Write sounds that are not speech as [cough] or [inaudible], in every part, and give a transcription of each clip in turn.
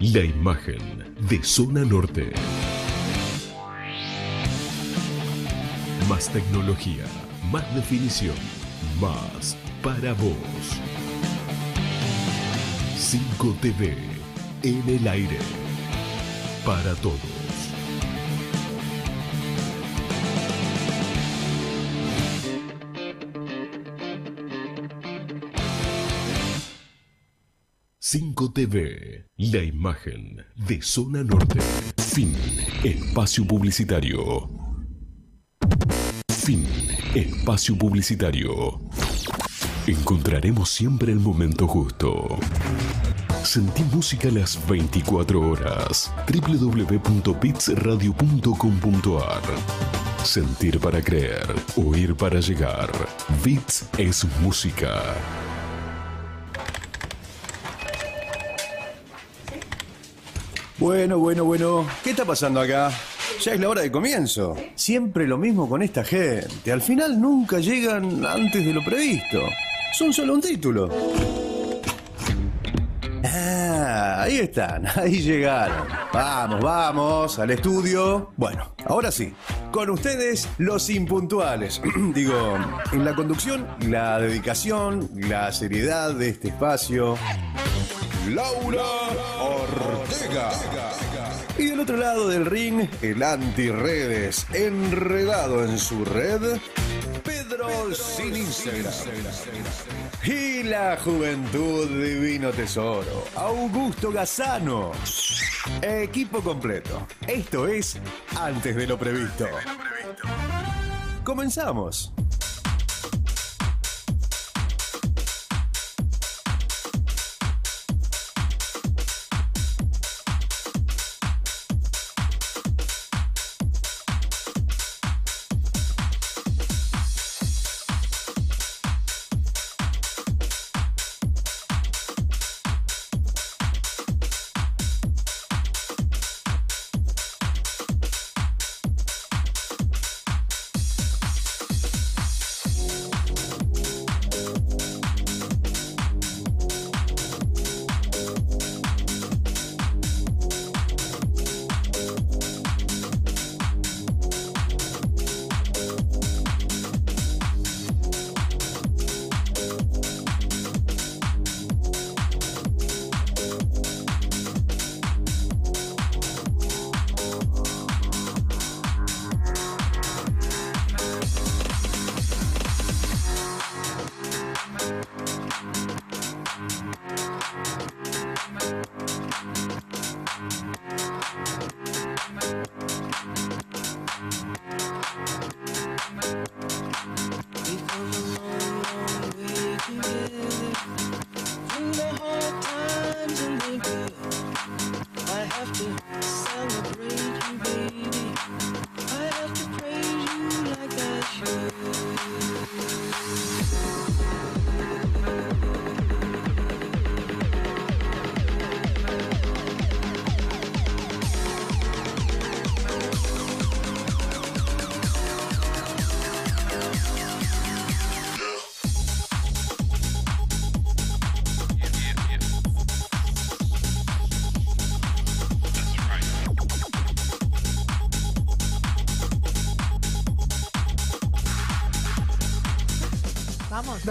la imagen de Zona Norte. Más tecnología, más definición, más para vos. 5 TV en el aire. Para todos. Cinco TV, la imagen de Zona Norte. Fin. Espacio publicitario. Fin. Espacio publicitario. Encontraremos siempre el momento justo. Sentí música las 24 horas. www.bitsradio.com.ar Sentir para creer, oír para llegar. Bits es música. Bueno, bueno, bueno. ¿Qué está pasando acá? Ya es la hora de comienzo. Siempre lo mismo con esta gente. Al final nunca llegan antes de lo previsto. Son solo un título. Ah, ahí están, [laughs] ahí llegaron. Vamos, vamos, al estudio. Bueno, ahora sí, con ustedes los impuntuales. [clears throat] Digo, en la conducción, la dedicación, la seriedad de este espacio. Laura Ortega. Y del otro lado del ring, el anti-redes, enredado en su red, Pedro sin. Y la juventud divino tesoro, Augusto Gazano. Equipo completo. Esto es Antes de lo previsto. Comenzamos.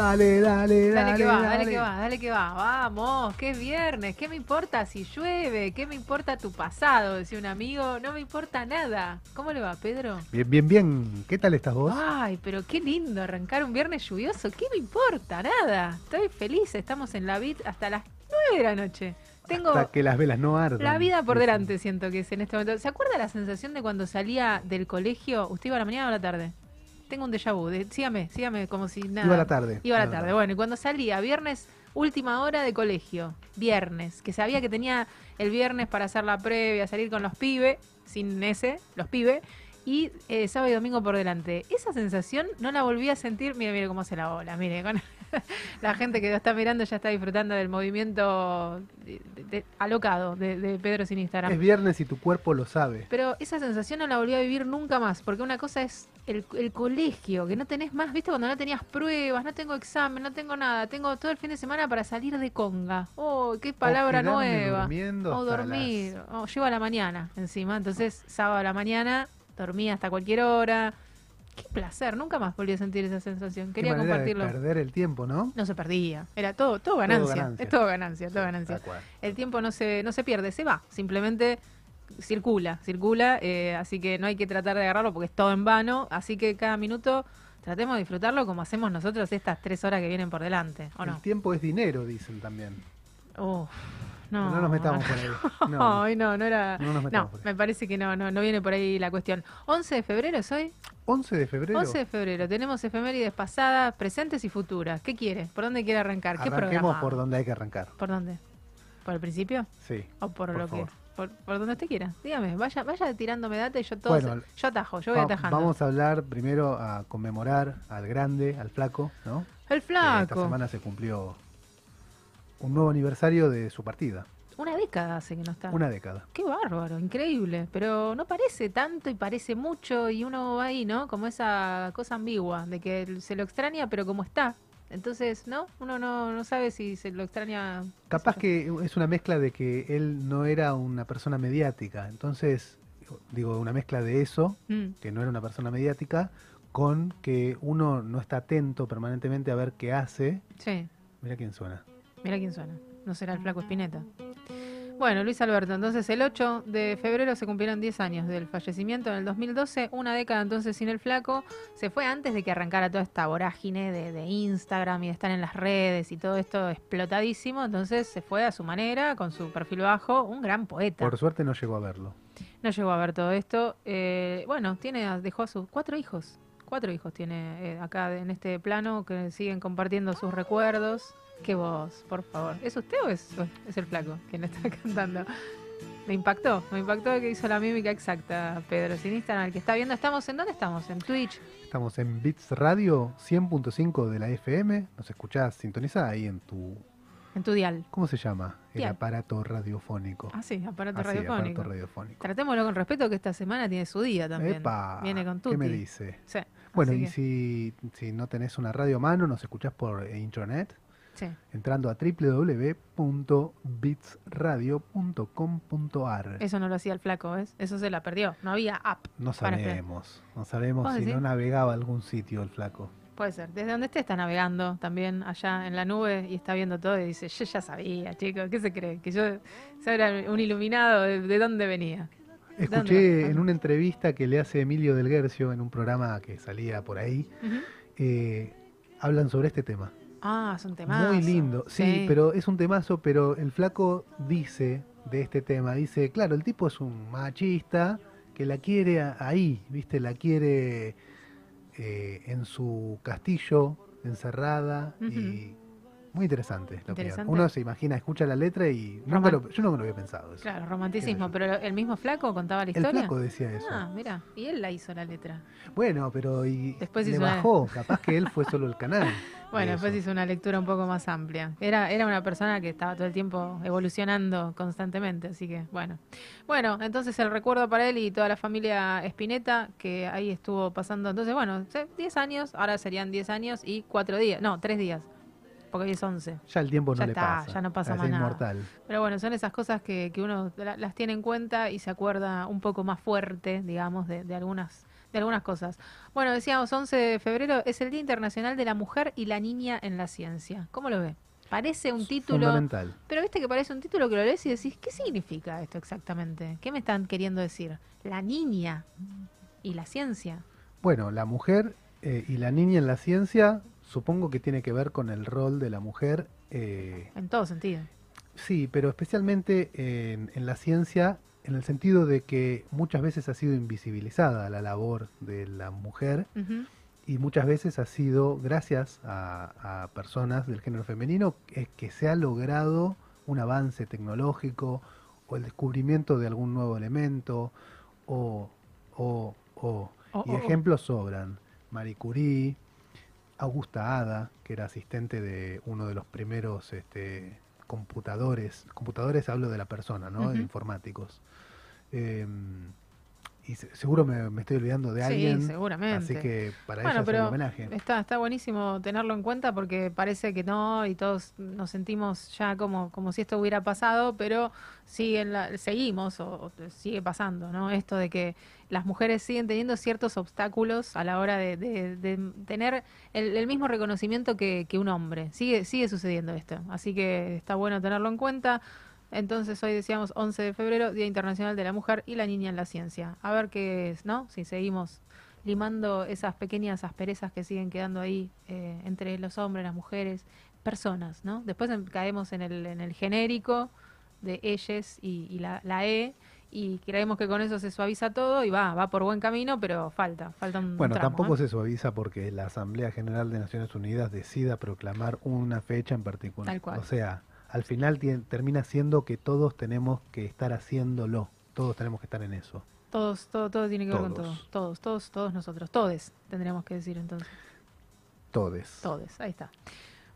Dale, dale, dale. Dale que va, dale que va, dale que va. Vamos, que es viernes. ¿Qué me importa si llueve? ¿Qué me importa tu pasado? Decía un amigo. No me importa nada. ¿Cómo le va, Pedro? Bien, bien, bien. ¿Qué tal estás vos? Ay, pero qué lindo arrancar un viernes lluvioso. ¿Qué me importa? Nada. Estoy feliz. Estamos en la vid hasta las 9 de la noche. Tengo Hasta que las velas no ardan. la vida por delante, siento que es en este momento. ¿Se acuerda la sensación de cuando salía del colegio? ¿Usted iba a la mañana o a la tarde? Tengo un déjà vu. de- sígame, sígame como si nada. Iba a la tarde. Iba a la tarde. Bueno, y cuando salía, viernes, última hora de colegio, viernes, que sabía que tenía el viernes para hacer la previa, salir con los pibes, sin ese, los pibes, y eh, sábado y domingo por delante. Esa sensación no la volví a sentir, mire, mire cómo se la ola, mire, con- [laughs] La gente que lo está mirando ya está disfrutando del movimiento de- de- de- alocado de, Pedro sin Instagram. Es viernes y tu cuerpo lo sabe. Pero esa sensación no la volví a vivir nunca más, porque una cosa es el, el colegio, que no tenés más, viste, cuando no tenías pruebas, no tengo examen, no tengo nada, tengo todo el fin de semana para salir de conga. Oh, qué palabra nueva. O dormir. O llego a la mañana encima, entonces sábado a la mañana dormía hasta cualquier hora. Qué placer, nunca más volví a sentir esa sensación. Qué Quería manera compartirlo. de perder el tiempo, ¿no? No se perdía, era todo, todo ganancia, ganancia. es todo ganancia, todo ganancia. El tiempo no se, no se pierde, se va, simplemente circula, circula, eh, así que no hay que tratar de agarrarlo porque es todo en vano, así que cada minuto tratemos de disfrutarlo como hacemos nosotros estas tres horas que vienen por delante, ¿o no? El tiempo es dinero, dicen también. Uf, no, No, nos metamos por ahí. [laughs] No. No, no era... No nos metamos No, por ahí. me parece que no, no, no viene por ahí la cuestión. 11 de febrero es hoy. 11 de febrero. 11 de febrero. Tenemos efemérides pasadas, presentes y futuras. ¿Qué quiere? ¿Por dónde quiere arrancar? ¿Qué Arranquemos programa? por donde hay que arrancar. ¿Por dónde? ¿Por el principio? Sí. ¿O por, Por lo favor. que? Por, por donde usted quiera. Dígame, vaya, vaya tirándome data y yo todo. Bueno, se- yo atajo, yo voy Va- atajando. Vamos a hablar primero a conmemorar al grande, al flaco, ¿no? El Que Esta flaco. semana se cumplió un nuevo aniversario de su partida. Una década hace que no está. Una década. Qué bárbaro, increíble. Pero no parece tanto y parece mucho y uno va ahí, ¿no? Como esa cosa ambigua de que se lo extraña, pero como está. Entonces, ¿no? Uno no, no sabe si se lo extraña. Capaz que es una mezcla de que él no era una persona mediática. Entonces, digo, una mezcla de eso, Mm, que no era una persona mediática, con que uno no está atento permanentemente a ver qué hace. sí, Mira quién suena. Mira quién suena. No será el flaco Espineta. Bueno, Luis Alberto, entonces el 8 de febrero se cumplieron 10 años del fallecimiento en el 2012, una década entonces sin el flaco, se fue antes de que arrancara toda esta vorágine de, de Instagram y de estar en las redes y todo esto explotadísimo, entonces se fue a su manera, con su perfil bajo, un gran poeta. Por suerte no llegó a verlo. No llegó a ver todo esto. eh, bueno, tiene, dejó a sus cuatro hijos. Cuatro hijos tiene eh, acá en este plano que siguen compartiendo sus recuerdos. Qué voz, por favor. ¿Es usted o es, es el flaco quien está [laughs] cantando? Me impactó, me impactó que hizo la mímica exacta, Pedro. Sin Instagram, el que está viendo, estamos en dónde estamos? En Twitch. Estamos en Bits Radio 100.5 de la FM. Nos escuchás, sintonizada ahí en tu. En tu dial. ¿Cómo se llama? El aparato radiofónico. Ah, sí, aparato Así, radiofónico. aparato radiofónico. Tratémoslo con respeto que esta semana tiene su día también. Epa, Viene con ¿Qué tutti. me dice? Sí, Bueno, así y que- si, si no tenés una radio a mano, nos escuchás por eh, internet, sí. entrando a www.bitsradio.com.ar. Eso no lo hacía el flaco, ¿ves? Eso se la perdió. No había app. No sabemos, no sabemos ¿Vos si no navegaba a algún sitio el flaco. Puede ser. Desde donde esté está navegando también allá en la nube y está viendo todo y dice, yo ya sabía, chicos, ¿qué se cree? Que yo era un iluminado de, de dónde venía. ¿Dónde Escuché en una entrevista que le hace Emilio del Guercio en un programa que salía por ahí, eh, hablan sobre este tema. Ah, es un temazo. Muy lindo, sí, pero es un temazo, pero el flaco dice de este tema, dice, claro, el tipo es un machista que la quiere ahí, ¿viste? La quiere eh, en su castillo, encerrada y muy interesante. Lo que- Interesante. uno se imagina, escucha la letra y nunca lo- yo no me lo había pensado. Eso. Claro, romanticismo. Pero el mismo flaco contaba la El historia. flaco decía eso. Ah, mira. Y él la hizo la letra. Bueno, pero y Después le hizo una- bajó, capaz que él fue solo el canal. [laughs] Bueno, después eso. hizo una lectura un poco más amplia. Era, era una persona que estaba todo el tiempo evolucionando constantemente, así que bueno. Bueno, entonces el recuerdo para él y toda la familia Espineta, que ahí estuvo pasando, entonces bueno, se- 10 años, ahora serían 10 años y 4 días, no, 3 días, porque hoy es 11. Ya el tiempo no Ya le está, pasa. ya no pasa es más nada. inmortal. Pero bueno, son esas cosas que, que uno la- las tiene en cuenta y se acuerda un poco más fuerte, digamos, de, de algunas de algunas cosas. Bueno, decíamos, 11 de febrero es el Día Internacional de la Mujer y la Niña en la Ciencia. ¿Cómo lo ve? Parece un título, Fundamental. pero viste que parece un título que lo lees y decís, ¿qué significa esto exactamente? ¿Qué me están queriendo decir? La niña y la ciencia. Bueno, la mujer eh, y la niña en la ciencia, supongo que tiene que ver con el rol de la mujer. eh, En todo sentido. sí, pero especialmente en, en la ciencia, en el sentido de que muchas veces ha sido invisibilizada la labor de la mujer y muchas veces ha sido gracias a, a personas del género femenino es que se ha logrado un avance tecnológico o el descubrimiento de algún nuevo elemento o, o, o. Y ejemplos sobran. Marie Curie, Augusta Ada, que era asistente de uno de los primeros este, computadores, computadores hablo de la persona, ¿no? Ujú. Informáticos. Eh, y se- seguro me, me estoy olvidando de Sí, alguien. seguramente. Así que para Bueno, ella es un homenaje. Está, está buenísimo tenerlo en cuenta porque parece que no y todos nos sentimos ya como, como si esto hubiera pasado, pero siguen la- seguimos o, o sigue pasando, ¿no? Esto de que las mujeres siguen teniendo ciertos obstáculos a la hora de, de- tener el, mismo reconocimiento que, un hombre. Sigue, sigue sucediendo esto, así que está bueno tenerlo en cuenta. Entonces hoy decíamos 11 de febrero, Día Internacional de la Mujer y la Niña en la Ciencia. A ver qué es, ¿no? Si seguimos limando esas pequeñas asperezas que siguen quedando ahí eh, entre los hombres, las mujeres, personas, ¿no? Después em- caemos en el, en el genérico de ellas y, y la, la E y creemos que con eso se suaviza todo y va, va por buen camino, pero falta, falta un Bueno, tramo, tampoco ¿eh? se suaviza porque la Asamblea General de Naciones Unidas decida proclamar una fecha en particular. Tal cual. O sea, al final termina siendo que todos tenemos que estar haciéndolo. Todos tenemos que estar en eso. Todos, todo, todo tiene que ver con todo. Todos. Todos, todos, todos nosotros. Todes, tendríamos que decir entonces. Todes. Todes, ahí está.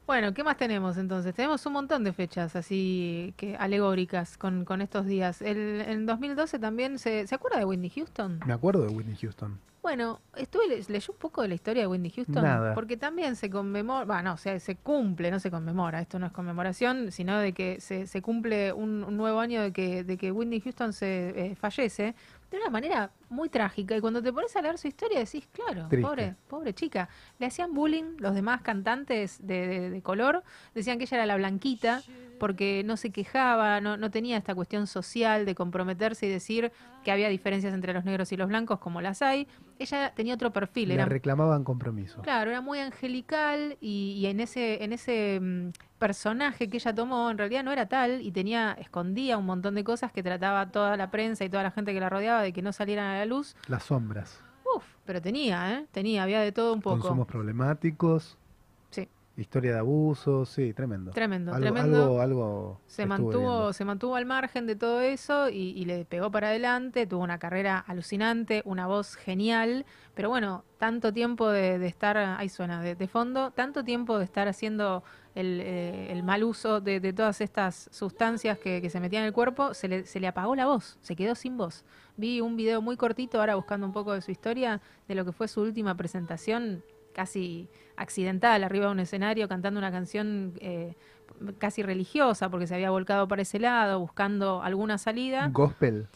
Bueno, ¿qué más tenemos entonces? Tenemos un montón de fechas así que alegóricas con, con estos días. El, en 2012 también, se, ¿se acuerda de Whitney Houston? Me acuerdo de Whitney Houston. Bueno, estuve le- leyó un poco de la historia de Whitney Houston Nada. porque también se conmemora, bueno, o sea, se cumple, no se conmemora, esto no es conmemoración, sino de que se, se cumple un, un nuevo año de que, de que Whitney Houston se eh, fallece de una manera muy trágica y cuando te pones a leer su historia decís, claro, Triste. pobre, pobre chica, le hacían bullying los demás cantantes de, de- de color, decían que ella era la blanquita porque no se quejaba, no, no tenía esta cuestión social de comprometerse y decir que había diferencias entre los negros y los blancos como las hay. Ella tenía otro perfil, Le era reclamaban compromiso. Claro, era muy angelical y, y en ese, en ese mm, personaje que ella tomó, en realidad no era tal y tenía, escondía un montón de cosas que trataba toda la prensa y toda la gente que la rodeaba de que no salieran a la luz. Las sombras. Uf, pero tenía, ¿eh? Tenía, había de todo un poco. Consumos problemáticos. Historia de abusos. Sí, tremendo. Tremendo, algo, tremendo. Algo, algo se mantuvo, viendo. se mantuvo al margen de todo eso y, y le pegó para adelante, tuvo una carrera alucinante, una voz genial, pero bueno, tanto tiempo de, de estar, ahí suena, de, de fondo, tanto tiempo de estar haciendo el, eh, el mal uso de, de todas estas sustancias que, que se metían en el cuerpo, se le, se le apagó la voz, se quedó sin voz. Vi un video muy cortito, ahora buscando un poco de su historia, de lo que fue su última presentación, casi accidental, arriba de un escenario, cantando una canción eh, casi religiosa, porque se había volcado para ese lado, buscando alguna salida. Gospel.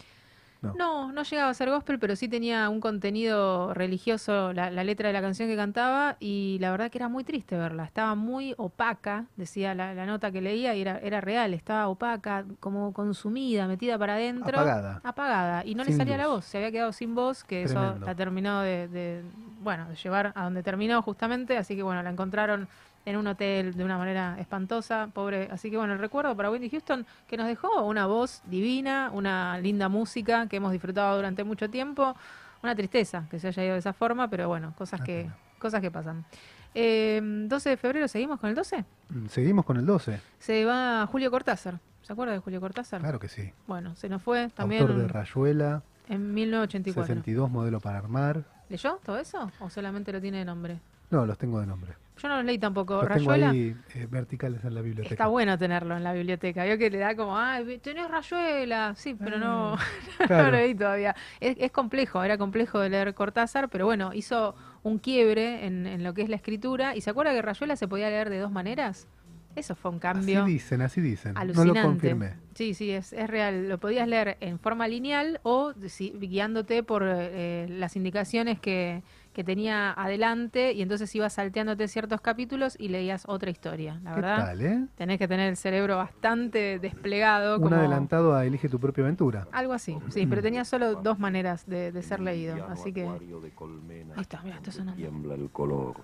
No. No, no llegaba a ser gospel, pero sí tenía un contenido religioso la, la letra de la canción que cantaba y la verdad que era muy triste verla. Estaba muy opaca, decía la, la nota que leía y era, era real, estaba opaca, como consumida, metida para adentro. Apagada. Apagada. Y no le salía la voz, se había quedado sin voz, que eso la terminó de, de, bueno, de llevar a donde terminó justamente, así que bueno, la encontraron en un hotel de una manera espantosa, pobre. Así que bueno, el recuerdo para Wendy Houston que nos dejó una voz divina, una linda música que hemos disfrutado durante mucho tiempo. Una tristeza que se haya ido de esa forma, pero bueno, cosas que cosas que pasan. Eh, 12 de febrero, ¿seguimos con el 12? Mm, Seguimos con el 12. Se va Julio Cortázar. ¿Se acuerda de Julio Cortázar? Claro que sí. Bueno, se nos fue también Autor de Rayuela, en 1984. 62 modelo para armar. ¿Leyó todo eso? ¿O solamente lo tiene de nombre? No, los tengo de nombre. Yo no los leí tampoco. Los tengo Rayuela. ahí eh, verticales en la biblioteca. Está bueno tenerlo en la biblioteca. Vio que le da como, ah, tenés rayuela. Sí, pero no, [laughs] no claro. lo leí todavía. Es, es complejo, era complejo de leer Cortázar, pero bueno, hizo un quiebre en, en lo que es la escritura. ¿Y se acuerda que Rayuela se podía leer de dos maneras? Eso fue un cambio Así dicen, así dicen. No alucinante. lo confirmé. Sí, sí, es, es real. Lo podías leer en forma lineal o si- guiándote por eh, las indicaciones que, que tenía adelante y entonces ibas salteándote ciertos capítulos y leías otra historia. La ¿Qué verdad, tal, eh? tenés que tener el cerebro bastante desplegado. Un como adelantado a Elige tu propia aventura. Algo así, sí, pero tenía solo dos maneras de, de ser leído. Así que Ahí está, mira, está sonando. Tiembla el color.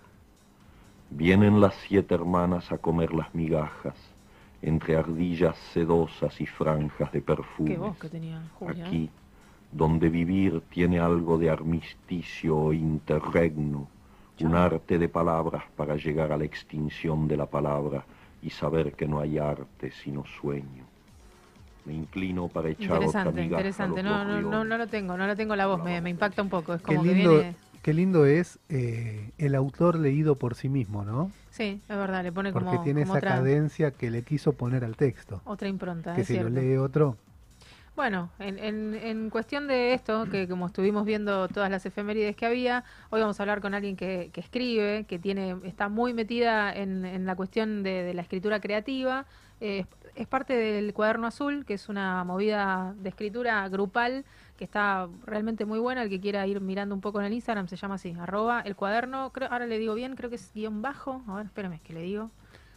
Vienen las siete hermanas a comer las migajas, entre ardillas sedosas y franjas de qué perfume. voz que tenía Julia. ¿eh? Aquí, donde vivir tiene algo de armisticio o interregno, un arte de palabras para llegar a la extinción de la palabra y saber que no hay arte sino sueño. Me inclino para echar otra Interesante, migaja interesante. No, no, no, no lo tengo, no lo tengo la voz, me, me impacta un poco. Es como Qué que lindo, viene. Qué lindo es eh, el autor leído por sí mismo, ¿no? Sí, es verdad, le pone Porque como, tiene como esa otra, cadencia que le quiso poner al texto. otra impronta. que es si lo lee otro, Bueno, en, en, en cuestión de esto, que como estuvimos viendo todas las efemérides que había, hoy vamos a hablar con alguien que, que escribe, que tiene está muy metida en, en la cuestión de, de la escritura creativa. Eh, es parte del Cuaderno Azul, que es una movida de escritura grupal que está realmente muy buena. El que quiera ir mirando un poco en el Instagram se llama así, arroba el cuaderno, creo, ahora le digo bien, creo que es guion bajo. A ver, espérame, que le digo.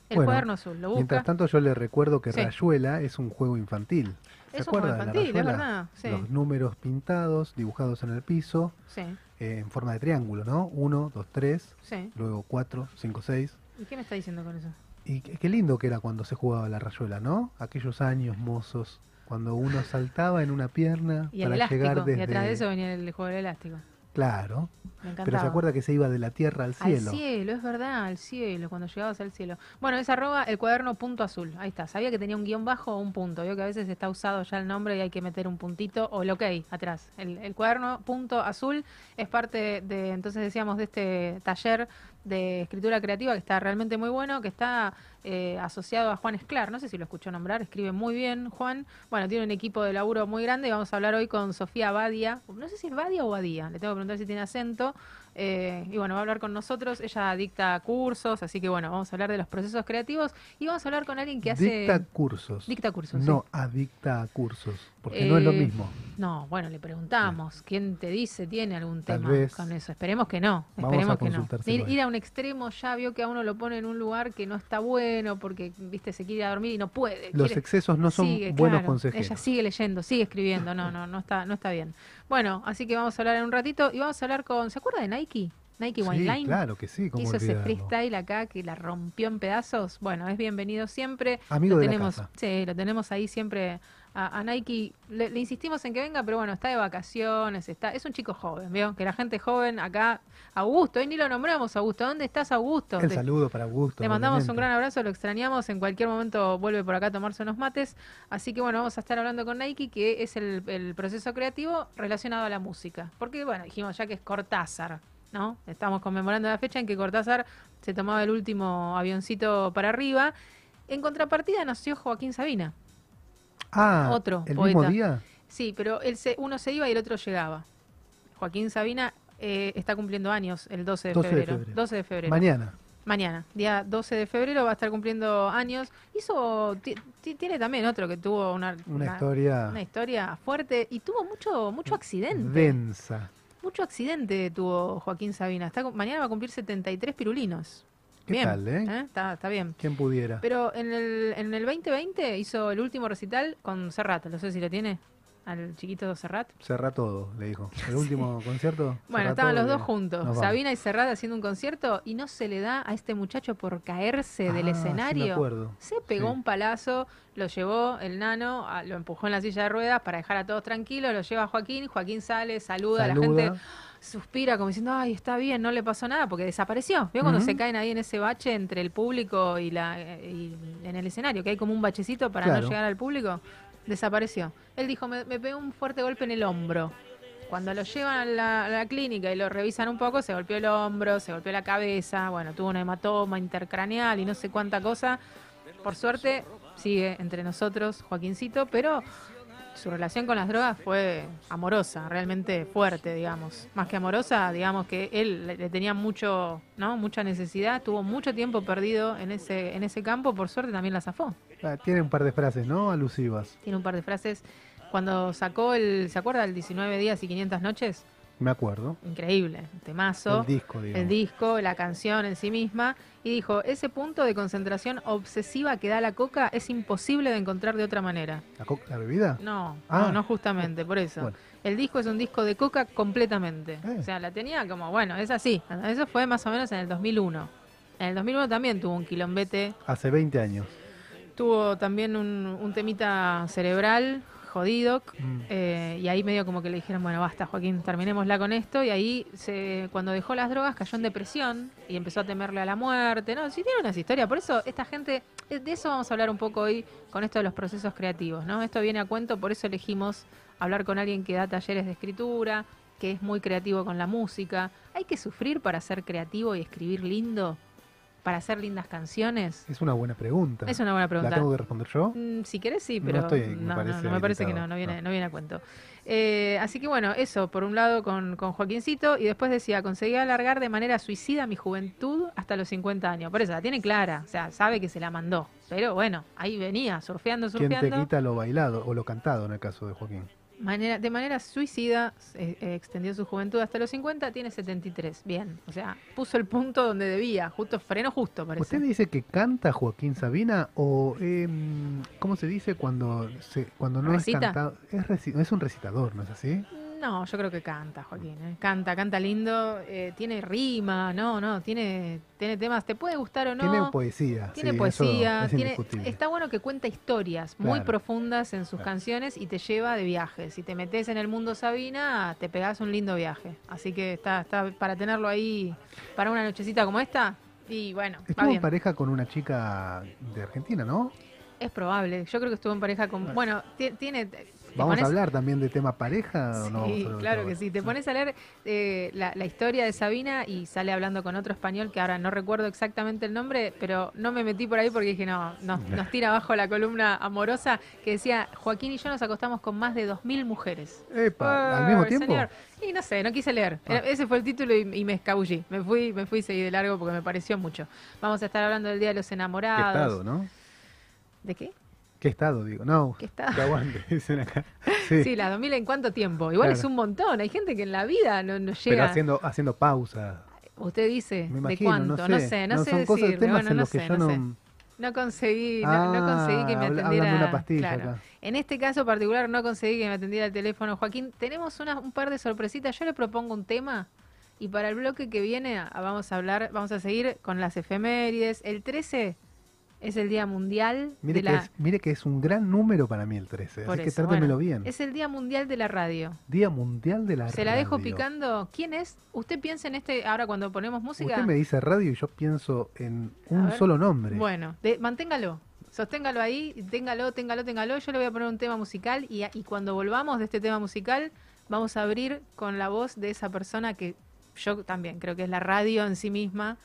El Bueno, Cuaderno Azul, lo busca. mientras tanto yo le recuerdo que Sí. Rayuela es un juego infantil. ¿Se Es juego de la infantil, es verdad, sí. Los números pintados, dibujados en el piso, Sí, eh, en forma de triángulo, ¿no? 1, 2, 3, sí. luego 4, 5, 6. ¿Y qué me está diciendo con eso? Y qué, qué lindo que era cuando se jugaba la rayuela, ¿no? Aquellos años mozos, cuando uno saltaba en una pierna Y para elástico, llegar desde... y atrás de eso venía el juego del elástico. Claro, Me encantaba. pero se acuerda que se iba de la tierra al cielo. Al cielo, es verdad, al cielo, cuando llegabas al cielo. Bueno, es arroba el cuaderno punto azul. Ahí está. Sabía que tenía un guion bajo o un punto. Veo que a veces está usado ya el nombre y hay que meter un puntito o el ok atrás. El, el cuaderno punto azul es parte de, entonces decíamos, de este taller de escritura creativa que está realmente muy bueno, que está eh, asociado a Juan Esclar. No sé si lo escuchó nombrar, escribe muy bien Juan. Bueno, tiene un equipo de laburo muy grande y vamos a hablar hoy con Sofía Badia. No sé si es Badia o Badía, le tengo que preguntar si tiene acento. Eh, y bueno, va a hablar con nosotros. Ella dicta cursos, así que bueno, vamos a hablar de los procesos creativos y vamos a hablar con alguien que hace. Dicta cursos. Dicta cursos. No, sí. adicta a cursos, porque no es lo Eh, mismo. No, bueno, le preguntamos. ¿Quién te dice tiene algún Tal tema vez. con eso? Esperemos que no. Esperemos que no. Ir, a ir a un extremo ya vio que a uno lo pone en un lugar que no está bueno porque, viste, se quiere ir a dormir y no puede. Los quiere- excesos no son Sigue, buenos claro. consejeros. Ella sigue leyendo, sigue escribiendo. No, no, no está, no está bien. Bueno, así que vamos a hablar en un ratito y vamos a hablar con. ¿Se acuerda de Nike? Nike sí, Wineline. claro que sí, cómo hizo ese freestyle acá que la rompió en pedazos. Bueno, es bienvenido siempre. Amigo lo de la tenemos, casa. Sí, lo tenemos ahí siempre a, a Nike. Le, le insistimos en que venga, pero bueno, está de vacaciones, está, es un chico joven, ¿vio? Que la gente joven acá, Augusto, hoy ni lo nombramos, Augusto. ¿Dónde estás, Augusto? El Te- saludo para Augusto. le mandamos un gran abrazo, lo extrañamos. En cualquier momento vuelve por acá a tomarse unos mates. Así que bueno, vamos a estar hablando con Nike, que es el, el proceso creativo relacionado a la música. Porque bueno, dijimos ya que es Cortázar, ¿no? Estamos conmemorando la fecha en que Cortázar se tomaba el último avioncito para arriba. En contrapartida nació Joaquín Sabina. Ah, otro ¿el poeta. mismo día? Sí, pero él se, uno se iba y el otro llegaba. Joaquín Sabina eh, está cumpliendo años el 12 de 12 de febrero. febrero. 12 de febrero. Mañana. Mañana, día 12 de febrero, va a estar cumpliendo años. Hizo, ti- ti- tiene también otro que tuvo una, Una historia una historia fuerte y tuvo mucho, mucho accidente. densa. Mucho accidente tuvo Joaquín Sabina. Está, mañana va a cumplir 73 pirulinos. ¿Qué bien, tal, eh? Está, está bien. ¿Quién pudiera? Pero en el, en el 2020 hizo el último recital con Serrat. No sé si lo tiene, al chiquito Serrat. Cerra todo, le dijo. El último [laughs] concierto. Bueno, estaban los dos juntos. Sabina y Serrat haciendo un concierto y no se le da a este muchacho por caerse del Ah, sí escenario. acuerdo. Se pegó Sí. un palazo, lo llevó el nano, a- lo empujó en la silla de ruedas para dejar a todos tranquilos, lo lleva a Joaquín, Joaquín sale, saluda, la Saluda. gente suspira como diciendo, ay, está bien, no le pasó nada, porque desapareció. ¿Vio cuando se caen ahí en ese bache entre el público y, la, eh, y en el escenario, que hay como un bachecito para Claro. no llegar al público? Desapareció. Él dijo, me, me pegó un fuerte golpe en el hombro. Cuando lo llevan a la, a la clínica y lo revisan un poco, se golpeó el hombro, se golpeó la cabeza, bueno, tuvo un hematoma intercraneal y no sé cuánta cosa. Por suerte, sigue entre nosotros Joaquincito, pero su relación con las drogas fue amorosa, realmente fuerte, digamos. Más que amorosa, digamos que él le, tenía mucho, ¿no? Mucha necesidad, tuvo mucho tiempo perdido en ese, en ese campo, por suerte también la zafó. Ah, tiene un par de frases, ¿no? Alusivas. Tiene un par de frases. Cuando sacó el, ¿se acuerda del 19 días y 500 noches? Me acuerdo. Increíble, temazo. El disco, digamos. el disco, la canción en sí misma, y dijo, ese punto de concentración obsesiva que da la coca es imposible de encontrar de otra manera. ¿La, la bebida? No, Ah. no, no justamente, por eso. Bueno. El disco es un disco de coca completamente. Eh. O sea, la tenía como, bueno, es así. Eso fue más o menos en el 2001. En el 2001 también tuvo un quilombete, Hace 20 años. tuvo también un, un temita cerebral jodido. Mm. eh, y ahí medio como que le dijeron, bueno, basta Joaquín, terminémosla con esto. Y ahí, se, cuando dejó las drogas, cayó en depresión y empezó a temerle a la muerte. No, sí tiene unas historias. Por eso esta gente, eh, de eso vamos a hablar un poco hoy con esto de los procesos creativos. ¿no? Esto viene a cuento, por eso elegimos hablar con alguien que da talleres de escritura, que es muy creativo con la música. ¿Hay que sufrir para ser creativo y escribir lindo? ¿Para hacer lindas canciones? Es una buena pregunta. Es una buena ¿La pregunta. tengo que responder yo? Mm, Si querés, sí, No pero estoy, me no, no, parece no, me parece que no, no viene, No. no viene a cuento. Eh, así que bueno, eso, por un lado con, con Joaquincito, y después decía, conseguí alargar de manera suicida mi juventud hasta los 50 años. Por eso, la tiene clara, o sea, sabe que se la mandó. Pero bueno, ahí venía, surfeando, ¿Quién te surfeando. quita lo bailado o lo cantado en el caso de Joaquín? Manera, de manera suicida, eh, eh, extendió su juventud hasta los 50, tiene 73. Bien, o sea, puso el punto donde debía, justo freno justo, parece. ¿Usted dice que canta Joaquín Sabina o em, cómo se dice cuando se, cuando no ¿Recita? es cantado? Es, reci- es un recitador, ¿no es así? No, yo creo que canta, Joaquín. ¿eh? Canta, canta lindo, eh, tiene rima, no, no, tiene, tiene temas, te puede gustar o no. Tiene poesía. Tiene sí, poesía, es tiene, está bueno que cuenta historias muy Claro. profundas en sus Claro. canciones y te lleva de viaje. Si te metes en el mundo Sabina, te pegás un lindo viaje. Así que está, está para tenerlo ahí para una nochecita como esta. Y bueno, va Estuvo en pareja con una chica de Argentina, ¿no? Es probable. Yo creo que estuvo en pareja con. Bueno, ti- tiene. ¿Vamos pones- a hablar también de tema pareja o no? Sí, de claro que sí. Te pones a leer eh, la, la historia de Sabina y sale hablando con otro español que ahora no recuerdo exactamente el nombre, pero no me metí por ahí porque dije, no, nos, nos tira abajo la columna amorosa que decía, Joaquín y yo nos acostamos con más de 2.000 mujeres. Epa, ¿Al mismo tiempo? señor. Y no sé, no quise leer. Ah. Ese fue el título y, y me escabullí. Me fui, me fui y seguí de largo porque me pareció mucho. Vamos a estar hablando del Día de los ¿Qué Enamorados. estado, no? ¿De qué? ¿Qué estado, digo? No, ¿Qué estado? que aguante, [laughs] dicen acá. Sí, Sí, las 2.000 en cuánto tiempo. Igual Claro. es un montón. Hay gente que en la vida no, no pero llega. haciendo, haciendo pausa. Usted dice, Me ¿de imagino, cuánto? no sé. no sé, son decirle. temas Bueno, en no los que sé, yo no no... sé. No conseguí, no, no conseguí que me Ah, atendiera. de una pastilla claro. En este caso particular no conseguí que me atendiera el teléfono. Joaquín, tenemos una- un par de sorpresitas. Yo le propongo un tema y para el bloque que viene a- vamos a hablar, vamos a seguir con las efemérides. El 13 es el Día Mundial Mire de que, la... es, mire que es un gran número para mí el 13, por así que eso, trátemelo bueno, bien. Es el Día Mundial de la Radio. Día Mundial de la Se la dejo Radio. picando. ¿Quién es? Usted piensa en este, ahora cuando ponemos música. Usted me dice radio y yo pienso en un solo nombre. Bueno, de- manténgalo. Sosténgalo ahí, téngalo, téngalo, téngalo. Yo le voy a poner un tema musical y, y cuando volvamos de este tema musical, vamos a abrir con la voz de esa persona que yo también creo que es la radio en sí misma.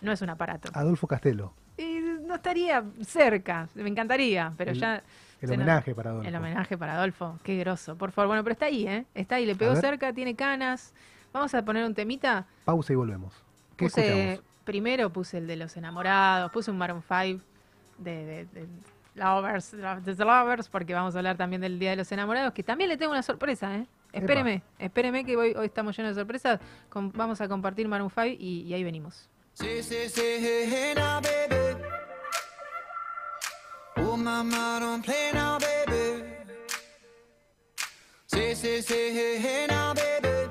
No es un aparato. Adolfo Castelo, Y no estaría cerca, me encantaría, pero El- ya. el homenaje para Adolfo. El homenaje para Adolfo, qué groso. Por favor, bueno, pero está ahí, ¿eh? Está ahí, le pegó cerca, tiene canas. Vamos a poner un temita. Pausa y volvemos. ¿Qué Puse, escuchamos? primero puse el de los enamorados, puse un Maroon 5 de, de, de Lovers, de The Lovers, porque vamos a hablar también del Día de los Enamorados, que también le tengo una sorpresa, ¿eh? Espéreme, espéreme que hoy, hoy estamos llenos de sorpresas. Com- vamos a compartir Maroon 5 y, y ahí venimos. Say, say, say, hey, hey now, baby. Oh, mama, don't play now, baby. Say, say, say, hey, hey now, baby.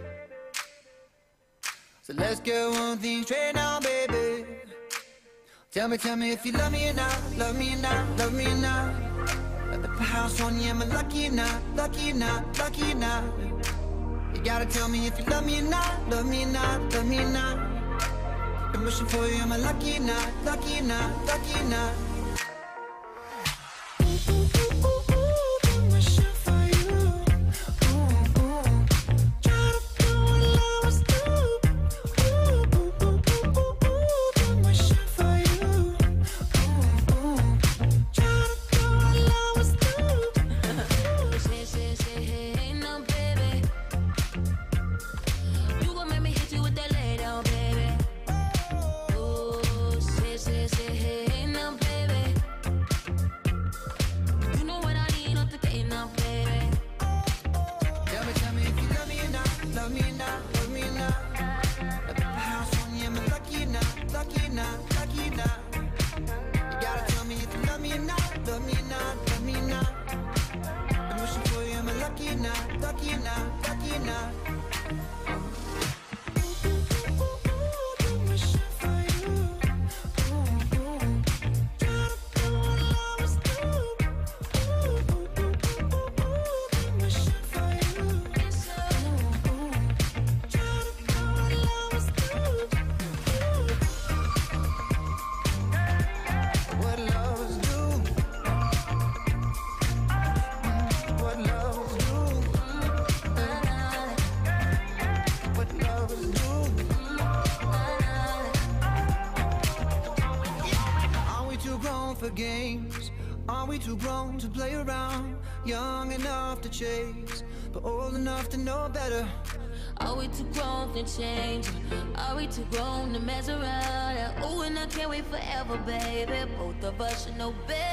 So let's get one thing straight now, baby. Tell me, tell me if you love me or not, love me or not, love me or not. At the house on you, am I lucky or not, lucky or not, lucky or not? You gotta tell me if you love me or not, love me or not, love me or not. I'm wishing for you, am I lucky or not, lucky or not, lucky or not? you to change? Are we too grown to mess around? Ooh, and I can't wait forever, baby. Both of us should know better.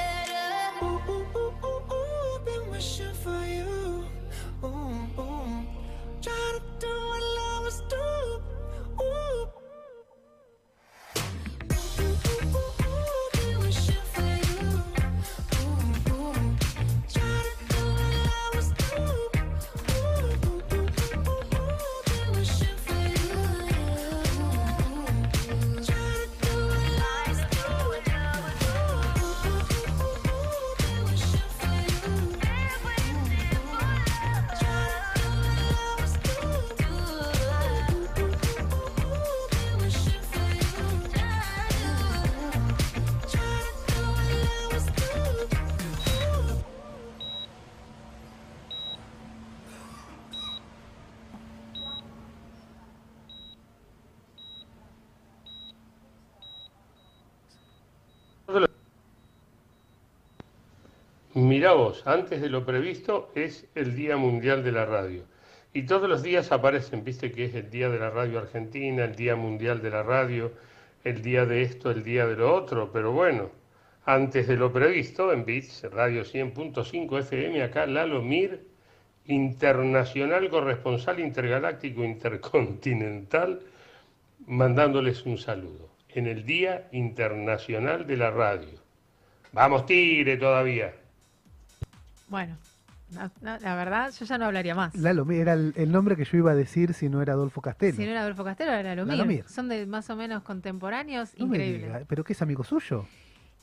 Mirá vos, antes de lo previsto es el Día Mundial de la Radio. Y todos los días aparecen, viste que es el Día de la Radio Argentina, el Día Mundial de la Radio, el día de esto, el día de lo otro, pero bueno, antes de lo previsto, en Bits, Radio 100.5 FM, acá Lalo Mir, internacional corresponsal intergaláctico intercontinental, mandándoles un saludo en el Día Internacional de la Radio. Vamos, Tigre, todavía. Bueno, no- no, la verdad, yo ya no hablaría más. Lalo Mir, era el, el nombre que yo iba a decir si no era Adolfo Castello. Si no era Adolfo Castelo, era Lomir. Lalomir. Son de más o menos contemporáneos, No me increíble. diga, ¿Pero qué es amigo suyo?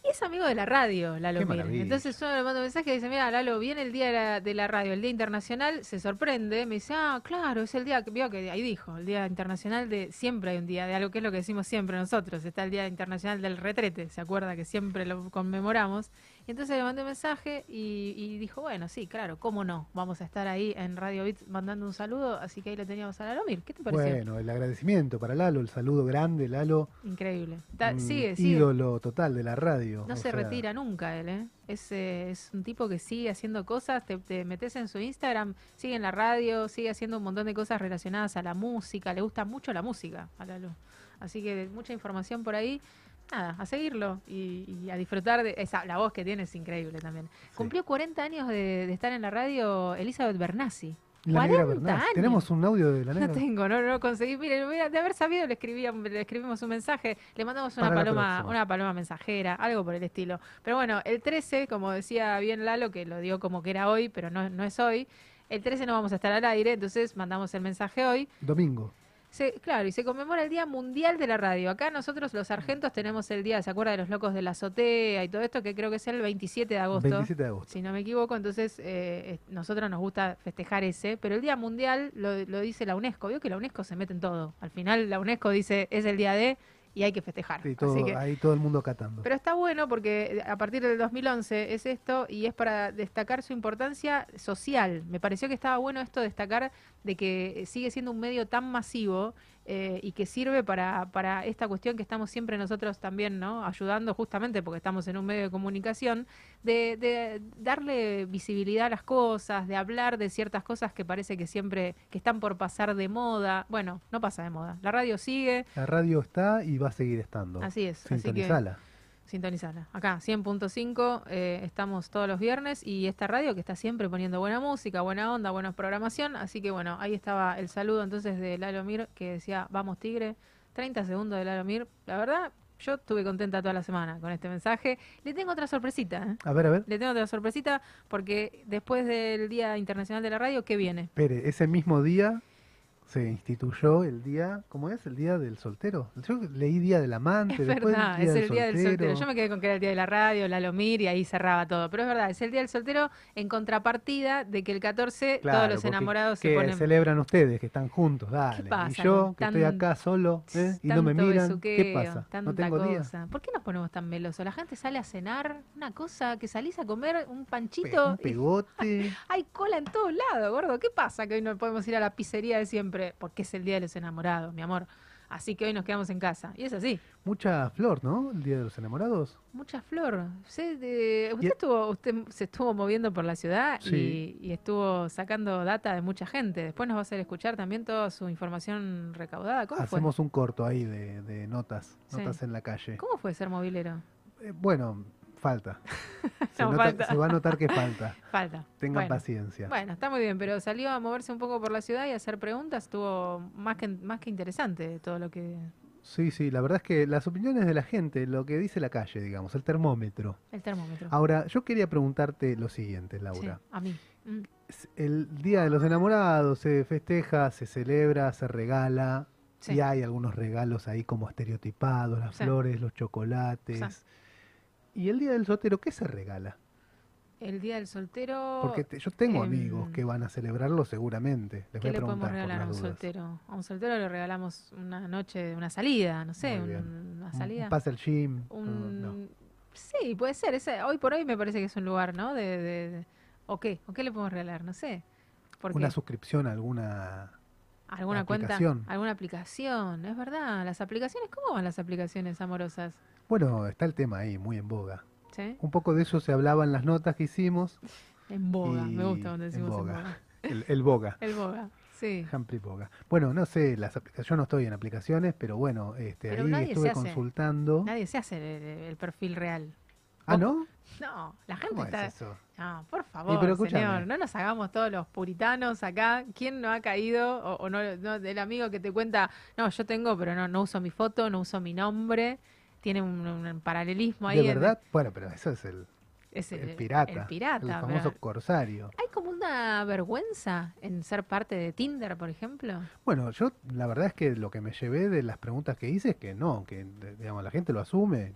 Y es amigo de la radio, Lalo Mir. Entonces yo le mando un mensaje y dice, mira, Lalo, viene el día de la, de la radio, el Día Internacional, se sorprende, me dice, ah, claro, es el día, que vio que ahí dijo, el Día Internacional de, siempre hay un día de algo que es lo que decimos siempre nosotros, está el Día Internacional del Retrete, ¿se acuerda que siempre lo conmemoramos? Y entonces le mandé un mensaje y, y dijo, bueno, sí, claro, cómo no, vamos a estar ahí en Radio Bits mandando un saludo, así que ahí lo teníamos a Lalo Mir, ¿qué te pareció? Bueno, el agradecimiento para Lalo, el saludo grande, Lalo. Increíble. Sigue, sigue. ídolo total de la radio. No se sea, retira nunca él, ¿eh? Es, eh, es un tipo que sigue haciendo cosas, te, te metes en su Instagram, sigue en la radio, sigue haciendo un montón de cosas relacionadas a la música, le gusta mucho la música a Lalo. Así que mucha información por ahí. Nada, a seguirlo y, y a disfrutar de esa, la voz que tiene es increíble también. Cumplió 40 años de, de estar en la radio Elizabeth Bernassi. La negra 40 Bernal. años. Tenemos un audio de la No negra. tengo, no, no conseguí. Mire, de haber sabido le, escribía, le escribimos un mensaje, le mandamos una Para paloma, una paloma mensajera, algo por el estilo. Pero bueno, el 13, como decía bien Lalo, que lo dio como que era hoy, pero no, no es hoy. El 13 no vamos a estar al aire, entonces mandamos el mensaje hoy. Domingo. Se- claro, y se conmemora el Día Mundial de la Radio. Acá nosotros los sargentos tenemos el día, ¿se acuerda de los locos de la azotea y todo esto? Que creo que es el 27 de agosto. 27 de agosto. Si no me equivoco, entonces eh, nosotros nos gusta festejar ese, pero el Día Mundial lo, lo dice la UNESCO. Vio que la UNESCO se mete en todo. Al final la UNESCO dice es el día de y hay que festejar. Sí, todo, Así que- ahí todo el mundo catando. pero está bueno porque a partir del 2011 es esto y es para destacar su importancia social. Me pareció que estaba bueno esto destacar de que sigue siendo un medio tan masivo eh, y que sirve para, para esta cuestión que estamos siempre nosotros también no ayudando justamente porque estamos en un medio de comunicación de, de darle visibilidad a las cosas de hablar de ciertas cosas que parece que siempre que están por pasar de moda. Bueno no pasa de moda. La radio sigue. La radio está y va a seguir estando. Así es, así que- Sintonizala. Acá, 100.5, eh, estamos todos los viernes y esta radio que está siempre poniendo buena música, buena onda, buena programación. Así que bueno, ahí estaba el saludo entonces de Lalo Mir que decía, vamos Tigre, 30 segundos de Lalo Mir. La verdad, yo estuve contenta toda la semana con este mensaje. Le tengo otra sorpresita. ¿eh? A ver, a ver. Le tengo otra sorpresita porque después del Día Internacional de la Radio, ¿qué viene? Espere, ese mismo día se instituyó el día, ¿cómo es? El día del soltero. Yo leí día del amante, Es después verdad, día es del el día del soltero. soltero. Yo me quedé con que era el día de la radio, la Lomir y ahí cerraba todo. Pero es verdad, es el día del soltero en contrapartida de que el 14 Claro, todos los enamorados se que ponen. celebran ustedes, que están juntos, dale. pasa y yo, que estoy acá solo, ¿eh? y no me miran, ¿qué pasa? ¿No tengo día? cosa. ¿Por qué nos ponemos tan melosos? La gente sale a cenar, una cosa, que salís a comer un Pe- panchito. un y pegote. [laughs] hay cola en todos lados, gordo. ¿Qué pasa que hoy no podemos ir a la pizzería de siempre? Porque es el día de los enamorados, mi amor. Así que hoy nos quedamos en casa. Y es así. Mucha flor, ¿no? El Día de los Enamorados. Mucha flor. Usted, estuvo, usted se estuvo moviendo por la ciudad Sí. y, y estuvo sacando data de mucha gente. Después nos va a hacer escuchar también toda su información recaudada. ¿Cómo Hacemos un corto ahí de, de notas, Sí. notas en la calle. ¿Cómo fue ser movilero? Eh, bueno, falta. [laughs] Se, No, nota- falta. se va a notar que falta. [laughs] Falta. Tengan Bueno. paciencia. Bueno, está muy bien, pero salió a moverse un poco por la ciudad y a hacer preguntas. Estuvo más que, más que interesante todo lo que... Sí, sí, la verdad es que las opiniones de la gente, lo que dice la calle, digamos, el termómetro. El termómetro. Ahora, yo quería preguntarte lo siguiente, Sí, Laura. a mí. Mm. El Día de los Enamorados se festeja, se celebra, se regala. Sí. Y hay algunos regalos ahí como estereotipados, las Sí. flores, los chocolates. ¿Y el Día del Soltero qué se regala? El día del soltero... Porque te- yo tengo em, amigos que van a celebrarlo seguramente. Les ¿Qué voy a le podemos regalar a un soltero? A un soltero le regalamos una noche, una salida, no sé, un- una Un- salida. Un pase al gym. Un- no, no. Sí, puede ser. Ese, hoy por hoy me parece que es un lugar, ¿no? De, de- de- ¿O qué? ¿O qué le podemos regalar? No sé. Porque Una suscripción a alguna... alguna cuenta, aplicación. alguna aplicación. Es verdad. Las aplicaciones, ¿cómo van las aplicaciones amorosas? Bueno, está el tema ahí, muy en boga. ¿Sí? Un poco de eso se hablaba en las notas que hicimos. En boga. Me gusta cuando decimos en boga. boga. [laughs] El, el boga. El boga. Sí. Humphrey Boga. Bueno, no sé, las aplicaciones, yo no estoy en aplicaciones, pero bueno, este, Pero ahí estuve consultando. Nadie se hace el, el perfil real. Ah, ¿no? No, la gente ¿Cómo está. es eso? No, por favor, pero señor, no nos hagamos todos los puritanos acá. ¿Quién no ha caído? O, o no, no, del amigo que te cuenta, no, yo tengo, pero no, no uso mi foto, no uso mi nombre. Tiene un, un paralelismo ahí. ¿De en- verdad? Bueno, pero eso es el, es el pirata. El pirata. El pero famoso corsario. ¿Hay como una vergüenza en ser parte de Tinder, por ejemplo? Bueno, yo la verdad es que lo que me llevé de las preguntas que hice es que no, que digamos, la gente lo asume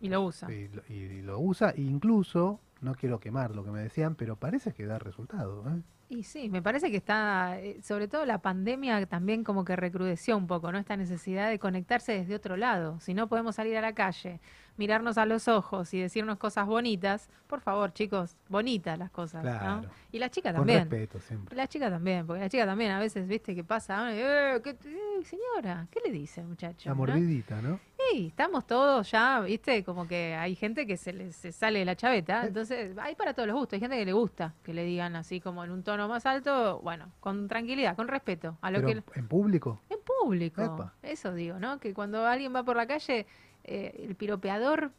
Y lo usa. y, lo- y lo usa. e incluso, no quiero quemar lo que me decían, pero parece que da resultado. ¿eh? Y sí, me parece que está, eh, sobre todo la pandemia también como que recrudeció un poco, ¿no? Esta necesidad de conectarse desde otro lado. Si no podemos salir a la calle, mirarnos a los ojos y decirnos cosas bonitas, por favor, chicos, bonitas las cosas, ¿no? Claro. Y la chica Con también. respeto siempre. La chica también, porque la chica también a veces, ¿viste qué pasa? Eh, ¿qué- eh, señora, ¿qué le dice muchacho? La no? mordidita, ¿no? Sí, estamos todos ya, viste, como que hay gente que se le se sale de la chaveta, Eh. entonces hay para todos los gustos, hay gente que le gusta que le digan así como en un tono más alto, bueno, con tranquilidad, con respeto a lo Pero que en público. en público. Epa. Eso digo, ¿no? Que cuando alguien va por la calle, eh, el piropeador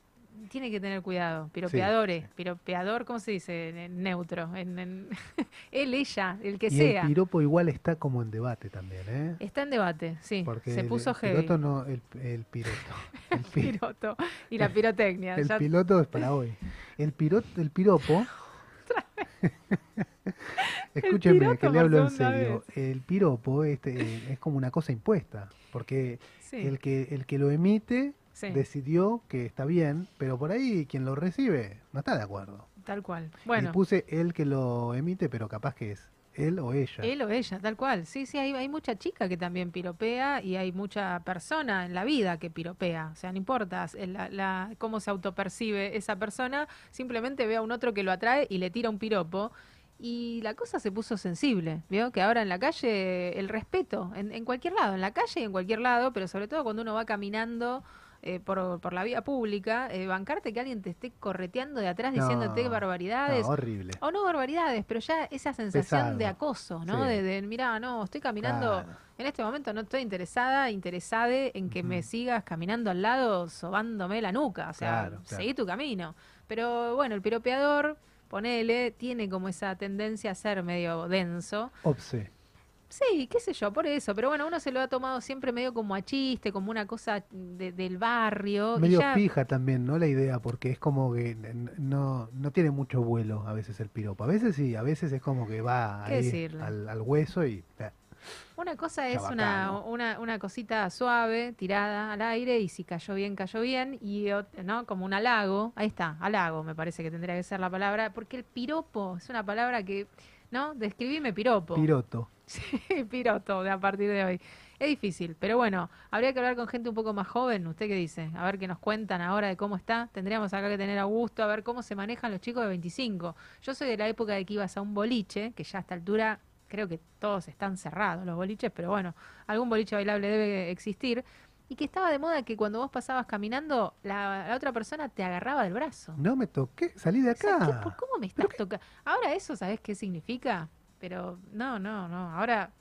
tiene que tener cuidado. Piropeadores, piropeador, ¿cómo se dice? En neutro, en, en- [laughs] él, ella, el que y sea. el piropo igual está como en debate también, ¿eh? Está en debate, sí. Porque se el- puso el, heavy. piloto no, el, [laughs] el. El, pi- Piroto y la pirotecnia. el ya- piloto es para hoy. El piloto, el piropo. [laughs] Escúcheme, piroto que le hablo en serio. El piropo este, es como una cosa impuesta, porque sí, el que el que lo emite sí, decidió que está bien, pero por ahí quien lo recibe no está de acuerdo. tal cual. Y Bueno, puse el que lo emite, pero capaz que es él o ella. él o ella, tal cual. Sí, sí, hay, hay mucha chica que también piropea y hay mucha persona en la vida que piropea. O sea, no importa es la, la- cómo se autopercibe esa persona, simplemente ve a un otro que lo atrae y le tira un piropo. Y la cosa se puso sensible, ¿vio? Que ahora en la calle el respeto, en, en cualquier lado, en la calle y en cualquier lado, pero sobre todo cuando uno va caminando eh, por, por la vía pública, eh, bancarte que alguien te esté correteando de atrás diciéndote barbaridades. No, horrible. O no barbaridades, pero ya esa sensación Pesado. de acoso, ¿no? Sí. De, de, mira, no, estoy caminando, Claro. en este momento no estoy interesada, interesade en que me sigas caminando al lado, sobándome la nuca, o sea, Claro, claro. seguí tu camino. Pero bueno, el piropeador, ponele, tiene como esa tendencia a ser medio denso. Obse. Sí, qué sé yo, por eso. Pero bueno, uno se lo ha tomado siempre medio como a chiste, como una cosa de- del barrio. Medio ya- fija también, ¿no? La idea, porque es como que no, no tiene mucho vuelo a veces el piropo. A veces sí, a veces es como que va al, al hueso y... eh, Una cosa es una, una, una cosita suave, tirada al aire, y si cayó bien, cayó bien, y ¿no? como un halago, ahí está, halago me parece que tendría que ser la palabra, porque el piropo es una palabra que, ¿no? Describime piropo. Piroto. Sí, [laughs] piroto de a partir de hoy. Es difícil, pero bueno, habría que hablar con gente un poco más joven. ¿Usted qué dice? A ver qué nos cuentan ahora de cómo está. Tendríamos acá que tener a Augusto, a ver cómo se manejan los chicos de 25. Yo soy de la época de que ibas a un boliche, que ya a esta altura creo que todos están cerrados los boliches, pero bueno, algún boliche bailable debe existir. Y que estaba de moda que cuando vos pasabas caminando, la, la otra persona te agarraba del brazo. No me toqué, salí de O sea, ¿qué- acá. por ¿Cómo me estás tocando? Ahora eso, ¿sabes qué significa? Pero no, no, no. Ahora,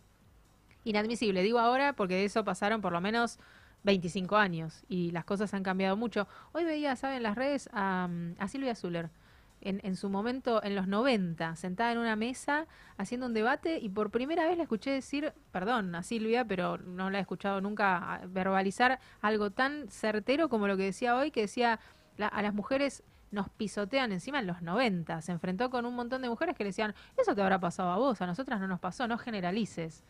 inadmisible. Digo ahora porque de eso pasaron por lo menos 25 años y las cosas han cambiado mucho. Hoy veía, ¿saben? En las redes a, a Silvia Zuller. En, en su momento, en los 90, sentada en una mesa haciendo un debate y por primera vez la escuché decir, perdón a Silvia, pero no la he escuchado nunca verbalizar algo tan certero como lo que decía hoy, que decía, la- a las mujeres nos pisotean encima en los 90. Se enfrentó con un montón de mujeres que le decían, eso te habrá pasado a vos, a nosotras no nos pasó, no generalices.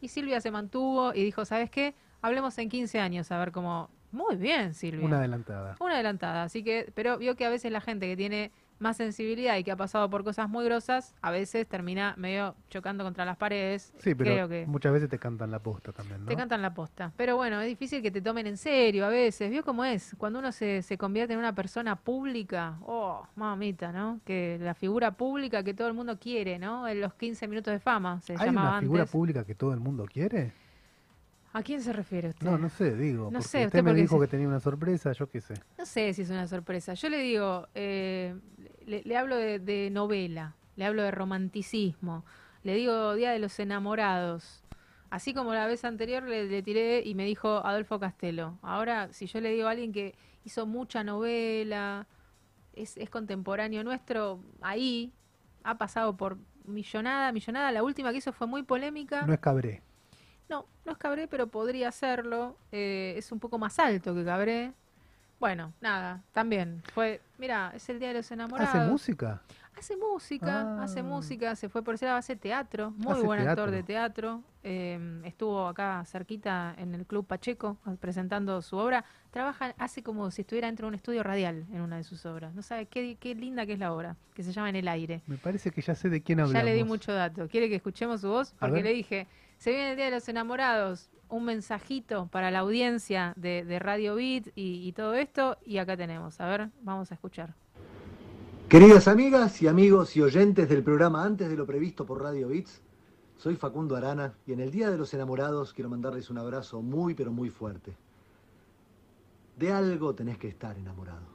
Y Silvia se mantuvo y dijo, ¿sabes qué? Hablemos en 15 años a ver cómo... Muy bien, Silvia. Una adelantada. Una adelantada, así que, pero vio que a veces la gente que tiene más sensibilidad y que ha pasado por cosas muy grosas, a veces termina medio chocando contra las paredes. Sí, pero Creo que muchas veces te cantan la posta también, ¿no? te cantan la posta. Pero bueno, es difícil que te tomen en serio a veces. ¿Vio cómo es? Cuando uno se, se convierte en una persona pública, oh, mamita, ¿no? Que la figura pública que todo el mundo quiere, ¿no? En los 15 minutos de fama se ¿Hay llamaba una figura antes. pública que todo el mundo quiere? ¿A quién se refiere usted? No, no sé, digo. No sé, usted, usted me dijo se- que tenía una sorpresa, yo qué sé. No sé si es una sorpresa. Yo le digo, eh, le, le hablo de, de novela, le hablo de romanticismo, le digo Día de los Enamorados. Así como la vez anterior le, le tiré y me dijo Adolfo Castelo. Ahora, si yo le digo a alguien que hizo mucha novela, es, es contemporáneo nuestro, ahí ha pasado por millonada, millonada. La última que hizo fue muy polémica. No es cabré. No, no es Cabré, pero podría serlo. Eh, es un poco más alto que Cabré. Bueno, nada, también fue, mira, es el Día de los Enamorados. ¿Hace música? Hace música, hace Ah. música, se fue por lado, hace teatro, muy Hace buen actor de teatro. eh, estuvo acá cerquita en el Club Pacheco eh, presentando su obra. Trabaja, hace como si estuviera dentro de un estudio radial en una de sus obras. No sabe qué, qué linda que es la obra, que se llama En el aire. Me parece que ya sé de quién hablamos. Ya le di mucho dato. ¿Quiere que escuchemos su voz? Porque le dije, se viene el Día de los Enamorados, un mensajito para la audiencia de, Radio Beat y, y todo esto, y acá tenemos. A ver, vamos a escuchar. Queridas amigas y amigos y oyentes del programa Antes de lo previsto por Radio Beats, soy Facundo Arana y en el Día de los Enamorados quiero mandarles un abrazo muy pero muy fuerte. De algo tenés que estar enamorado.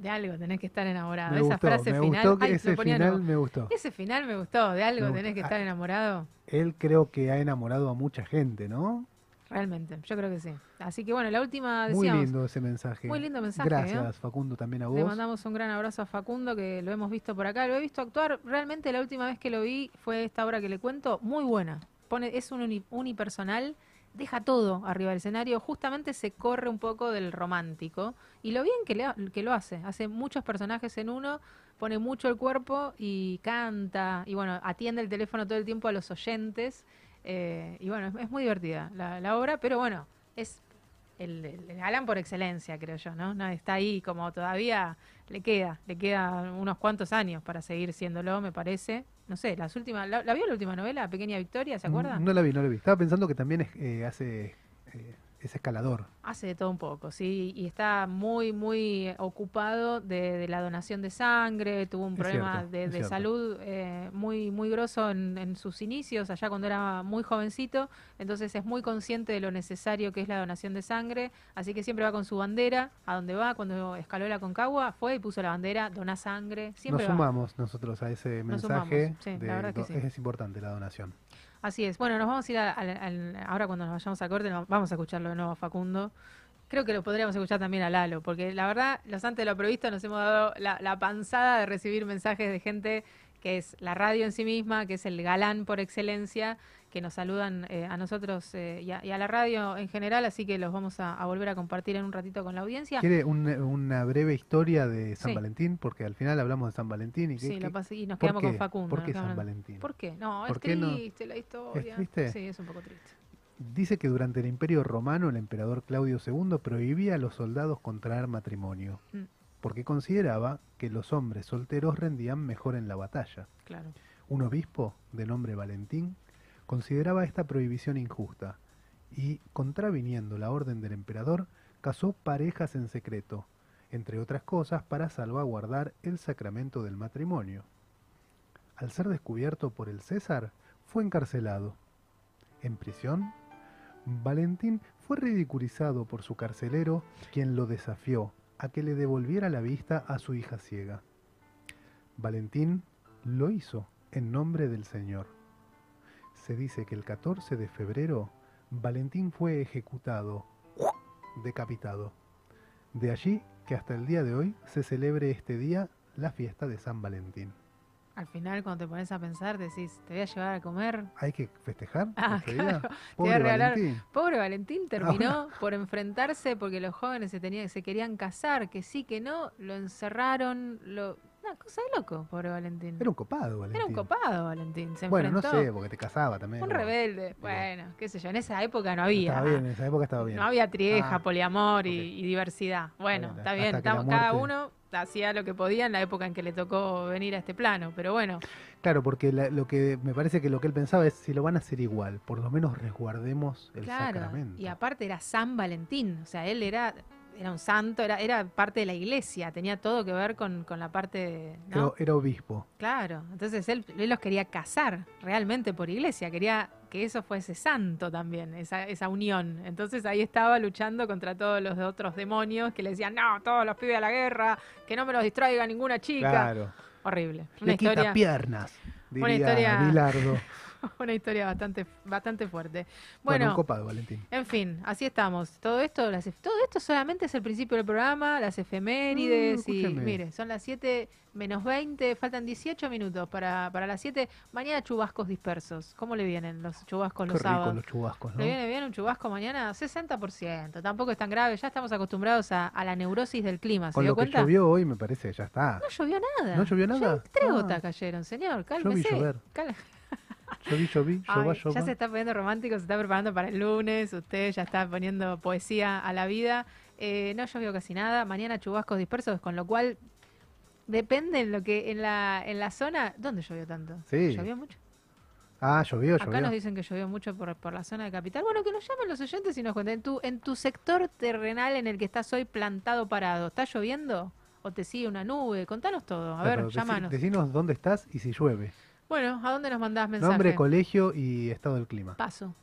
De algo tenés que estar enamorado. Me Esa gustó, frase me final. gustó ay, ese final me gustó. Ese final me gustó. De algo Me tenés gustó. que estar Ah. enamorado. Él creo que ha enamorado a mucha gente, ¿no? Realmente, yo creo que sí. Así que bueno, la última Muy decíamos. lindo ese mensaje. Muy lindo mensaje, Gracias, ¿eh? Facundo, también a Le vos. mandamos un gran abrazo a Facundo, que lo hemos visto por acá. Lo he visto actuar. Realmente la última vez que lo vi fue esta obra que le cuento. Muy buena. Pone, es un uni- unipersonal. Deja todo arriba del escenario. Justamente se corre un poco del romántico. Y lo bien que, le que lo hace. Hace muchos personajes en uno. Pone mucho el cuerpo y canta. Y bueno, atiende el teléfono todo el tiempo a los oyentes. eh, y bueno, es, muy divertida la, obra. Pero bueno, es el, el galán por excelencia, creo yo, ¿no? No, Está ahí como todavía le queda, le queda unos cuantos años para seguir siéndolo, me parece. No sé, las últimas, ¿la, vio la última novela, Pequeña Victoria, ¿se acuerda? No la vi, no la vi. Estaba pensando que también es, eh, hace eh, es escalador. Hace de todo un poco, sí, y está muy, muy ocupado de, de la donación de sangre, tuvo un Es problema cierto, de, de salud eh, muy, muy grosso en, en sus inicios, allá cuando era muy jovencito, entonces es muy consciente de lo necesario que es la donación de sangre, así que siempre va con su bandera, a donde va, cuando escaló la Concagua, fue y puso la bandera, dona sangre, siempre Nos va. sumamos nosotros a ese Nos mensaje. sumamos, sí, de la verdad que sí. Es importante la donación. Así es. Bueno, nos vamos a ir a- al- ahora cuando nos vayamos a corte, vamos a escucharlo de nuevo a Facundo. Creo que lo podríamos escuchar también a Lalo, porque la verdad, los antes de lo previsto nos hemos dado la, la panzada de recibir mensajes de gente que es la radio en sí misma, que es el galán por excelencia, que nos saludan eh, a nosotros eh, y, a, y a la radio en general, así que los vamos a, a volver a compartir en un ratito con la audiencia. ¿Quiere un- una breve historia de San Sí. Valentín? Porque al final hablamos de San Valentín y, qué- Sí, qué- lo pasé y nos ¿por quedamos con qué? Facundo. ¿Por qué San. Valentín? ¿Por qué? No, ¿Por es qué no? triste la historia. triste? Sí, es un poco triste. Dice que durante el Imperio Romano el emperador Claudio II prohibía a los soldados contraer matrimonio, Mm. porque consideraba que los hombres solteros rendían mejor en la batalla. Claro. Un obispo, de nombre Valentín, consideraba esta prohibición injusta y, contraviniendo la orden del emperador, casó parejas en secreto, entre otras cosas para salvaguardar el sacramento del matrimonio. Al ser descubierto por el César, fue encarcelado. En prisión, Valentín fue ridiculizado por su carcelero, quien lo desafió a que le devolviera la vista a su hija ciega. Valentín lo hizo en nombre del Señor. Se dice que el 14 de febrero Valentín fue ejecutado, decapitado. De allí que hasta el día de hoy se celebre este día la fiesta de San Valentín. Al final, cuando te pones a pensar, decís, te voy a llevar a comer. ¿Hay que festejar Ah, este claro. día? Te voy a Pobre regalar- Valentín. Pobre Valentín terminó por enfrentarse porque los jóvenes se, tenían, se querían casar, que sí, que no, lo encerraron, lo... Una cosa de loco, pobre Valentín. Era un copado, Valentín. Era un copado, Valentín. Se Bueno, no sé, porque te casaba también. Un ¿no? rebelde. Bueno, qué sé yo, en esa época no había. Estaba bien, en esa época estaba bien. No había trieja, Ah, poliamor y, diversidad. Bueno, está bien, cada uno hacía lo que podía en la época en que le tocó venir a este plano, pero bueno, Claro, porque la- lo que me parece que lo que él pensaba es si lo van a hacer igual, por lo menos resguardemos el claro. sacramento. Y aparte era San Valentín, o sea, él era, era un santo, era, era parte de la iglesia, tenía todo que ver con, con la parte de... ¿no? Era, era obispo. Claro, entonces él, él los quería casar realmente por iglesia, quería que eso fuese santo también, esa, esa unión. Entonces ahí estaba luchando contra todos los otros demonios que le decían, no, todos los pibes a la guerra, que no me los distraiga ninguna chica. Claro. Horrible. Una Le quita historia, piernas, una diría historia- Bilardo. [laughs] una historia bastante, bastante fuerte. Bueno, Bueno, copado, Valentín. en fin, así estamos. Todo esto, las, todo esto solamente es el principio del programa, las efemérides Mm, y mire, son las 7 menos 20, faltan 18 minutos para, para las 7. Mañana chubascos dispersos. ¿Cómo le vienen los chubascos Qué los rico sábados? los chubascos, ¿no? ¿Le viene bien un chubasco mañana? 60%. Tampoco es tan grave. Ya estamos acostumbrados a, a la neurosis del clima. ¿Se Con dio lo que cuenta? llovió hoy me parece que ya está. No llovió nada. ¿No llovió nada? Tres Ah. gotas cayeron, señor. Cálmese. llover. Lloví, llova, Ay, llova. ya se está poniendo romántico, se está preparando para el lunes, usted ya está poniendo poesía a la vida. Eh, no llovió casi nada, mañana chubascos dispersos, con lo cual depende en lo que en la, en la zona. ¿Dónde llovió tanto? Sí. ¿Llovió mucho? Ah, llovió, Acá llovió. nos dicen que llovió mucho por, por la zona de capital. Bueno, que nos llamen los oyentes y nos cuenten. En tu, en tu sector terrenal en el que estás hoy plantado parado, ¿está lloviendo? ¿O te sigue una nube? Contanos todo. A Claro, ver, llámanos. Decinos dónde estás y si llueve. Bueno, ¿a dónde nos mandás mensaje? Nombre, colegio y estado del clima. Paso.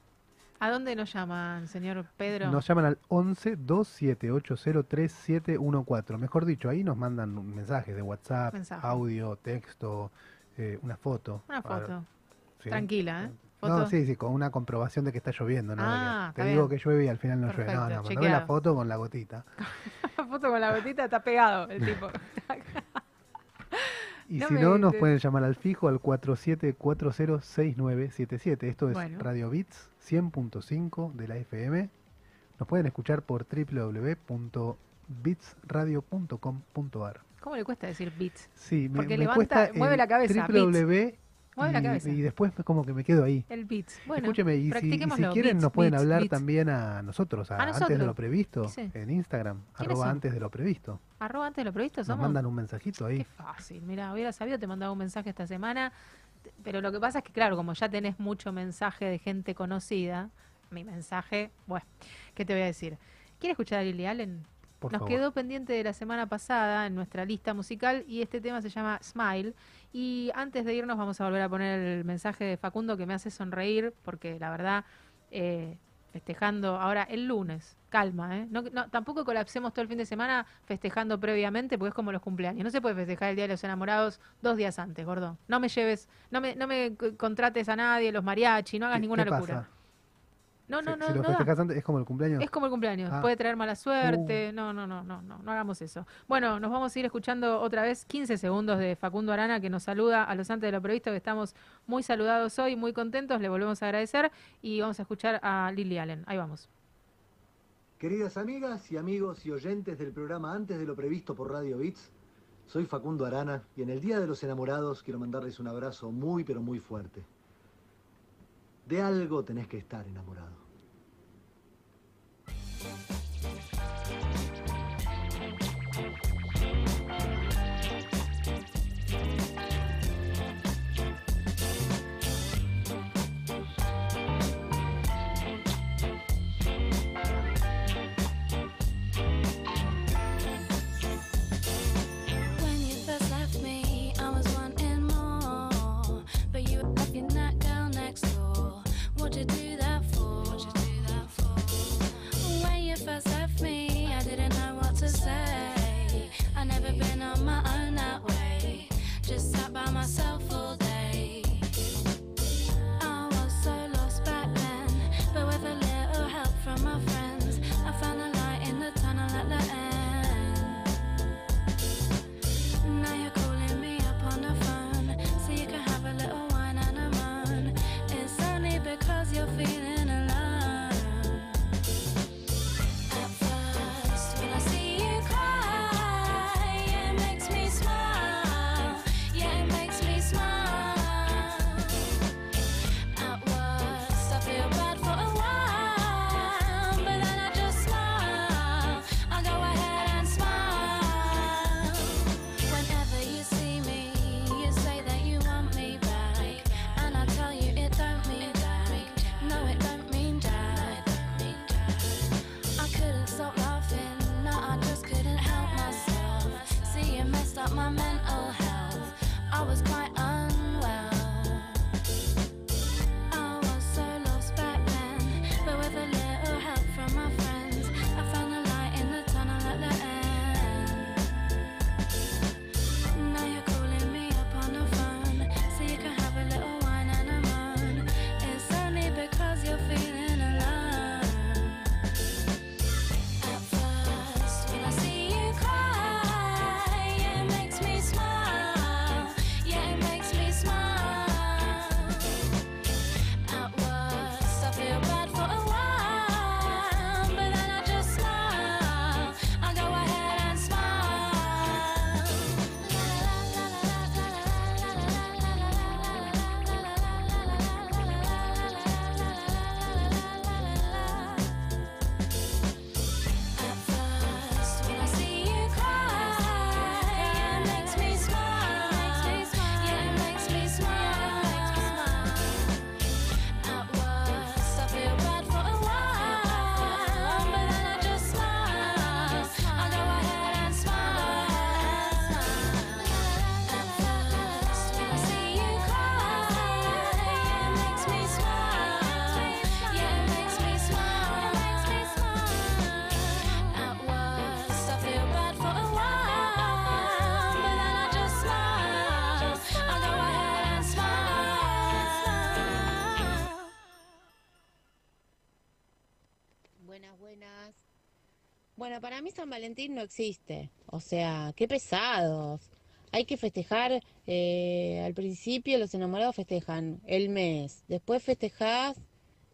¿A dónde nos llaman, señor Pedro? Nos llaman al 11 2780 3714. Mejor dicho, ahí nos mandan un mensaje de WhatsApp, Mensaje. audio, texto, eh, una foto. Una foto. sí. Tranquila, ¿eh? No, sí, sí, con una comprobación de que está lloviendo, ¿no? Ah, te digo bien. que llueve y al final no llueve. Perfecto, No, no, mandame la foto con la gotita. [laughs] foto con la gotita está pegado el tipo. [laughs] Y No si no, nos pueden llamar al fijo al 47406977. Esto es Bueno. Radio Bits 100.5 de la FM. Nos pueden escuchar por www.bitsradio.com.ar. ¿Cómo le cuesta decir beats? Sí, me, Porque me levanta- cuesta mueve la cabeza, www Mueve la y- cabeza. Y después como que me quedo ahí. El beats. Bueno, Escúcheme, y si, y si practiquémoslo. quieren Beats, nos pueden beats, hablar beats. también a nosotros, a, A antes de lo previsto, en Instagram, ¿Quiénes arroba son? antes de lo previsto. Arroba antes de lo previsto, Nos mandan un mensajito ahí. Qué fácil. Mira, hubiera sabido, te mandaba un mensaje esta semana. Pero lo que pasa es que, claro, como ya tenés mucho mensaje de gente conocida, mi mensaje, bueno, ¿qué te voy a decir? ¿Quieres escuchar a Lily Allen? Por Nos favor. quedó pendiente de la semana pasada en nuestra lista musical y este tema se llama Smile. Y antes de irnos vamos a volver a poner el mensaje de Facundo que me hace sonreír porque la verdad, eh, festejando ahora el lunes, calma, ¿eh? No, no, tampoco colapsemos todo el fin de semana festejando previamente porque es como los cumpleaños. No se puede festejar el Día de los Enamorados dos días antes, gordo. No me lleves, no me, no me contrates a nadie, los mariachi, no hagas ¿Qué- ninguna locura. pasa? No, no, si, no, si lo no da. festejas antes, es como el cumpleaños. Es como el cumpleaños, Ah. Uh. puede traer mala suerte. No, no, no, no, no, no hagamos eso. Bueno, nos vamos a ir escuchando otra vez 15 segundos de Facundo Arana que nos saluda a los antes de lo previsto, que estamos muy saludados hoy, muy contentos, le volvemos a agradecer y vamos a escuchar a Lily Allen. Ahí vamos. Queridas amigas y amigos y oyentes del programa Antes de lo previsto por Radio Bits, soy Facundo Arana y en el Día de los Enamorados quiero mandarles un abrazo muy pero muy fuerte. De algo tenés que estar enamorado. to say. I never been on my own that way. Just sat by myself all day. Para mí San Valentín no existe. O sea, qué pesados. Hay que festejar, eh, al principio los enamorados festejan el mes, después festejás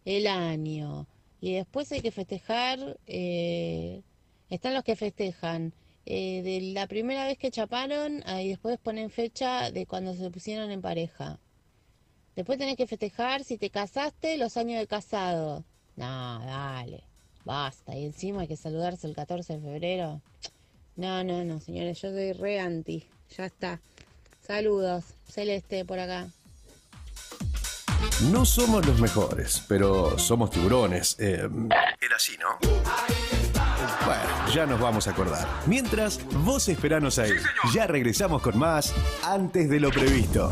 el año y después hay que festejar, eh, están los que festejan eh, de la primera vez que chaparon y después ponen fecha de cuando se pusieron en pareja. Después tenés que festejar si te casaste los años de casado. No, dale, basta. Y encima hay que saludarse el 14 de febrero. No, no, no, señores, yo soy re anti. Ya está. Saludos. Celeste por acá. No somos los mejores, pero somos tiburones. Eh, era así, ¿no? Bueno, ya nos vamos a acordar. Mientras, vos esperanos ahí. Ya regresamos con más antes de lo previsto.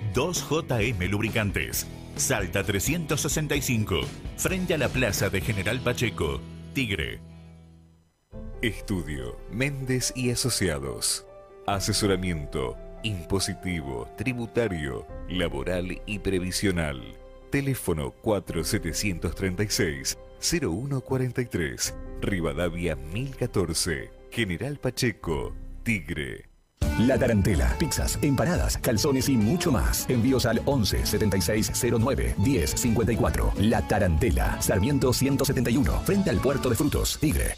2JM Lubricantes. Salta 365. Frente a la Plaza de General Pacheco. Tigre. Estudio Méndez y Asociados. Asesoramiento impositivo, tributario, laboral y previsional. Teléfono 4736-0143, Rivadavia 1014, General Pacheco, Tigre. La Tarantela, pizzas, empanadas, calzones y mucho más. Envíos al 11 76 09 10 54. La Tarantela, Sarmiento 171, frente al puerto de frutos, Tigre.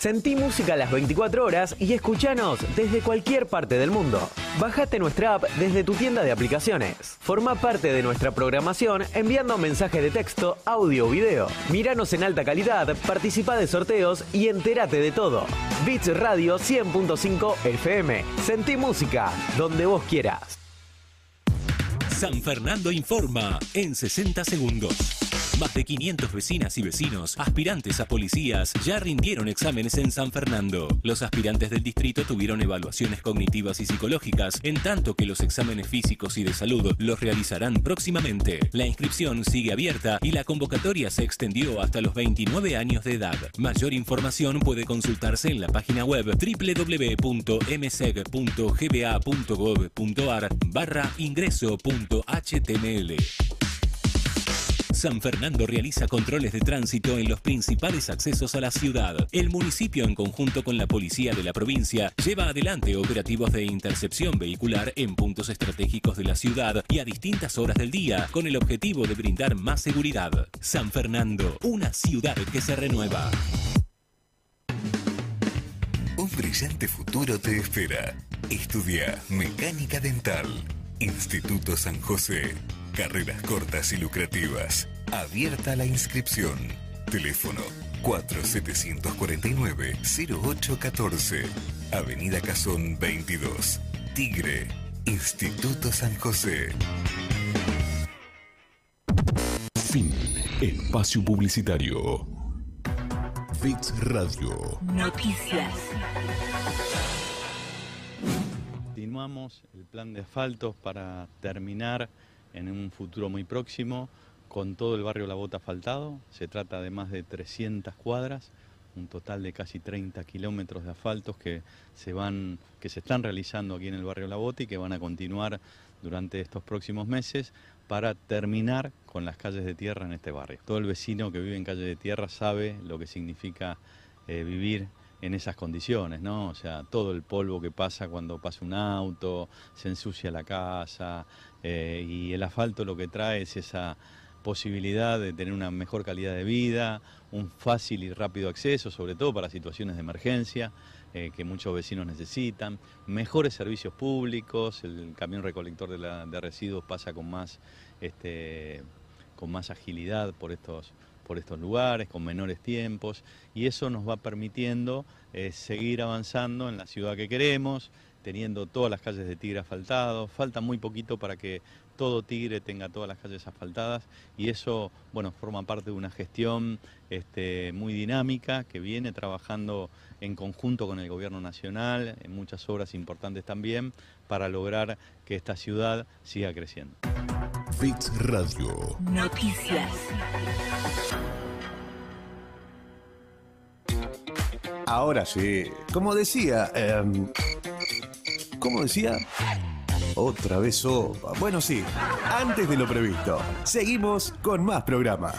Sentí música a las 24 horas y escuchanos desde cualquier parte del mundo. Bájate nuestra app desde tu tienda de aplicaciones. Forma parte de nuestra programación enviando mensaje de texto, audio o video. Míranos en alta calidad, participa de sorteos y entérate de todo. Beats Radio 100.5 FM. Sentí música donde vos quieras. San Fernando informa en 60 segundos. Más de 500 vecinas y vecinos, aspirantes a policías, ya rindieron exámenes en San Fernando. Los aspirantes del distrito tuvieron evaluaciones cognitivas y psicológicas, en tanto que los exámenes físicos y de salud los realizarán próximamente. La inscripción sigue abierta y la convocatoria se extendió hasta los 29 años de edad. Mayor información puede consultarse en la página web www.mseg.gba.gov.ar barra ingreso.html. San Fernando realiza controles de tránsito en los principales accesos a la ciudad. El municipio, en conjunto con la policía de la provincia, lleva adelante operativos de intercepción vehicular en puntos estratégicos de la ciudad y a distintas horas del día, con el objetivo de brindar más seguridad. San Fernando, una ciudad que se renueva. Un brillante futuro te espera. Estudia Mecánica Dental. Instituto San José. Carreras cortas y lucrativas. Abierta la inscripción. Teléfono 4749-0814. Avenida Cazón 22. Tigre. Instituto San José. Fin. Espacio Publicitario. Bits Radio. Noticias. Continuamos el plan de asfaltos para terminar en un futuro muy próximo con todo el barrio La Bota asfaltado. Se trata de más de 300 cuadras, un total de casi 30 kilómetros de asfaltos que se, van, que se están realizando aquí en el barrio La Bota y que van a continuar durante estos próximos meses para terminar con las calles de tierra en este barrio. Todo el vecino que vive en calle de tierra sabe lo que significa eh, vivir en esas condiciones, ¿no? O sea, todo el polvo que pasa cuando pasa un auto, se ensucia la casa eh, y el asfalto lo que trae es esa posibilidad de tener una mejor calidad de vida, un fácil y rápido acceso, sobre todo para situaciones de emergencia eh, que muchos vecinos necesitan, mejores servicios públicos, el camión recolector de, la- residuos pasa con más, este, con más agilidad por estos, por estos lugares, con menores tiempos, y eso nos va permitiendo eh, seguir avanzando en la ciudad que queremos, teniendo todas las calles de Tigre asfaltados, falta muy poquito para que todo Tigre tenga todas las calles asfaltadas y eso, bueno, forma parte de una gestión este, muy dinámica que viene trabajando en conjunto con el gobierno nacional, en muchas obras importantes también, para lograr que esta ciudad siga creciendo. Bits Radio. Noticias. Ahora sí, como decía, em, ¿cómo decía? Otra vez sopa. Bueno, sí, antes de lo previsto, seguimos con más programa.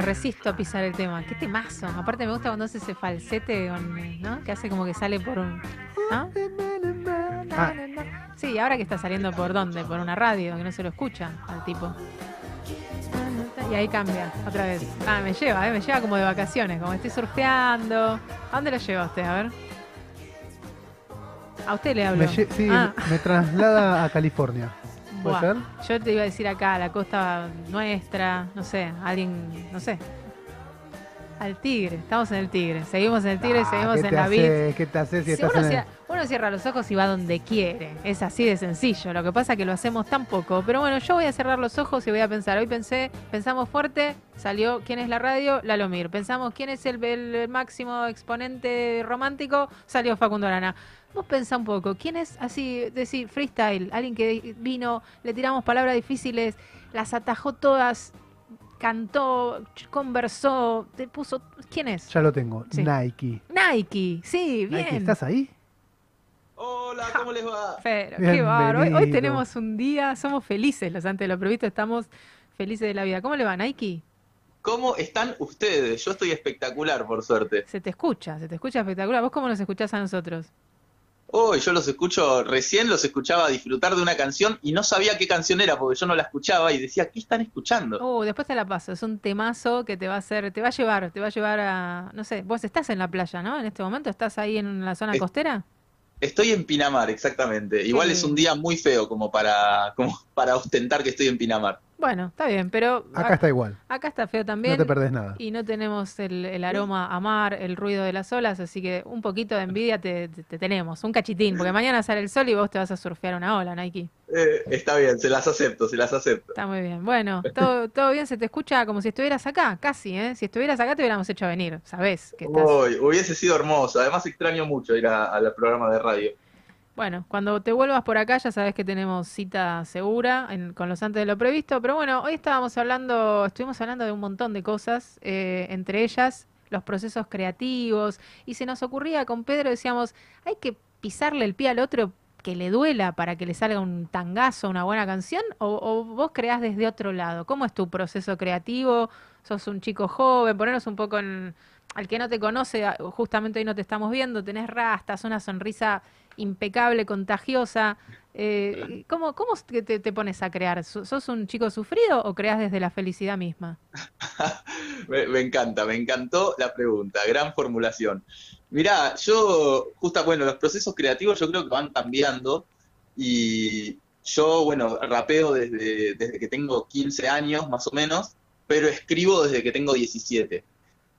Me- resisto a pisar el tema. Qué temazo. Aparte me gusta cuando hace ese falsete, ¿no? Que hace como que sale por un... ¿no? Ah. Sí, ahora que está saliendo por dónde? Por una radio, que no se lo escucha al tipo. Y ahí cambia, otra vez. Ah, me lleva, ¿eh? me lleva como de vacaciones, como estoy surfeando. ¿A dónde lo lleva usted? A ver. A usted le hablo. Me sí, Ah. me traslada a California. ¿Puede Buah, ser? Yo te iba a decir acá, la costa nuestra, no sé, alguien, no sé. Al Tigre, estamos en el Tigre, seguimos en el Tigre, Ah, seguimos ¿qué en te la haces? ¿Qué te haces si Si estás uno, en el- cierra, uno cierra los ojos y va donde quiere, es así de sencillo. Lo que pasa es que lo hacemos tan poco. Pero bueno, yo voy a cerrar los ojos y voy a pensar. Hoy pensé, pensamos fuerte, salió quién es la radio, Lalomir. Pensamos quién es el, el máximo exponente romántico, salió Facundo Arana. Vos pensá un poco, ¿quién es así, decir, freestyle? Alguien que vino, le tiramos palabras difíciles, las atajó todas, cantó, conversó, te puso. ¿Quién es? Ya lo tengo. Sí. Nike. Nike, sí, bien. Nike, ¿estás ahí? Hola, ¿cómo les va? Pero, qué bárbaro. Hoy, hoy tenemos un día, somos felices los antes de lo previsto, estamos felices de la vida. ¿Cómo le va, Nike? ¿Cómo están ustedes? Yo estoy espectacular, por suerte. Se te escucha, se te escucha espectacular. ¿Vos cómo nos escuchás a nosotros? Hoy yo los escucho, recién los escuchaba disfrutar de una canción y no sabía qué canción era porque yo no la escuchaba y decía, ¿qué están escuchando? Uh, después te la paso. Es un temazo que te va a hacer, te va a llevar, te va a llevar a, no sé, vos estás en la playa, ¿no? En este momento estás ahí en la zona Es- costera. Estoy en Pinamar, exactamente. Igual Sí. es un día muy feo como para, como para ostentar que estoy en Pinamar. Bueno, está bien, pero Acá está igual. acá está feo también. No te perdés nada. Y no tenemos el, el aroma a mar, el ruido de las olas, así que un poquito de envidia te, te- te tenemos, un cachitín, porque mañana sale el sol y vos te vas a surfear una ola, Nike. Eh, está bien, se las acepto, se las acepto. Está muy bien. Bueno, todo, [laughs] todo bien, se te escucha como si estuvieras acá, casi, ¿eh? Si estuvieras acá te hubiéramos hecho venir, sabés que estás. Uy, hubiese sido hermoso. Además extraño mucho ir a- al programa de radio. Bueno, cuando te vuelvas por acá ya sabes que tenemos cita segura en- con los antes de lo previsto, pero bueno, hoy estábamos hablando, estuvimos hablando de un montón de cosas, eh, entre ellas los procesos creativos, y se nos ocurría con Pedro, decíamos, hay que pisarle el pie al otro que le duela para que le salga un tangazo, una buena canción, o, o vos creás desde otro lado. ¿Cómo es tu proceso creativo? ¿Sos un chico joven? Ponernos un poco en, al que no te conoce, justamente hoy no te estamos viendo, tenés rastas, una sonrisa impecable, contagiosa. Eh, ¿cómo, ¿Cómo te, te pones a crear? ¿So- ¿Sos un chico sufrido o creas desde la felicidad misma? [laughs] Me, me encanta, me encantó la pregunta, gran formulación. Mirá, yo, justa, bueno, los procesos creativos yo creo que van cambiando y yo, bueno, rapeo desde, desde que tengo 15 años más o menos, pero escribo desde que tengo 17.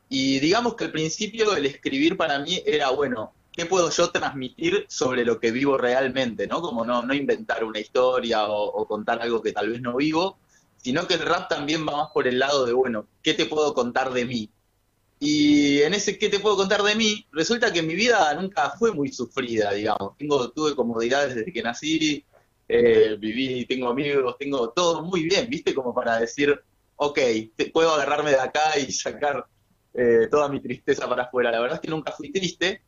Y digamos que al principio el escribir para mí era, bueno, ¿qué puedo yo transmitir sobre lo que vivo realmente? ¿no? Como no, inventar una historia o, o contar algo que tal vez no vivo, sino que el rap también va más por el lado de, bueno, ¿qué te puedo contar de mí? Y en ese ¿qué te puedo contar de mí? Resulta que mi vida nunca fue muy sufrida, digamos. Tengo, tuve comodidades desde que nací, eh, viví, tengo amigos, tengo todo muy bien, ¿viste? Como para decir, ok, te- puedo agarrarme de acá y sacar eh, toda mi tristeza para afuera. La verdad es que nunca fui triste.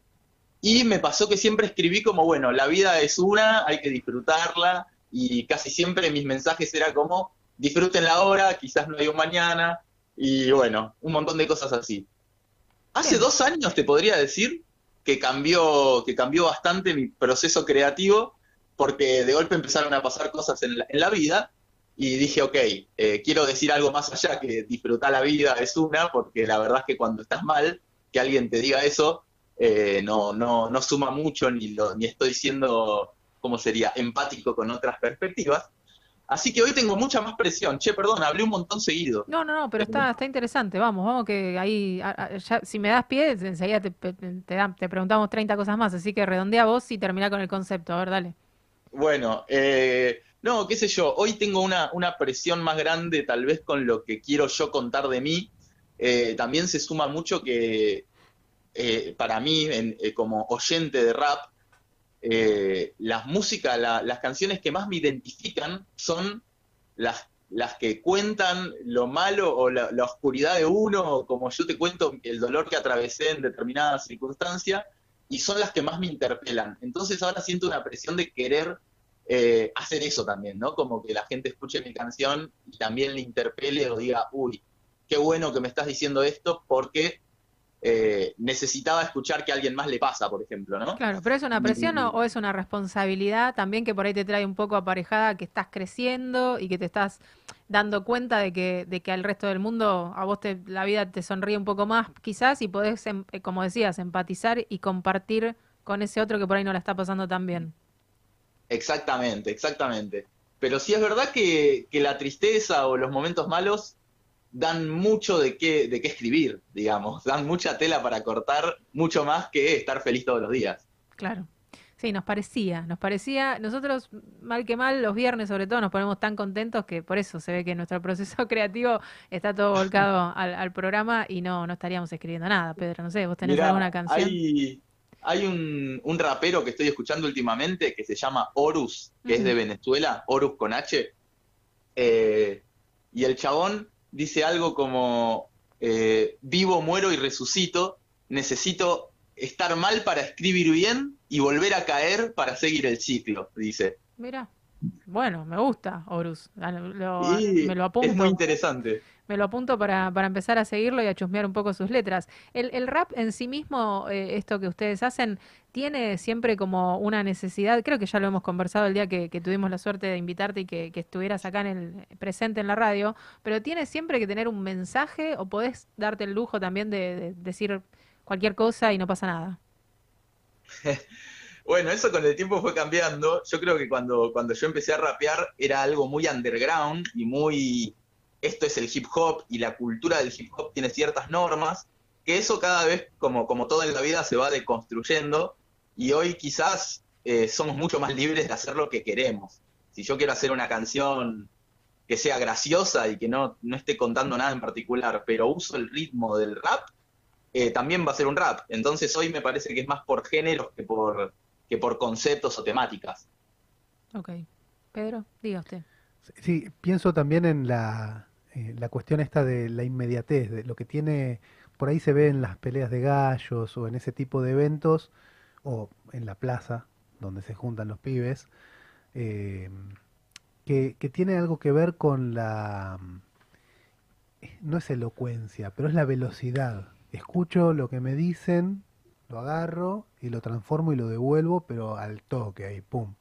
Y me pasó que siempre escribí como, bueno, la vida es una, hay que disfrutarla. Y casi siempre mis mensajes era como, disfruten la hora, quizás no hay un mañana. Y bueno, un montón de cosas así. Hace dos años te podría decir que cambió, que cambió bastante mi proceso creativo, porque de golpe empezaron a pasar cosas en la, en la vida y dije, ok, eh, quiero decir algo más allá que disfrutar la vida es una, porque la verdad es que cuando estás mal, que alguien te diga eso, eh, no, no, no suma mucho, ni, lo, ni estoy siendo, ¿cómo sería?, empático con otras perspectivas. Así que hoy tengo mucha más presión. Che, perdón, hablé un montón seguido. No, no, no, pero está, está interesante. Vamos, vamos, que ahí, ya, si me das pie, enseguida te, te, te dan- te preguntamos 30 cosas más. Así que redondea vos y termina con el concepto. A ver, dale. Bueno, eh, no, qué sé yo, hoy tengo una, una presión más grande tal vez con lo que quiero yo contar de mí. Eh, también se suma mucho que eh, para mí, en- eh, como oyente de rap, eh, las músicas, la- las canciones que más me identifican son las, que cuentan lo malo o la, oscuridad de uno, o como yo te cuento el dolor que atravesé en determinada circunstancia, y son las que más me interpelan. Entonces ahora siento una presión de querer hacer eso también, ¿no? Como que la gente escuche mi canción y también le interpele o diga, uy, qué bueno que me estás diciendo esto porque eh, necesitaba escuchar que a alguien más le pasa, por ejemplo, ¿no? Claro, pero ¿es una presión o, o es una responsabilidad también que por ahí te trae un poco aparejada que estás creciendo y que te estás dando cuenta de que, de que al resto del mundo a vos te, la vida te sonríe un poco más quizás y podés, em- eh, como decías, empatizar y compartir con ese otro que por ahí no la está pasando tan bien? Exactamente, exactamente. Pero sí es verdad que, que la tristeza o los momentos malos dan mucho de qué, de qué escribir, digamos, dan mucha tela para cortar, mucho más que estar feliz todos los días. Claro. Sí, nos parecía, nos parecía, nosotros mal que mal, los viernes sobre todo nos ponemos tan contentos que por eso se ve que nuestro proceso [laughs] creativo está todo volcado al, al programa y no, no estaríamos escribiendo nada, Pedro, no sé, vos tenés Mirá, alguna canción. Hay, hay un, un rapero que estoy escuchando últimamente que se llama Horus, que es de. Venezuela, Horus con H. Eh, y el chabón dice algo como, eh, vivo, muero y resucito, necesito estar mal para escribir bien y volver a caer para seguir el ciclo, dice. Mira, bueno, me gusta, Horus, Ah, lo- me lo es muy apunto. interesante. Me lo apunto para, para empezar a seguirlo y a chusmear un poco sus letras. El, el rap en sí mismo, eh, esto que ustedes hacen, tiene siempre como una necesidad, creo que ya lo hemos conversado el día que, tuvimos la suerte de invitarte y que, estuvieras acá en el, presente en la radio, pero tiene siempre que tener un mensaje o podés darte el lujo también de, de decir cualquier cosa y no pasa nada. [laughs] Bueno, eso con el tiempo fue cambiando. Yo creo que cuando, cuando yo empecé a rapear era algo muy underground y muy... Esto es el hip hop y la cultura del hip hop tiene ciertas normas, que eso cada vez, como, como todo en la vida, se va deconstruyendo y hoy quizás eh, somos mucho más libres de hacer lo que queremos. Si yo quiero hacer una canción que sea graciosa y que no, no esté contando nada en particular, pero uso el ritmo del rap, eh, también va a ser un rap. Entonces hoy me parece que es más por géneros que por, que por conceptos o temáticas. Ok. Pedro, diga usted. Sí, pienso también en la, eh, la cuestión esta de la inmediatez, de lo que tiene, por ahí se ve en las peleas de gallos o en ese tipo de eventos, o en la plaza donde se juntan los pibes, eh, que, tiene algo que ver con la, no es elocuencia, pero es la velocidad. escucho lo que me dicen, lo agarro y lo transformo y lo devuelvo, pero al toque ahí, pum.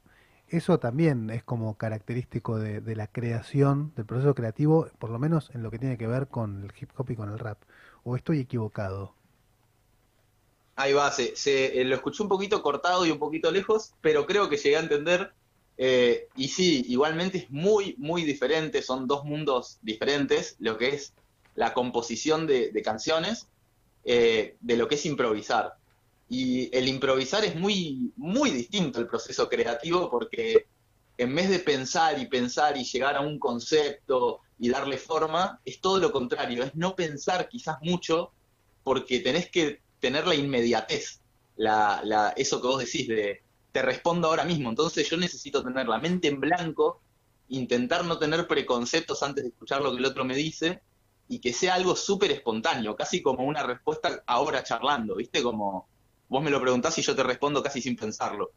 Eso también es como característico de la creación, del proceso creativo, por lo menos en lo que tiene que ver con el hip hop y con el rap. ¿O estoy equivocado? Ahí va, se, se- eh, lo escuché un poquito cortado y un poquito lejos, pero creo que llegué a entender. eh, y sí, igualmente es muy, muy diferente, son dos mundos diferentes, lo que es la composición de, canciones, eh, de lo que es improvisar. Y el improvisar es muy, muy distinto al proceso creativo porque en vez de pensar y pensar y llegar a un concepto y darle forma, es todo lo contrario, es no pensar quizás mucho porque tenés que tener la inmediatez, la, la, eso que vos decís de te respondo ahora mismo, entonces yo necesito tener la mente en blanco, intentar no tener preconceptos antes de escuchar lo que el otro me dice y que sea algo súper espontáneo, casi como una respuesta ahora charlando, ¿viste? Como vos me lo preguntás y yo te respondo casi sin pensarlo.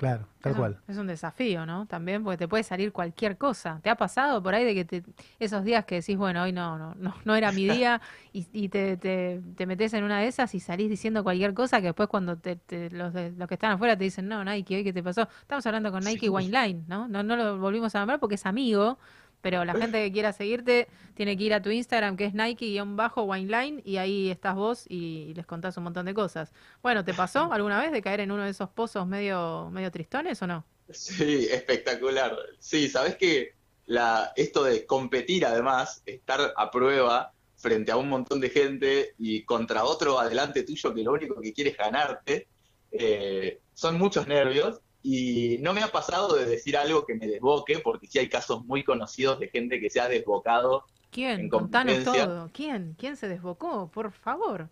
Claro, tal es un- cual. Es un desafío, ¿no? También, porque te puede salir cualquier cosa. ¿Te ha pasado por ahí de que te, esos días que decís, bueno, hoy no, no, no, no era mi [laughs] día, y, y te, te, te metes en una de esas y salís diciendo cualquier cosa que después cuando te, te- los, de- los que están afuera te dicen, no, Nike, hoy qué te pasó? Estamos hablando con Nike Wineline, ¿no? ¿no? No lo volvimos a nombrar porque es amigo, pero la gente que quiera seguirte tiene que ir a tu Instagram, que es Nike-Wineline, y ahí estás vos y les contás un montón de cosas. Bueno, ¿te pasó [laughs] alguna vez de caer en uno de esos pozos medio, medio tristones o no? Sí, espectacular. Sí, sabes que la, esto de competir además, estar a prueba frente a un montón de gente y contra otro adelante tuyo que lo único que quiere es ganarte, eh, son muchos nervios y no me ha pasado de decir algo que me desboque, porque sí hay casos muy conocidos de gente que se ha desbocado. ¿Quién? En Contanos todo. ¿Quién? ¿Quién se desbocó? Por favor.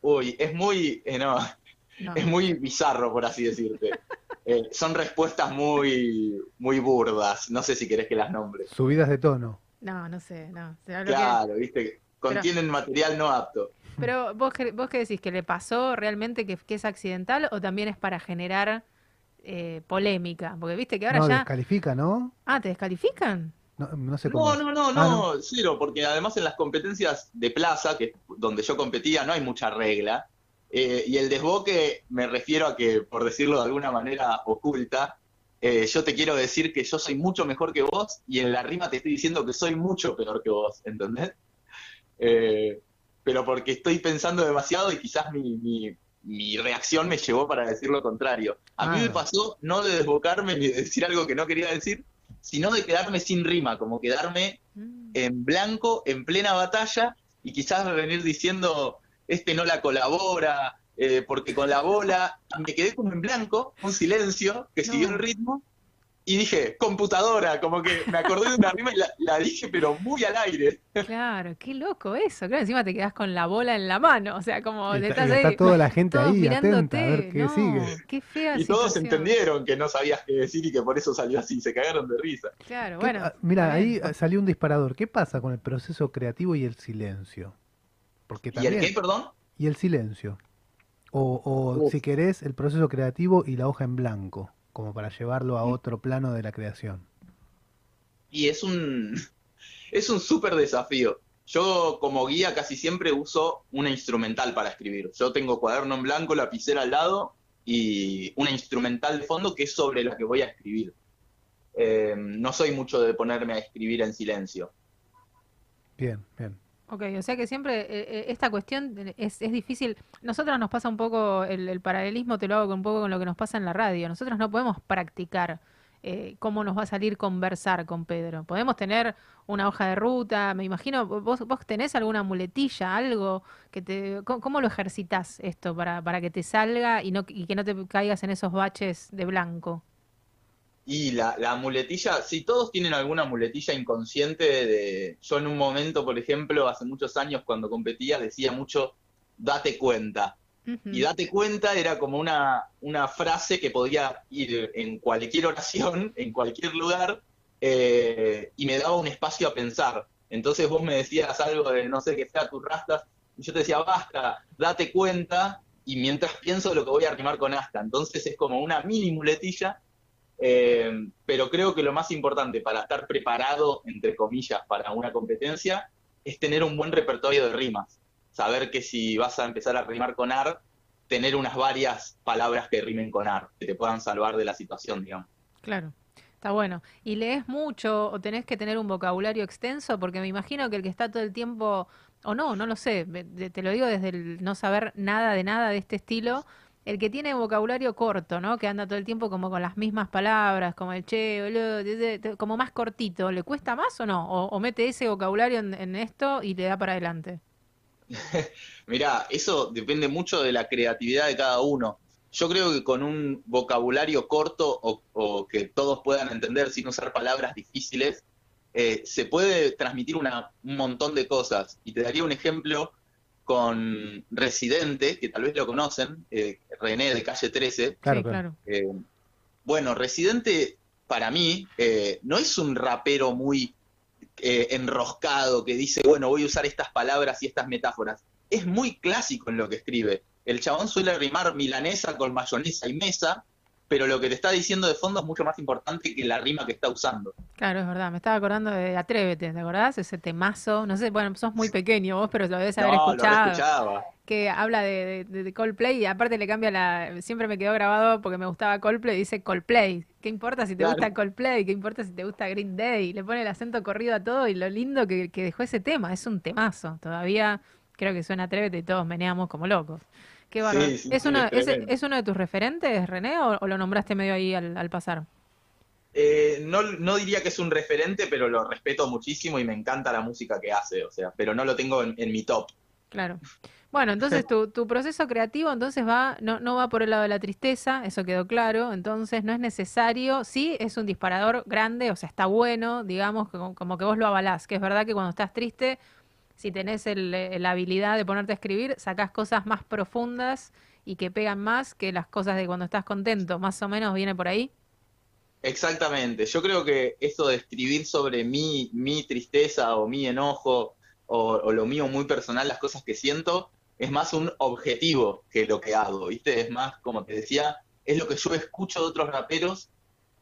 Uy, es muy, eh, no, No. es muy bizarro, por así decirte. [laughs] Eh, son respuestas muy, muy burdas. No sé si querés que las nombre. Subidas de tono. No, no sé, no. Será lo que- Claro, viste, contienen material no apto. Pero vos, qué- vos qué decís, que le pasó realmente que, que es accidental o también es para generar eh, polémica? Porque viste que ahora No, ya... descalifica, ¿no? Ah, ¿te descalifican? No, no sé cómo. No, no, no, Ah, no, cero, porque además en las competencias de plaza, que es donde yo competía, no hay mucha regla. Eh, y el desboque me refiero a que, por decirlo de alguna manera oculta, eh, yo te quiero decir que yo soy mucho mejor que vos y en la rima te estoy diciendo que soy mucho peor que vos, ¿entendés? Eh, pero porque estoy pensando demasiado y quizás mi, mi- mi reacción me llevó para decir lo contrario. A mí Ah. me pasó no de desbocarme ni de decir algo que no quería decir, sino de quedarme sin rima, como quedarme en blanco, en plena batalla, y quizás venir diciendo, este no la colabora, eh, porque con la bola, me quedé como en blanco, un silencio que siguió el ritmo, y dije, computadora, como que me acordé de una rima y la, la dije, pero muy al aire. Claro, qué loco eso. Claro, encima te quedás con la bola en la mano. O sea, como está, estás y está ahí, toda la gente ahí atenta a mirándote. ver qué No, sigue. Qué fea Y todos entendieron que no sabías qué decir y que por eso salió así, se cagaron de risa. Claro, ¿Qué- bueno. ah, Mira, ahí ah, salió un disparador. ¿Qué pasa con el proceso creativo y el silencio? Porque ¿Y el qué, perdón? Y el silencio. O, o Uf. si querés, el proceso creativo y la hoja en blanco, como para llevarlo a otro plano de la creación. Y es un [laughs] es un súper desafío. Yo como guía casi siempre uso una instrumental para escribir. Yo tengo cuaderno en blanco, lapicera al lado y una instrumental de fondo que es sobre la que voy a escribir. Eh, no soy mucho de ponerme a escribir en silencio. Bien, bien. Ok, o sea que siempre eh, eh, esta cuestión de- es, es difícil. Nosotros nos pasa un poco, el, el paralelismo te lo hago un poco con lo que nos pasa en la radio. Nosotros no podemos practicar eh, cómo nos va a salir conversar con Pedro. Podemos tener una hoja de ruta, me imagino, vos, vos tenés alguna muletilla, algo que te... ¿Cómo, cómo lo ejercitas esto para, para que te salga y, no, y que no te caigas en esos baches de blanco? Y la, la muletilla, si todos tienen alguna muletilla inconsciente de... Yo en un momento, por ejemplo, hace muchos años cuando competía, decía mucho, date cuenta. Y date cuenta era como una, una frase que podía ir en cualquier oración, en cualquier lugar, eh, y me daba un espacio a pensar. Entonces vos me decías algo de, no sé, que sea tus rastas, y yo te decía, basta, date cuenta, y mientras pienso lo que voy a arrimar con hasta. Entonces es como una mini muletilla, eh, pero creo que lo más importante para estar preparado, entre comillas, para una competencia, es tener un buen repertorio de rimas. saber que si vas a empezar a rimar con ar, tener unas varias palabras que rimen con ar, que te puedan salvar de la situación, digamos. Claro. Está bueno. ¿Y lees mucho o tenés que tener un vocabulario extenso? Porque me imagino que el que está todo el tiempo, o no, no lo sé, te lo digo desde el no saber nada de nada de este estilo, el que tiene vocabulario corto, ¿no? Que anda todo el tiempo como con las mismas palabras, como el che, como más cortito, ¿le cuesta más o no? ¿O, o mete ese vocabulario en, en esto y le da para adelante? [laughs] Mirá, eso depende mucho de la creatividad de cada uno. Yo creo que con un vocabulario corto o, o que todos puedan entender sin usar palabras difíciles, eh, se puede transmitir una- un montón de cosas. Y te daría un ejemplo con Residente, que tal vez lo conocen, eh, René de Calle 13. Claro, Sí, claro. Eh, bueno, Residente para mí eh, no es un rapero muy eh, enroscado que dice, bueno, voy a usar estas palabras y estas metáforas. Es muy clásico en lo que escribe. El chabón suele rimar milanesa con mayonesa y mesa, pero lo que te está diciendo de fondo es mucho más importante que la rima que está usando. Claro, es verdad, me estaba acordando de Atrévete, ¿te acordás? Ese temazo, no sé, bueno, sos muy pequeño vos, pero lo debes haber No, lo escuchado. escuchaba. que habla de, de- de Coldplay y aparte le cambia la... Siempre me quedó grabado porque me gustaba Coldplay, dice Coldplay. ¿Qué importa si te Claro. gusta Coldplay? ¿Qué importa si te gusta Green Day? Le pone el acento corrido a todo y lo lindo que, que dejó ese tema, es un temazo. Todavía creo que suena Atrévete y todos meneamos como locos. Qué bárbaro. Sí, sí, ¿Es, sí, uno, es uno de tus referentes, René, o, o lo nombraste medio ahí al, al pasar? Eh, no, no diría que es un referente, pero lo respeto muchísimo y me encanta la música que hace, o sea, pero no lo tengo en, en mi top. Claro. Bueno, entonces [laughs] tu, tu proceso creativo entonces va, no, no va por el lado de la tristeza, eso quedó claro, entonces no es necesario, sí es un disparador grande, o sea, está bueno, digamos, como, como que vos lo avalás, que es verdad que cuando estás triste, si tenés eh, la habilidad de ponerte a escribir, sacás cosas más profundas y que pegan más que las cosas de cuando estás contento, más o menos viene por ahí. Exactamente, yo creo que esto de escribir sobre mi, mi tristeza o mi enojo o, o lo mío muy personal, las cosas que siento, es más un objetivo que lo que hago, ¿viste? Es más, como te decía, es lo que yo escucho de otros raperos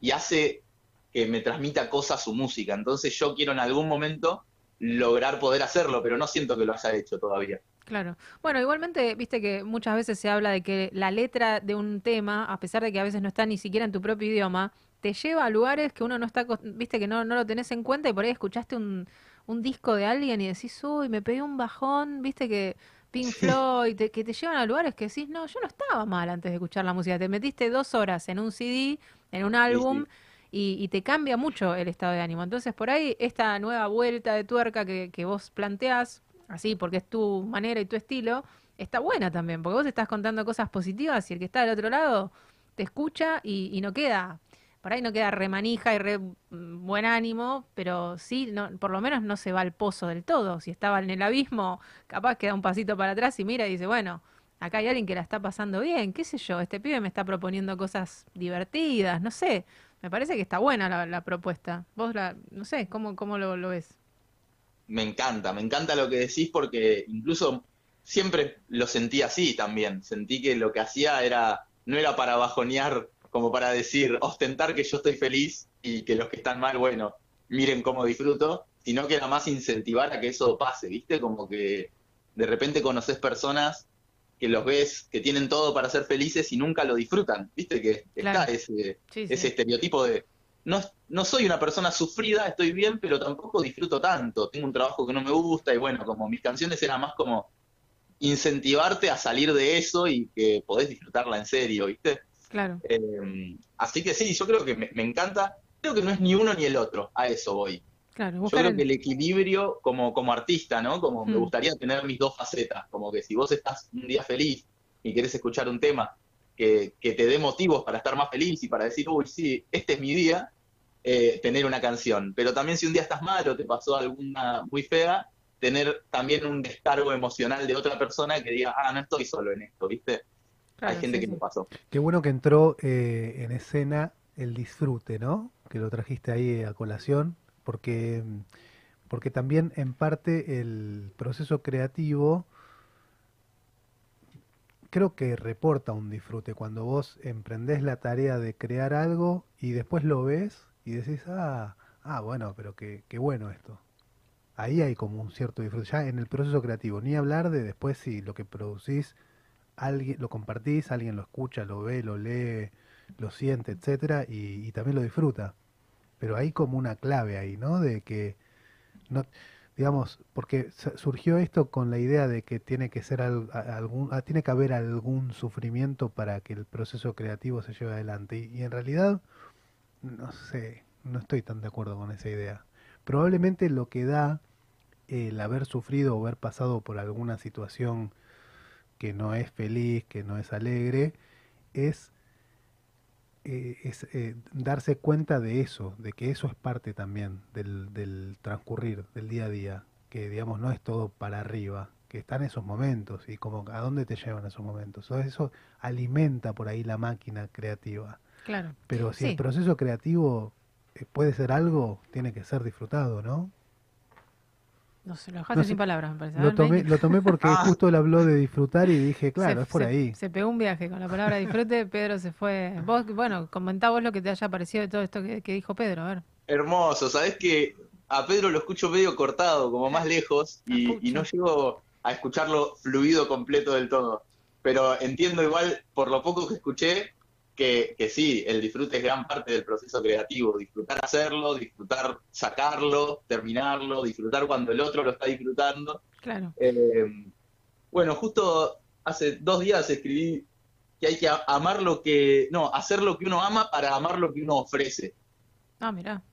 y hace que me transmita cosas su música. Entonces yo quiero en algún momento lograr poder hacerlo, pero no siento que lo haya hecho todavía. Claro. Bueno, igualmente, viste que muchas veces se habla de que la letra de un tema, a pesar de que a veces no está ni siquiera en tu propio idioma, te lleva a lugares que uno no está, viste que no, no lo tenés en cuenta y por ahí escuchaste un, un disco de alguien y decís, uy, me pegué un bajón, viste que Pink Floyd, te- que te llevan a lugares que decís, no, yo no estaba mal antes de escuchar la música, te metiste dos horas en un CD, en un álbum. Y, y te cambia mucho el estado de ánimo. Entonces, por ahí, esta nueva vuelta de tuerca que, que vos planteás, así porque es tu manera y tu estilo, está buena también, porque vos estás contando cosas positivas y el que está del otro lado te escucha y, y no queda, por ahí no queda remanija y re mm, buen ánimo, pero sí, no, por lo menos no se va al pozo del todo. Si estaba en el abismo, capaz que da un pasito para atrás y mira y dice, bueno, acá hay alguien que la está pasando bien, qué sé yo, este pibe me está proponiendo cosas divertidas, no sé, me parece que está buena la, propuesta. Vos la, no sé, ¿cómo, cómo lo, lo ves? Me encanta, me encanta lo que decís porque incluso siempre lo sentí así también. Sentí que lo que hacía era, no era para bajonear, como para decir, ostentar que yo estoy feliz y que los que están mal, bueno, miren cómo disfruto, sino que era más incentivar a que eso pase, ¿viste? Como que de repente conoces personas que los ves que tienen todo para ser felices y nunca lo disfrutan, ¿viste? Que Claro. está ese, Sí, sí. ese estereotipo de no, no soy una persona sufrida, estoy bien, pero tampoco disfruto tanto. Tengo un trabajo que no me gusta y bueno, como mis canciones eran más como incentivarte a salir de eso y que podés disfrutarla en serio, ¿viste? Claro. Eh, así que sí, yo creo que me, me encanta. Creo que no es ni uno ni el otro, a eso voy. Claro, Yo creo el- que el equilibrio como, como artista, ¿no? Como me Mm. gustaría tener mis dos facetas, como que si vos estás un día feliz y querés escuchar un tema que, que te dé motivos para estar más feliz y para decir, uy, sí, este es mi día, eh, tener una canción. Pero también si un día estás mal o te pasó alguna muy fea, tener también un descargo emocional de otra persona que diga, ah, no estoy solo en esto, ¿viste? Claro, Hay gente sí, que sí. me pasó. Qué bueno que entró eh, en escena el disfrute, ¿no? Que lo trajiste ahí a colación, porque, porque también en parte el proceso creativo creo que reporta un disfrute cuando vos emprendés la tarea de crear algo y después lo ves y decís, ah, ah bueno, pero qué, qué bueno esto. ahí hay como un cierto disfrute, ya en el proceso creativo, ni hablar de después si lo que producís, alguien lo compartís, alguien lo escucha, lo ve, lo lee, lo siente, etcétera, y, y también lo disfruta. Pero hay como una clave ahí, ¿no? De que no digamos, porque surgió esto con la idea de que tiene que ser algún, ah, tiene que haber algún sufrimiento para que el proceso creativo se lleve adelante. Y en realidad, no sé, no estoy tan de acuerdo con esa idea. Probablemente lo que da el haber sufrido o haber pasado por alguna situación que no es feliz, que no es alegre, es eh, es eh, darse cuenta de eso, de que eso es parte también del, del transcurrir del día a día, que digamos no es todo para arriba, que están esos momentos y como a dónde te llevan esos momentos. Todo eso alimenta por ahí la máquina creativa. Claro. Pero si Sí. el proceso creativo eh, puede ser algo, tiene que ser disfrutado, ¿no? No sé, lo dejaste No sé, sin palabras, me parece. Lo tomé, Nike. lo tomé porque [laughs] Ah. justo él habló de disfrutar y dije, claro, Se- es por se- ahí. Se pegó un viaje con la palabra disfrute, [laughs] Pedro se fue. Vos, bueno, comentá vos lo que te haya parecido de todo esto que, que dijo Pedro, a ver. Hermoso, sabes que a Pedro lo escucho medio cortado, como más lejos, y, y no llego a escucharlo fluido completo del todo. Pero entiendo igual, por lo poco que escuché, que, que sí, el disfrute es gran parte del proceso creativo. Disfrutar hacerlo, disfrutar sacarlo, terminarlo, disfrutar cuando el otro lo está disfrutando. Claro. Eh, bueno, justo hace dos días escribí que hay que amar lo que, no, hacer lo que uno ama para amar lo que uno ofrece. Ah, mirá.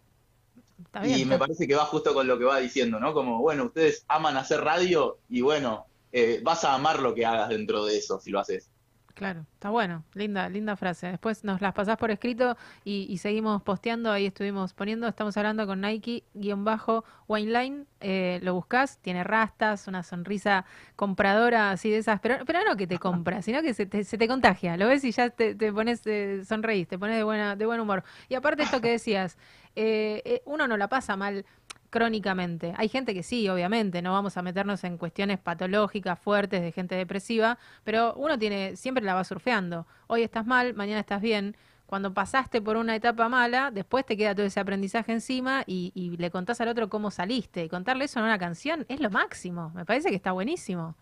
Está Y bien. me parece que va justo con lo que va diciendo, ¿no? Como, bueno, ustedes aman hacer radio y bueno, eh, vas a amar lo que hagas dentro de eso si lo haces. Claro, está bueno, linda, linda frase. Después nos las pasás por escrito y, y seguimos posteando, ahí estuvimos poniendo, estamos hablando con Nike, guion bajo, Wineline, eh, lo buscas, tiene rastas, una sonrisa compradora así de esas, pero, pero no que te compra, sino que se te, se te contagia, lo ves y ya te, te pones, eh, sonreís, te pones de, buena, de buen humor. Y aparte esto que decías, eh, eh, uno no la pasa mal crónicamente. Hay gente que sí, obviamente, no vamos a meternos en cuestiones patológicas fuertes de gente depresiva, pero uno tiene siempre la va surfeando. Hoy estás mal, mañana estás bien. Cuando pasaste por una etapa mala, después te queda todo ese aprendizaje encima y, y le contás al otro cómo saliste. Y contarle eso en una canción es lo máximo. Me parece que está buenísimo.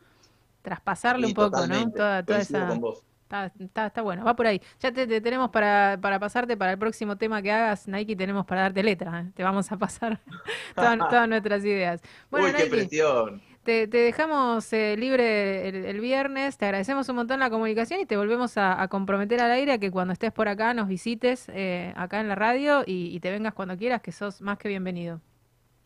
Traspasarle Sí, un poco, ¿no? Toda, toda esa... con vos. Está, está, está bueno, va por ahí. Ya te, te tenemos para, para pasarte para el próximo tema que hagas, Nike, tenemos para darte letra. ¿eh? Te vamos a pasar [laughs] todas, [laughs] todas nuestras ideas. Bueno, Uy, qué Nike, presión. te, te dejamos eh, libre el, el viernes, te agradecemos un montón la comunicación y te volvemos a, a comprometer al aire a que cuando estés por acá nos visites eh, acá en la radio y, y te vengas cuando quieras, que sos más que bienvenido.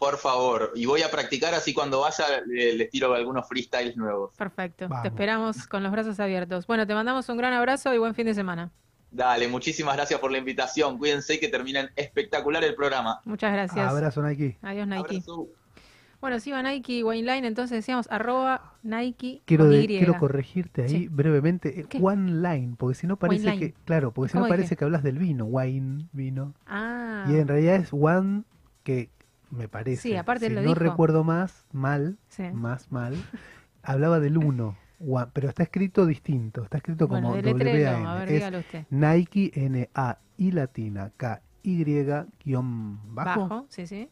Por favor. Y voy a practicar así cuando vaya le- les tiro algunos freestyles nuevos. Perfecto, Vamos. te esperamos con los brazos abiertos. Bueno, te mandamos un gran abrazo y buen fin de semana. Dale, muchísimas gracias por la invitación. Cuídense que terminen espectacular el programa. Muchas gracias. Abrazo, Nike. Adiós, Nike. Abrazo. Bueno, si va Nike Wineline, entonces decíamos arroba Nike Quiero, de- quiero corregirte ahí Sí. brevemente. eh, ¿Qué? One line, porque si no parece Wine que. line. Claro, porque si no parece que hablas del vino. Wine, vino. Ah. Y en realidad es one que me parece. Sí, aparte si lo no dijo. recuerdo más, mal, Sí. más mal, hablaba del uno. one, pero está escrito distinto. Está escrito Bueno, como deletréelo, W-A-N. a ver, Es usted. Nike N-A I latina K Y guion bajo, Bajo, sí, sí.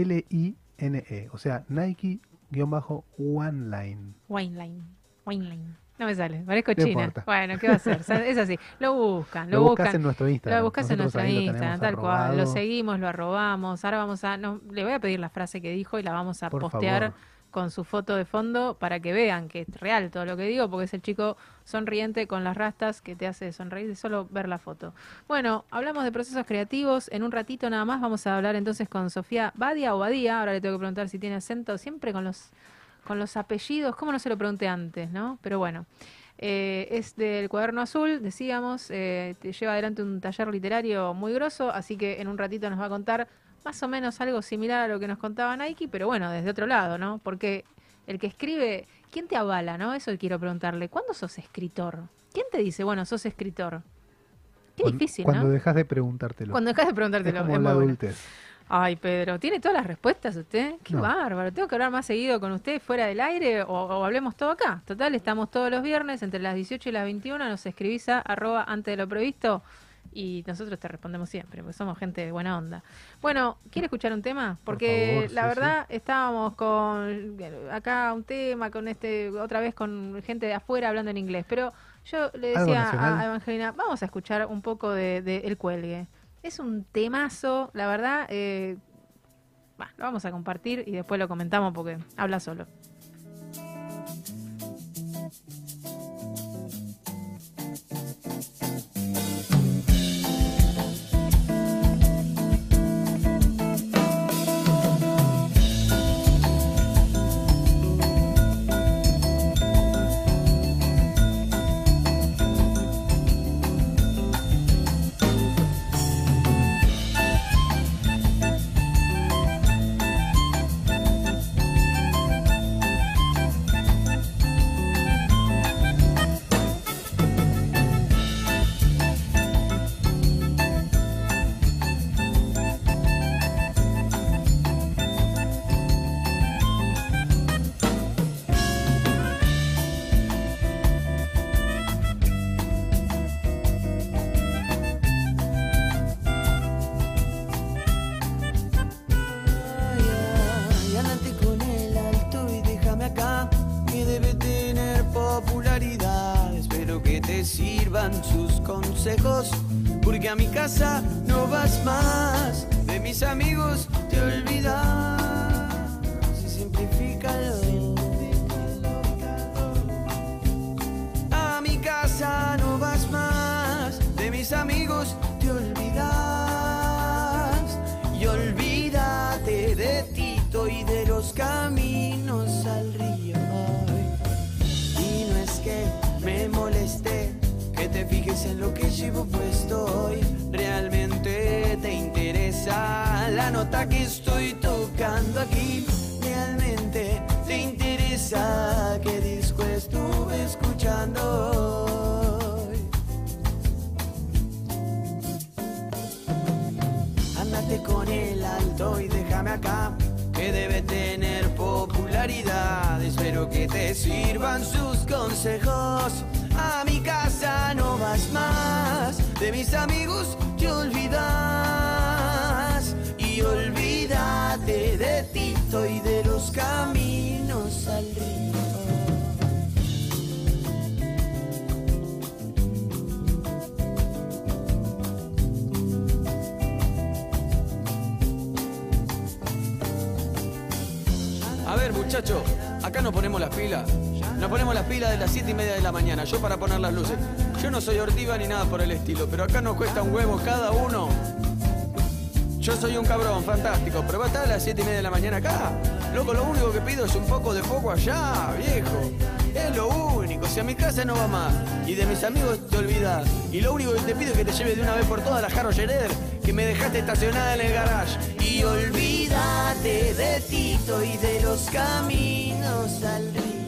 W-A-N-L-I-N-E. O sea, Nike guion bajo One Line. Wineline. Wineline. No me sale, parezco No china. importa. Bueno, ¿qué va a hacer? [laughs] Es así. Lo buscan, lo, Lo buscas buscan. en nuestro Instagram. Lo buscas en nuestro Instagram, tal cual. Lo seguimos, lo arrobamos. Ahora vamos a. No, le voy a pedir la frase que dijo y la vamos a Por postear favor. con su foto de fondo para que vean que es real todo lo que digo, porque es el chico sonriente con las rastas que te hace sonreír de solo ver la foto. Bueno, hablamos de procesos creativos. En un ratito nada más vamos a hablar entonces con Sofía Badia o Badía. Ahora le tengo que preguntar si tiene acento, siempre con los, con los apellidos. ¿Cómo no se lo pregunté antes, no? Pero bueno. Eh, es del cuaderno azul, decíamos, eh, te lleva adelante un taller literario muy grosso, así que en un ratito nos va a contar más o menos algo similar a lo que nos contaba Nike, pero bueno, desde otro lado, ¿no? Porque el que escribe, ¿quién te avala, no? Eso quiero preguntarle. ¿Cuándo sos escritor? ¿Quién te dice, bueno, sos escritor? Qué Cuando- difícil, Cuando ¿no? dejas de preguntártelo. Cuando dejas de preguntártelo. Es como es la bueno. Ay, Pedro, ¿tiene todas las respuestas usted? Qué No. bárbaro. ¿Tengo que hablar más seguido con usted fuera del aire o, o hablemos todo acá? Total, estamos todos los viernes entre las 18 y las 21. Nos escribís a arroba antes de lo previsto Y nosotros te respondemos siempre, porque somos gente de buena onda. Bueno, ¿quiere escuchar un tema? Porque favor, la sí, verdad estábamos con acá un tema, con este, otra vez con gente de afuera hablando en inglés. Pero yo le decía a Evangelina, vamos a escuchar un poco de, de El Cuelgue. Es un temazo, la verdad. Eh, lo vamos a compartir y después lo comentamos porque habla solo. Amigos te olvidas. Y olvídate de Tito y de los caminos al río. Y no es que me moleste que te fijes en lo que llevo puesto hoy. Realmente te interesa la nota que estoy tocando aquí. Realmente te interesa qué disco estuve escuchando y déjame acá, que debe tener popularidad. Espero que te sirvan sus consejos. A mi casa no vas más, de mis amigos te olvidas. Y olvídate de Tito y de los caminos al río. A ver, muchacho, acá nos ponemos las pilas. Nos ponemos las pilas de las 7 y media de la mañana, yo para poner las luces. Yo no soy ortiva ni nada por el estilo, pero acá nos cuesta un huevo cada uno. Yo soy un cabrón, fantástico, pero va a estar a las 7 y media de la mañana acá. Loco, lo único que pido es un poco de poco allá, viejo. Es lo único, si a mi casa no va más y de mis amigos te olvidas. Y lo único que te pido es que te lleves de una vez por todas la Scherer que me dejaste estacionada en el garage. Y olvídate de Tito y de los caminos al río.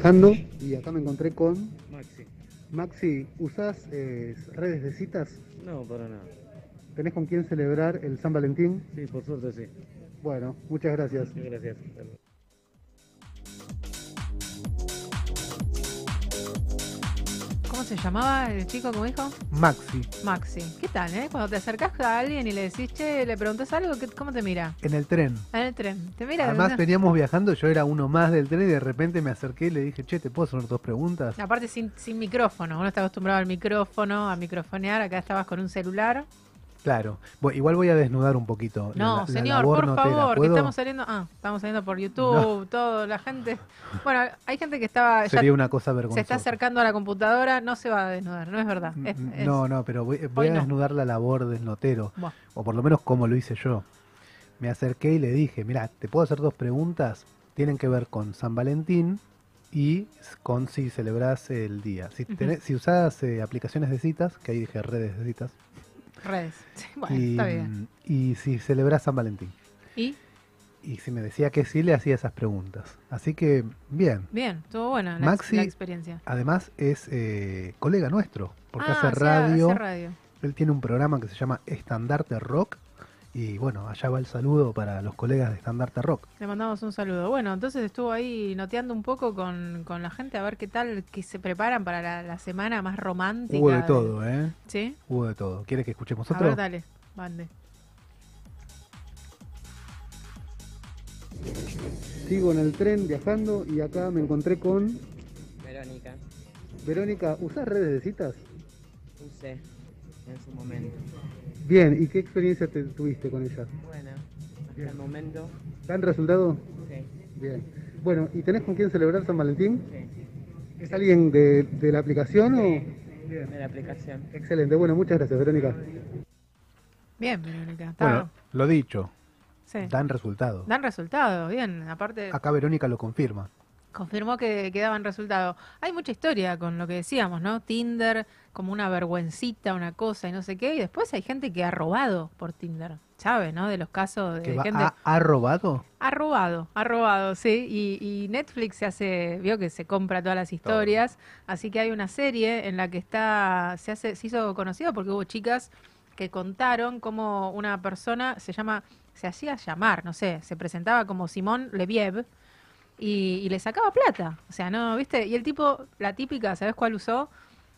Viajando y acá me encontré con Maxi. Maxi, ¿usás eh, redes de citas? No, para nada. ¿Tenés con quién celebrar el San Valentín? Sí, por suerte sí. Bueno, muchas gracias. Sí, gracias. ¿Cómo se llamaba el chico, como dijo? Maxi, Maxi. ¿Qué tal, eh? Cuando te acercás a alguien y le decís, che, le preguntas algo, ¿qué- ¿cómo te mira? en el tren. En el tren. Te mira. Además veníamos viajando, yo era uno más del tren y de repente me acerqué y le dije, che, ¿te puedo hacer dos preguntas? Aparte sin, sin micrófono, uno está acostumbrado al micrófono, a microfonear, acá estabas con un celular. Claro. Bu- igual voy a desnudar un poquito. No, la- la señor, por favor, que estamos saliendo. Ah, estamos saliendo por YouTube, [laughs] todo, la gente. Bueno, hay gente que estaba. Sería una cosa se vergonzosa. está acercando a la computadora, no se va a desnudar, no es verdad. Es- es- No, no, pero voy, a no. desnudar la labor del notero. Buah. O por lo menos como lo hice yo. Me acerqué y le dije, mira, te puedo hacer dos preguntas. Tienen que ver con San Valentín y con si celebras el día. Si, tenés- si usás eh, aplicaciones de citas, que ahí dije redes de citas. Redes. Sí, bueno, y, está bien. y si celebras San Valentín. ¿Y? Y si me decía que sí, le hacía esas preguntas. Así que, bien. Bien, estuvo buena la, Maxi, la experiencia. Además es eh, colega nuestro, porque Ah, hace hace- radio. hace radio. Él tiene un programa que se llama Estandarte Rock. Y bueno, allá va el saludo para los colegas de Estandarte Rock. Le mandamos un saludo. Bueno, entonces estuvo ahí noteando un poco con, con la gente a ver qué tal, que se preparan para la, la semana más romántica. Hubo de todo, ¿eh? ¿Sí? Hubo de todo. ¿Quieres que escuchemos A otro? ver, dale, mande. Sigo en el tren viajando y acá me encontré con Verónica, Verónica. ¿Usás redes de citas? usé en su momento. Bien, ¿y qué experiencia te tuviste con ella? Bueno, hasta el momento, ¿Dan resultado? sí. Bien. Bueno, ¿y tenés con quién celebrar San Valentín? Sí. ¿Es alguien de, de la aplicación o...? De la aplicación. Excelente, bueno, muchas gracias, Verónica. Bien, Verónica. Bueno, lo dicho, sí. dan resultado. Dan resultado, bien. Aparte, Acá Verónica lo confirma. Confirmó que, que daban resultado. Hay mucha historia con lo que decíamos, ¿no? Tinder como una vergüencita, una cosa y no sé qué. Y después hay gente que ha robado por Tinder, ¿sabe? ¿No? De los casos de ¿Que va- gente... ha, ha robado? Ha robado, ha robado, sí. Y, y Netflix se hace, vio que se compra todas las historias, así que hay una serie en la que está, se hace, se hizo conocida porque hubo chicas que contaron cómo una persona se llama, se hacía llamar, no sé, se presentaba como Simón Leviev y, y le sacaba plata. O sea, no, ¿viste? Y el tipo, la típica, ¿sabes cuál usó?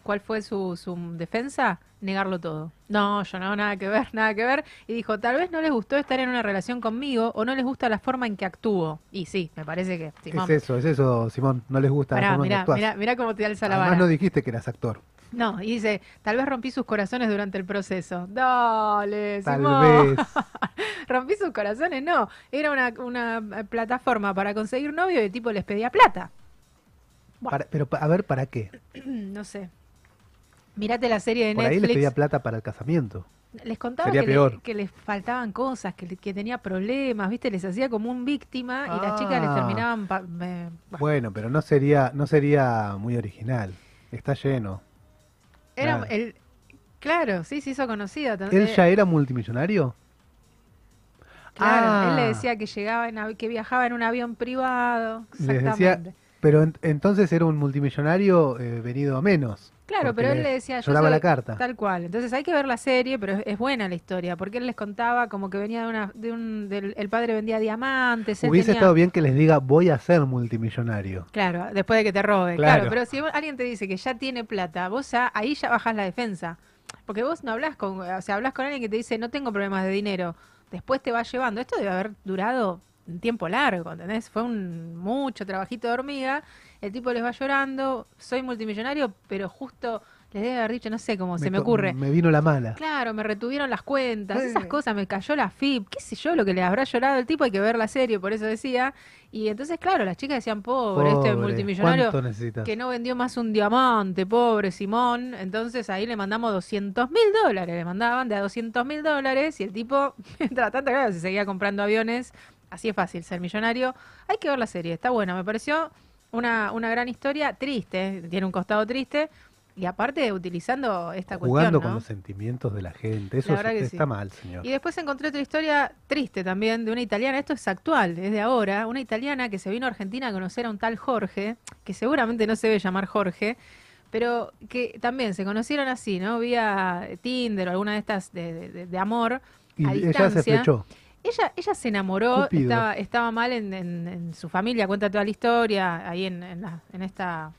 ¿Cuál fue su, su defensa? Negarlo todo. No, yo no, nada que ver, [laughs] nada que ver. Y dijo, tal vez no les gustó estar en una relación conmigo o no les gusta la forma en que actúo. Y sí, me parece que... Simón, Es eso, es eso, Simón. No les gusta la Pará, forma en que mirá, actuás. mirá, mirá cómo te alza la Además vara. no dijiste que eras actor. No, y dice, tal vez rompí sus corazones durante el proceso. Dale, Tal Simón. vez. [laughs] rompí sus corazones, no. Era una, una eh, plataforma para conseguir novio y el tipo les pedía plata. Para- pero a ver, ¿para qué? [clears throat] no sé. Mirate la serie de Por ahí Netflix. les pedía plata para el casamiento. Les contaba que, le- que les faltaban cosas, que, que tenía problemas, ¿viste? Les hacía como un víctima y las chicas les Ah. terminaban... pa- me- Bueno, pero no sería, no sería muy original. Está lleno. Era Claro. el... Claro, sí, se hizo conocida. ¿Él Eh, ya era multimillonario? Claro, Ah. él le decía que llegaba en que viajaba en un avión privado. Les decía, Exactamente. Pero en- entonces era un multimillonario eh, venido a menos. Claro, pero él le decía, yo soy la carta. tal cual. Entonces hay que ver la serie, pero es, es buena la historia, porque él les contaba como que venía de una, de un, del, el padre vendía diamantes. él Hubiese tenía- estado bien que les diga, voy a ser multimillonario. Claro, después de que te robe. Claro, Claro. pero si vos- alguien te dice que ya tiene plata, vos ya, ahí ya bajás la defensa. Porque vos no hablas con, o sea, hablas con alguien que te dice, no tengo problemas de dinero. Después te va llevando. Esto debe haber durado un tiempo largo, ¿entendés? Fue un mucho trabajito de hormiga. El tipo les va llorando, soy multimillonario, pero justo les debe haber dicho, no sé cómo se me ocurre. Me vino la mala. Claro, me retuvieron las cuentas, Eh. esas cosas, me cayó la FIP, qué sé yo lo que le habrá llorado el tipo, hay que ver la serie, por eso decía. Y entonces, claro, las chicas decían, pobre, este Pobre, multimillonario ¿cuánto necesitas? que no vendió más un diamante, pobre Simón. Entonces ahí le mandamos 200 mil dólares, le mandaban de a 200 mil dólares y el tipo, [laughs] mientras tanto, claro, se seguía comprando aviones. Así es fácil ser millonario. Hay que ver la serie, está buena, me pareció una, una gran historia, triste, tiene un costado triste. Y aparte utilizando esta Jugando cuestión, con ¿no? los sentimientos de la gente. Eso La es- está sí. mal, señor. Y después encontré otra historia triste también de una italiana, esto es actual, es de ahora, una italiana que se vino a Argentina a conocer a un tal Jorge, que seguramente no se debe llamar Jorge, pero que también se conocieron así, ¿no? Vía Tinder o alguna de estas de, de- amor Y a ella se distancia. flechó. Ella, ella se enamoró, estaba, estaba mal en, en- en su familia, cuenta toda la historia, ahí en, en, la- en esta,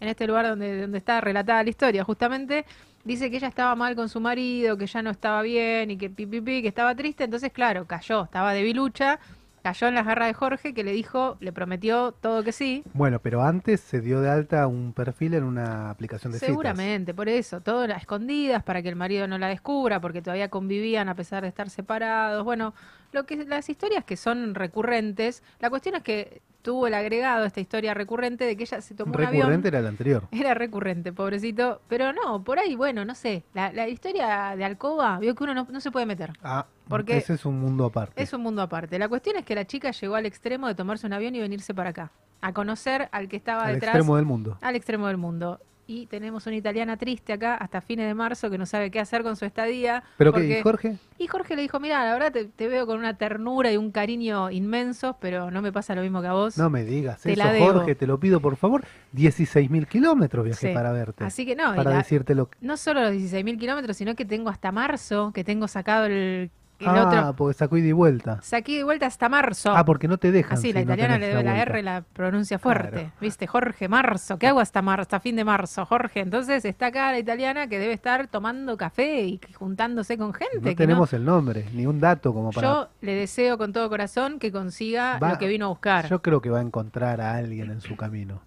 en este lugar donde, donde está relatada la historia, justamente. Dice que ella estaba mal con su marido, que ya no estaba bien y que pi, pi, pi, que estaba triste. Entonces, claro, cayó, estaba debilucha, cayó en las garras de Jorge, que le dijo, le prometió todo que sí. Bueno, pero antes se dio de alta un perfil en una aplicación de citas. Seguramente, por eso, todo a escondidas para que el marido no la descubra, porque todavía convivían a pesar de estar separados. Bueno, lo que las historias que son recurrentes, la cuestión es que tuvo el agregado esta historia recurrente de que ella se tomó un avión. Recurrente era el anterior. [laughs] Era recurrente, pobrecito. Pero no, por ahí, bueno, no sé. La, la historia de Alcoba, vio que uno no, no se puede meter. Ah, Porque ese es un mundo aparte. Es un mundo aparte. La cuestión es que la chica llegó al extremo de tomarse un avión y venirse para acá. A conocer al que estaba Al detrás. extremo del mundo. Al extremo del mundo. Y tenemos una italiana triste acá hasta fines de marzo que no sabe qué hacer con su estadía. ¿Pero qué? ¿Y Jorge? Y Jorge le dijo, mira, la verdad te, te veo con una ternura y un cariño inmensos, pero no me pasa lo mismo que a vos. No me digas Te eso, la debo. Jorge, te lo pido por favor. 16.000 kilómetros viajé Sí. para verte. Así que no, Para la- decirte lo que... No solo los 16.000 kilómetros, sino que tengo hasta marzo, que tengo sacado el, el Ah, otro. porque sacó ida y vuelta. Saqué de vuelta hasta marzo. Ah, porque no te dejan. Así, si la no italiana tenés le debe la. R, la pronuncia fuerte. Claro. ¿Viste? Jorge, marzo. ¿Qué hago hasta marzo, hasta fin de marzo? Jorge. Entonces está acá la italiana que debe estar tomando café y juntándose con gente. No que tenemos el nombre, ni un dato como para... Yo le deseo con todo corazón que consiga Va- lo que vino a buscar. Yo creo que va a encontrar a alguien en su camino.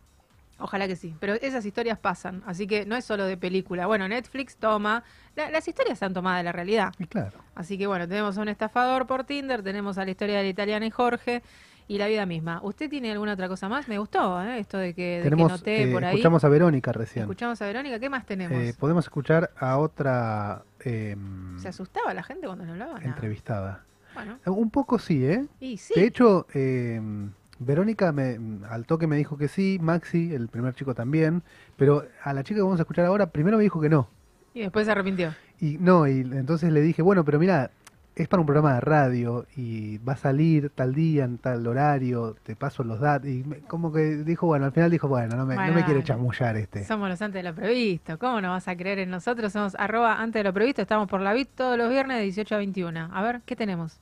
Ojalá que sí. Pero esas historias pasan. Así que no es solo de película. Bueno, Netflix toma. la- las historias están tomadas de la realidad. claro. Así que bueno, tenemos a un estafador por Tinder, tenemos a la historia de la italiana y Jorge y la vida misma. ¿Usted tiene alguna otra cosa más? Me gustó, ¿eh? Esto de que, de que noté eh, por ahí. escuchamos a Verónica recién. Escuchamos a Verónica. ¿Qué más tenemos? Eh, podemos escuchar a otra em, ¿Se asustaba la gente cuando le hablaba? Entrevistada. Bueno. Un poco sí, ¿eh? Y sí. De hecho, em, Verónica me, al toque me dijo que sí, Maxi, el primer chico también, pero a la chica que vamos a escuchar ahora, primero me dijo que no. Y después se arrepintió. Y no, y entonces le dije, bueno, pero mira, es para un programa de radio y va a salir tal día, en tal horario, te paso los datos. Y me- como que dijo, bueno, al final dijo, bueno, no me, no me Bueno. quiere chamullar este. Somos los antes de lo previsto. ¿Cómo no vas a creer en nosotros? Somos arroba antes de lo previsto. Estamos por la VIT todos los viernes de 18 a 21. A ver, ¿qué tenemos?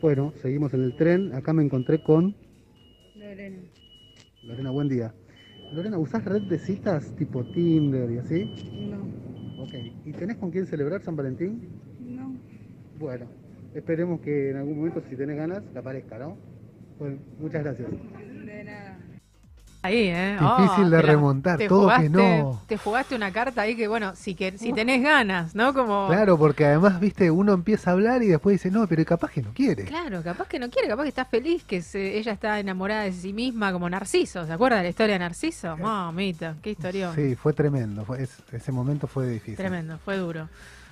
Bueno, seguimos en el tren. Acá me encontré con Lorena. Lorena, buen día. Lorena, ¿usás red de citas tipo Tinder y así? No, Ok. ¿Y tenés con quién celebrar San Valentín? no. Bueno, esperemos que en algún momento, si tenés ganas, te aparezca, ¿no? Bueno, muchas gracias. De. Ahí, ¿eh? [laughs] Difícil de te la- remontar, todo que no. Te jugaste una carta ahí que, bueno, si, que, si tenés ganas, ¿no? Como... Claro, porque además, viste, uno empieza a hablar y después dice, no, pero capaz que no quiere. Claro, capaz que no quiere, capaz que está feliz, que se- ella está enamorada de sí misma como Narciso. ¿Se acuerda de la historia de Narciso? Mamita, qué historia. Sí, fue tremendo. fue- es- ese momento fue difícil. Tremendo, fue duro.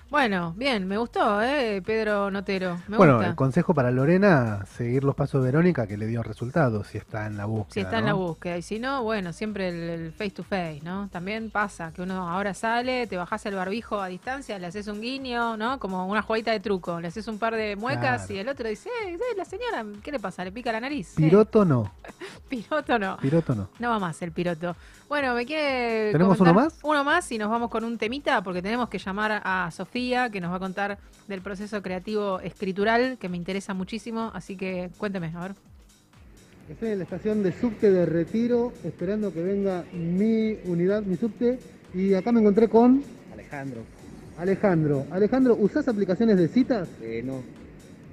Bueno, bien, me gustó, ¿eh? Pedro Notero. Me bueno, gusta. el consejo para Lorena, seguir los pasos de Verónica que le dio resultados si está en la búsqueda. Si está en la búsqueda. Y si no, bueno, siempre el, el face to face, ¿no? También pasa que uno ahora sale, te bajás el barbijo a distancia, le haces un guiño, ¿no? Como una jugadita de truco. Le haces un par de muecas Claro. y el otro dice, eh, eh, la señora, ¿qué le pasa? ¿Le pica la nariz? Piroto no. [laughs] [laughs] Piroto no. Piroto no. No va más el piroto. Bueno, me quiere. ¿Tenemos uno más? Uno más y nos vamos con un temita porque tenemos que llamar a Sofía que nos va a contar del proceso creativo escritural que me interesa muchísimo. Así que cuénteme, a ver. Estoy en la estación de subte de Retiro, esperando que venga mi unidad, mi subte. Y acá me encontré con Alejandro. Alejandro. Alejandro, ¿usás aplicaciones de citas? Eh, no.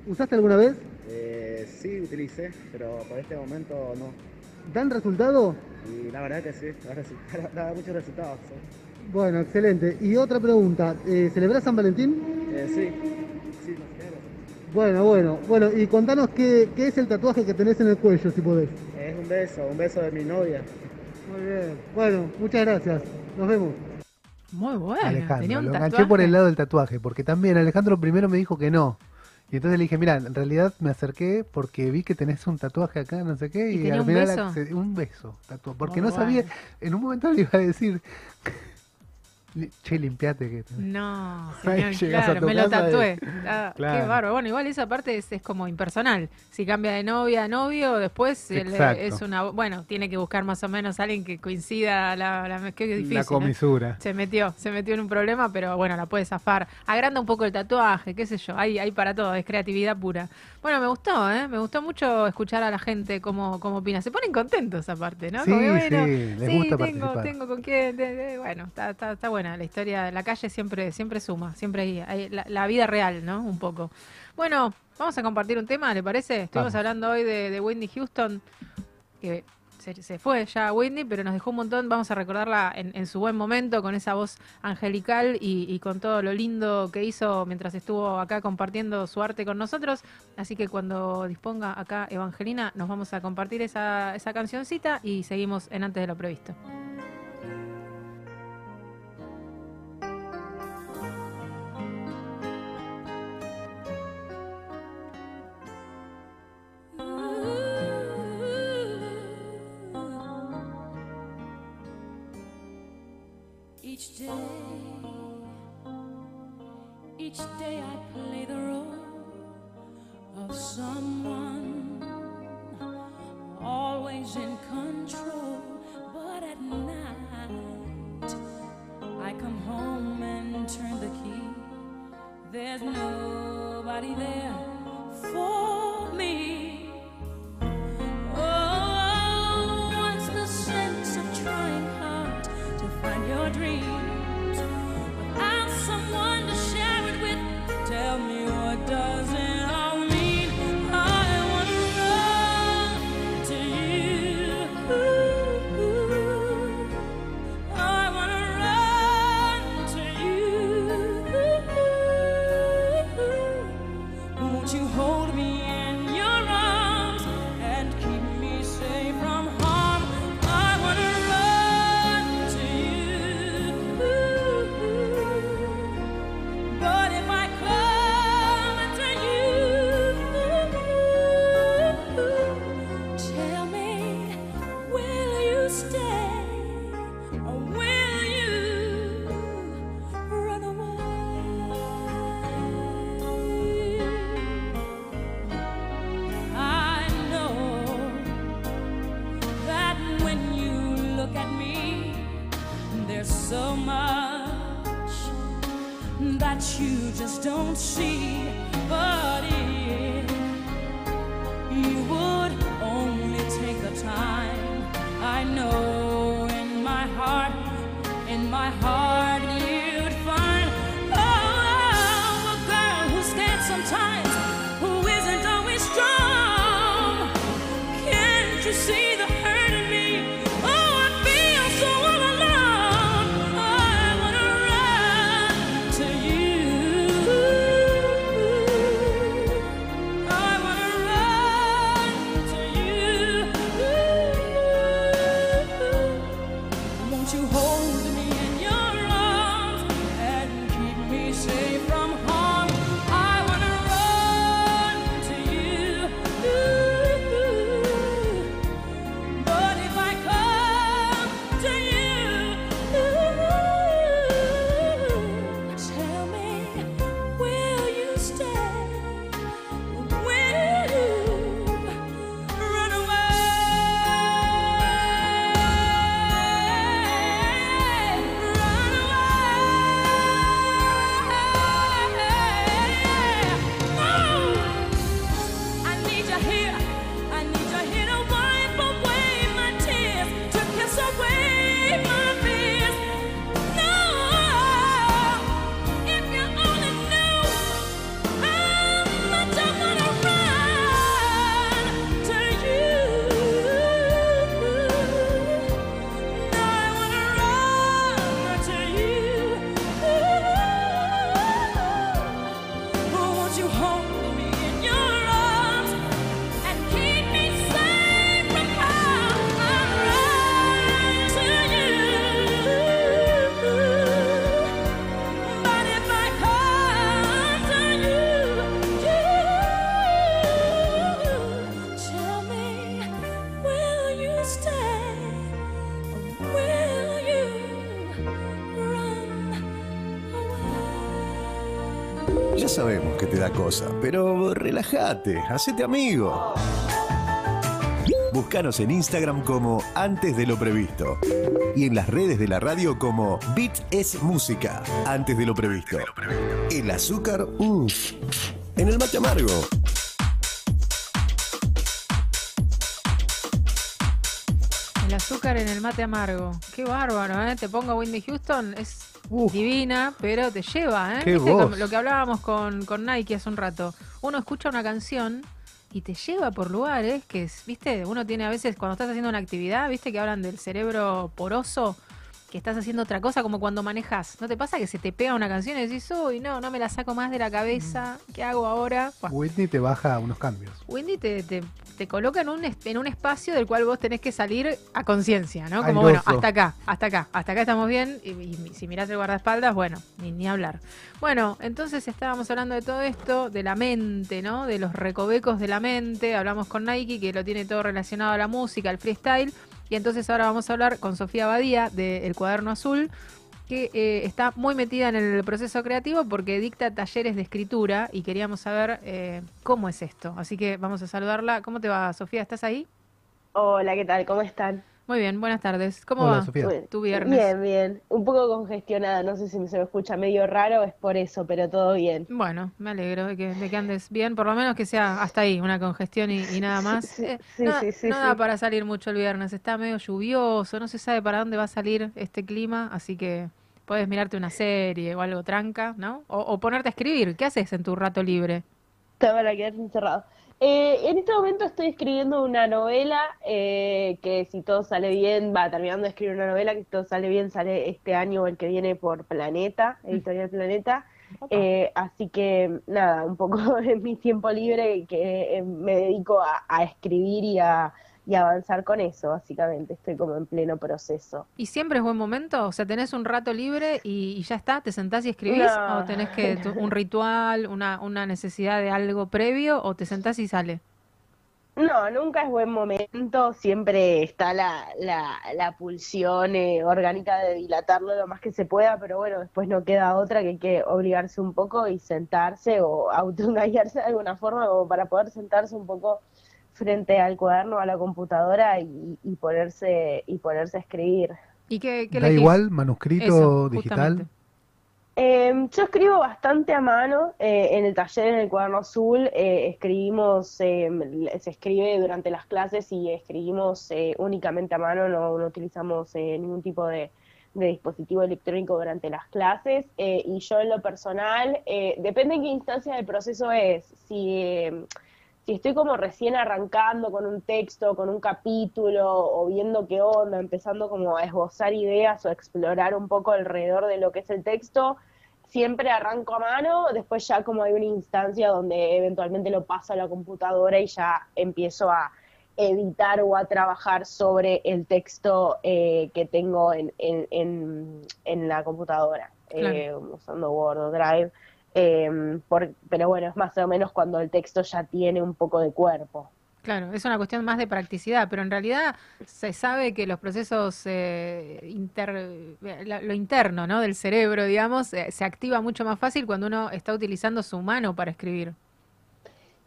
¿Usaste alguna vez? Eh, sí, utilicé, pero por este momento no. ¿Dan resultado? Y la verdad que sí, da, [laughs] muchos resultados. ¿sí? Bueno, excelente. Y otra pregunta, eh, ¿celebrás San Valentín? Eh, sí. Bueno, bueno, bueno, y contanos qué, qué es el tatuaje que tenés en el cuello, si podés. Es un beso, un beso de mi novia. Muy bien. Bueno, muchas gracias. Nos vemos. Muy bueno. tenía Alejandro, un lo enganché por el lado del tatuaje, porque también Alejandro primero me dijo que no. Y entonces le dije, mira, en realidad me acerqué porque vi que tenés un tatuaje acá, no sé qué, ¿Y al un final beso? accedí- un beso, tatuado, porque Muy no sabía, en un momento le iba a decir, "Li- che, limpiate que... No, [laughs] señor, a claro, me lo y- tatué. Ah, Qué bárbaro. Bueno, igual esa parte es, es como impersonal. Si cambia de novia a novio, después Exacto. es una. Bueno, tiene que buscar más o menos alguien que coincida. La, la, qué difícil. ¿eh? comisura. Se metió, se metió en un problema, pero bueno, la puede zafar. Agranda un poco el tatuaje, qué sé yo. Hay, hay para todo, es creatividad pura. Bueno, me gustó, ¿eh? Me gustó mucho escuchar a la gente cómo, cómo opina. Se ponen contentos aparte, ¿no? Sí, Como bueno, sí, les sí, gusta tengo, participar. tengo con quién. de- de- bueno, está, está, está bueno. Buena, la historia de la calle siempre, siempre suma, siempre hay, hay la, la vida real, ¿no? Un poco. Bueno, vamos a compartir un tema, ¿le parece? Estuvimos Vamos. hablando hoy de, de Whitney Houston, que se, se fue ya Whitney, pero nos dejó un montón. Vamos a recordarla en, en su buen momento, con esa voz angelical y, y con todo lo lindo que hizo mientras estuvo acá compartiendo su arte con nosotros. Así que cuando disponga acá Evangelina, nos vamos a compartir esa, esa cancioncita y seguimos en antes de lo previsto. Each day, each day I play the role of someone always in control. But at night, I come home and turn the key. There's nobody there for me. Don't see. Sabemos que te da cosa, pero relájate, hacete amigo. Búscanos en Instagram como Antes de lo Previsto y en las redes de la radio como Beat es Música, Antes de lo Previsto. El azúcar, mm, en el mate amargo. El azúcar en el mate amargo. Qué bárbaro, ¿eh? Te pongo Whitney Houston. Es divina, pero te lleva, ¿eh? Qué ¿Viste? voz. Lo que hablábamos con, con Nike hace un rato. Uno escucha una canción y te lleva por lugares que, es, viste, uno tiene a veces, cuando estás haciendo una actividad, viste, que hablan del cerebro poroso, que estás haciendo otra cosa, como cuando manejas. ¿No te pasa que se te pega una canción y decís, uy, no, no me la saco más de la cabeza, ¿qué hago ahora? Whitney te baja unos cambios. Windy te, te, te coloca en un, en un espacio del cual vos tenés que salir a conciencia, ¿no? Como, bueno, hasta acá, hasta acá, hasta acá estamos bien. Y, y si mirás el guardaespaldas, bueno, ni, ni hablar. Bueno, entonces estábamos hablando de todo esto, de la mente, ¿no? De los recovecos de la mente. Hablamos con Nike, que lo tiene todo relacionado a la música, al freestyle. Y entonces ahora vamos a hablar con Sofía Badía, de El Cuaderno Azul, que eh, está muy metida en el proceso creativo porque dicta talleres de escritura y queríamos saber eh, cómo es esto. Así que vamos a saludarla. ¿Cómo te va, Sofía? ¿Estás ahí? Hola, ¿qué tal? ¿Cómo están? Muy bien, buenas tardes. ¿Cómo Hola, va Sofía. Tu viernes? Bien, bien. Un poco congestionada, no sé si se me escucha medio raro, es por eso, pero todo bien. Bueno, me alegro de que, de que andes bien, por lo menos que sea hasta ahí, una congestión y, y nada más. Sí, Eh, sí, nada, sí, sí, no da sí. para salir mucho el viernes, está medio lluvioso, no se sabe para dónde va a salir este clima, así que puedes mirarte una serie o algo tranca, ¿no? O, o ponerte a escribir. ¿Qué haces en tu rato libre? Te van a quedar encerrado. Eh, en este momento estoy escribiendo una novela eh, que si todo sale bien, va terminando de escribir una novela que si todo sale bien sale este año o el que viene por Planeta, Editorial Planeta. Eh, así que nada, un poco [laughs] en mi tiempo libre que eh, me dedico a, a escribir y a, y avanzar con eso, básicamente. Estoy como en pleno proceso. ¿Y siempre es buen momento? O sea, ¿tenés un rato libre y, y ya está? ¿Te sentás y escribís? No. ¿O tenés que un ritual, una, una necesidad de algo previo? ¿O te sentás y sale? No, nunca es buen momento, siempre está la, la, la pulsión eh, orgánica de dilatarlo lo más que se pueda, pero bueno, después no queda otra que hay que obligarse un poco y sentarse o autoengañarse de alguna forma como para poder sentarse un poco frente al cuaderno, a la computadora y, y ponerse y ponerse a escribir. ¿Y qué, qué Da igual, manuscrito, Eso, digital. Eh, yo escribo bastante a mano. eh, en el taller, en el cuaderno azul, eh, escribimos, eh, se escribe durante las clases y escribimos eh, únicamente a mano, no, no utilizamos eh, ningún tipo de, de dispositivo electrónico durante las clases. eh, y yo en lo personal, eh, depende en qué instancia del proceso es. Si, eh, si estoy como recién arrancando con un texto, con un capítulo, o viendo qué onda, empezando como a esbozar ideas o a explorar un poco alrededor de lo que es el texto, siempre arranco a mano, después ya como hay una instancia donde eventualmente lo paso a la computadora y ya empiezo a editar o a trabajar sobre el texto eh, que tengo en, en, en, en la computadora, eh, usando Word o Drive. Eh, por- pero bueno, es más o menos cuando el texto ya tiene un poco de cuerpo. Claro, es una cuestión más de practicidad, pero en realidad se sabe que los procesos eh, inter- lo interno, ¿no? del cerebro, digamos, eh, se activa mucho más fácil cuando uno está utilizando su mano para escribir.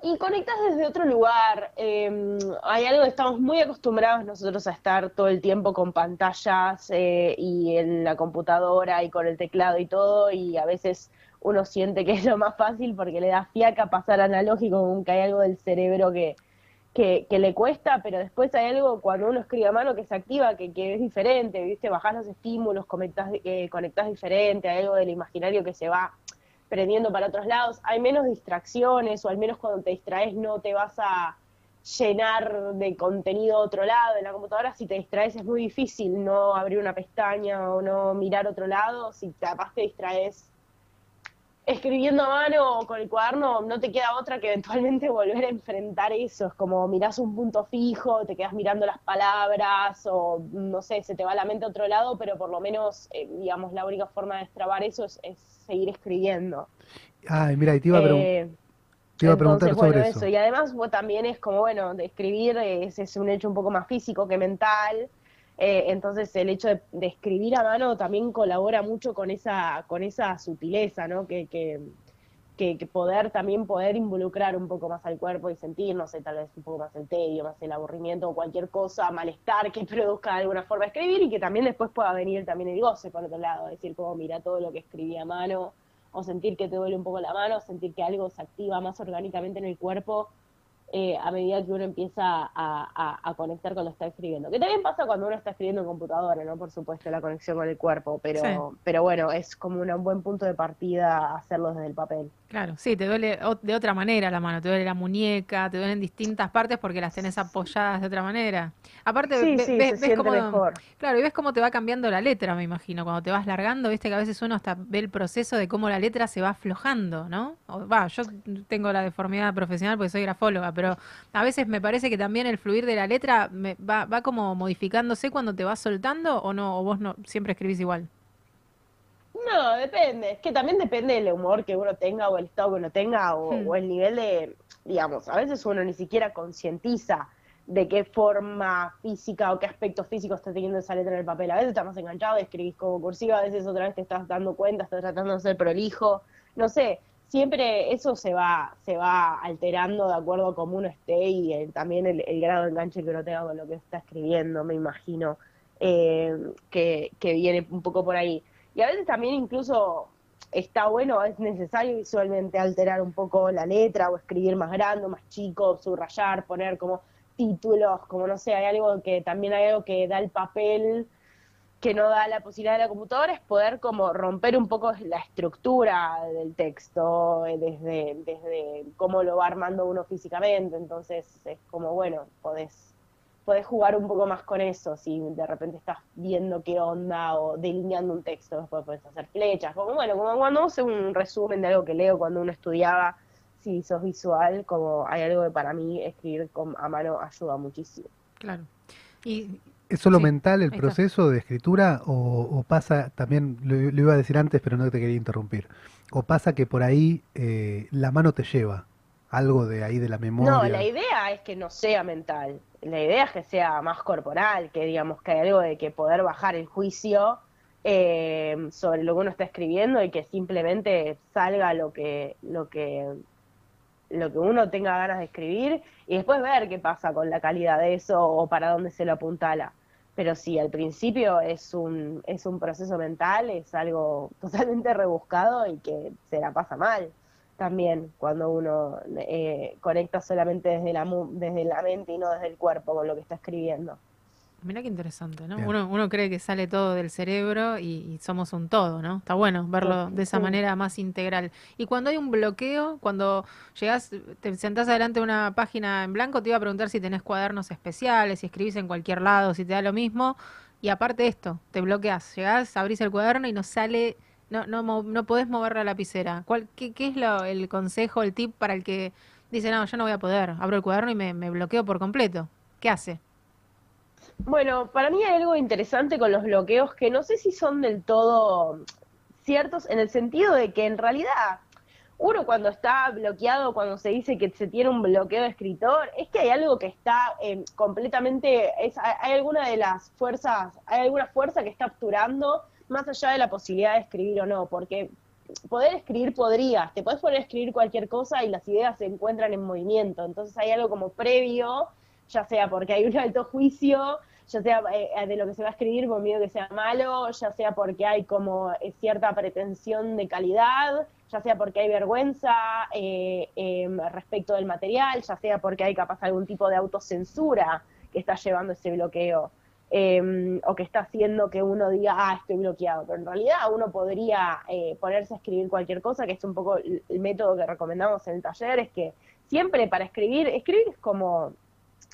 Y conectas desde otro lugar. eh, hay algo que estamos muy acostumbrados nosotros a estar todo el tiempo con pantallas eh, y en la computadora y con el teclado y todo, y a veces uno siente que es lo más fácil porque le da fiaca pasar analógico, que hay algo del cerebro que, que, que le cuesta, pero después hay algo cuando uno escribe a mano que se activa, que, que es diferente, ¿viste? Bajás los estímulos, conectás, eh, diferente, hay algo del imaginario que se va prendiendo para otros lados, hay menos distracciones, o al menos cuando te distraes no te vas a llenar de contenido a otro lado. En la computadora si te distraes es muy difícil no abrir una pestaña o no mirar otro lado, si capaz te distraes escribiendo a mano o con el cuaderno, no te queda otra que eventualmente [laughs] volver a enfrentar eso. Es como mirás un punto fijo, te quedas mirando las palabras o no sé, se te va la mente a otro lado, pero por lo menos, eh, digamos, la única forma de destrabar eso es, es seguir escribiendo. Ay, mira, y te iba a, pregun- Eh, te iba a preguntar entonces, sobre bueno, eso. Y además vos también es como, bueno, de escribir es, es un hecho un poco más físico que mental. Eh, entonces el hecho de, escribir a mano también colabora mucho con esa, con esa sutileza, ¿no? Que, que, que, que poder también poder involucrar un poco más al cuerpo y sentir, no sé, tal vez un poco más el tedio, más el aburrimiento o cualquier cosa, malestar que [laughs] produzca de alguna forma escribir y que también después pueda venir también el goce por otro lado, decir como mira todo lo que escribí a mano o sentir que te duele un poco la mano, sentir que algo se activa más orgánicamente en el cuerpo eh, a medida que uno empieza a, a- a conectar con lo que está escribiendo. Que también pasa cuando uno está escribiendo en computadora, ¿no? Por supuesto, la conexión con el cuerpo, pero, Sí. pero bueno, es como un buen punto de partida hacerlo desde el papel. Claro, sí, te duele de otra manera la mano, te duele la muñeca, te duelen distintas partes porque las tenés apoyadas de otra manera. Aparte, Sí, ve- sí, ves, ves cómo, mejor. claro, y ves cómo te va cambiando la letra, me imagino, cuando te vas largando, viste que a veces uno hasta ve el proceso de cómo la letra se va aflojando, ¿no? O, Va, yo tengo la deformidad profesional porque soy grafóloga, pero a veces me parece que también el fluir de la letra me- va, va como modificándose cuando te vas soltando o no, o vos no siempre escribís igual. No, depende. Es que también depende del humor que uno tenga o el estado que uno tenga o, Hmm. o el nivel de, digamos, a veces uno ni siquiera concientiza de qué forma física o qué aspecto físico está teniendo esa letra en el papel. A veces estás más enganchado, escribís como cursiva, a veces otra vez te estás dando cuenta, estás tratando de ser prolijo. No sé, siempre eso se va, se va alterando de acuerdo a cómo uno esté y el- también el, el grado de enganche que uno tenga con lo que está escribiendo, me imagino, eh, que, que viene un poco por ahí. Y a veces también incluso está bueno, es necesario visualmente alterar un poco la letra o escribir más grande, más chico, subrayar, poner como títulos, como no sé, hay algo que también hay algo que da el papel que no da la posibilidad de la computadora es poder como romper un poco la estructura del texto eh, desde, desde cómo lo va armando uno físicamente, entonces es como bueno, podés, podés jugar un poco más con eso, si de repente estás viendo qué onda o delineando un texto, después podés hacer flechas, como bueno, como cuando hace un resumen de algo que leo cuando uno estudiaba, si sos visual, como hay algo que para mí escribir con, a mano ayuda muchísimo. Claro. Y ¿Es solo Sí, mental el proceso de escritura o, o pasa, también lo, lo iba a decir antes, pero no te quería interrumpir, o pasa que por ahí eh, la mano te lleva, algo de ahí de la memoria? No, la idea es que no sea mental. La idea es que sea más corporal, que digamos que hay algo de que poder bajar el juicio eh, sobre lo que uno está escribiendo y que simplemente salga lo que, lo que, lo que uno tenga ganas de escribir y después ver qué pasa con la calidad de eso o para dónde se lo apuntala. Pero sí, al principio es un, es un proceso mental, es algo [laughs] totalmente rebuscado y que se la pasa mal también cuando uno eh, conecta solamente desde la, mu- desde la mente y no desde el cuerpo con lo que está escribiendo. Mira qué interesante, ¿no? Uno, uno cree que sale todo del cerebro y, y somos un todo, ¿no? Está bueno verlo de esa manera más integral. Y cuando hay un bloqueo, cuando llegás, te sentás adelante de una página en blanco, te iba a preguntar si tenés cuadernos especiales, si escribís en cualquier lado, si te da lo mismo. Y aparte de esto, te bloqueás, llegás, abrís el cuaderno y no sale, no, no, no podés mover la lapicera. ¿Cuál, qué, qué es lo, el consejo, el tip para el que dice, no, yo no voy a poder, abro el cuaderno y me, bloqueo por completo? ¿Qué hace? Bueno, para mí hay algo interesante con los bloqueos que no sé si son del todo ciertos en el sentido de que en realidad uno cuando está bloqueado, cuando se dice que se tiene un bloqueo de escritor, es que hay algo que está eh, completamente, es, hay hay alguna de las fuerzas, hay alguna fuerza que está obturando más allá de la posibilidad de escribir o no, porque poder escribir podrías, te puedes poner a escribir cualquier cosa y las ideas se encuentran en movimiento, entonces hay algo como previo, ya sea porque hay un alto juicio, ya sea eh, de lo que se va a escribir por miedo que sea malo, ya sea porque hay como eh, cierta pretensión de calidad, ya sea porque hay vergüenza eh, em, respecto del material, ya sea porque hay capaz algún tipo de autocensura que está llevando ese bloqueo. Em, o que está haciendo que uno diga, ah, estoy bloqueado. Pero en realidad uno podría eh, ponerse a escribir cualquier cosa, que es un poco el, el método que recomendamos en el taller, es que siempre para escribir, escribir es como,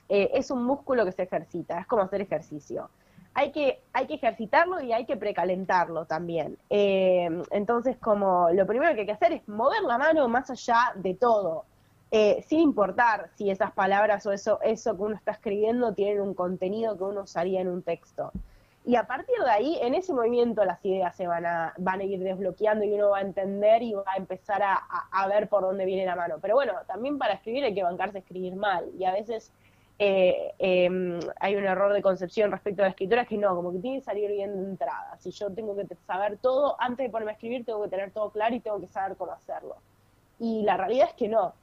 eh, es un músculo que se ejercita, es como hacer ejercicio. Hay que, hay que ejercitarlo y hay que precalentarlo también. Eh, entonces, como lo primero que hay que hacer es mover la mano más allá de todo, eh, sin importar si esas palabras o eso, eso que uno está escribiendo tienen un contenido que uno usaría en un texto. Y a partir de ahí, en ese movimiento las ideas se van a, van a ir desbloqueando y uno va a entender y va a empezar a, a- ver por dónde viene la mano. Pero bueno, también para escribir hay que bancarse a escribir mal. Y a veces eh, eh, hay un error de concepción respecto a la escritura que no, como que tiene que salir bien de entrada. Si yo tengo que saber todo, antes de ponerme a escribir, tengo que tener todo claro y tengo que saber cómo hacerlo. Y la realidad es que no.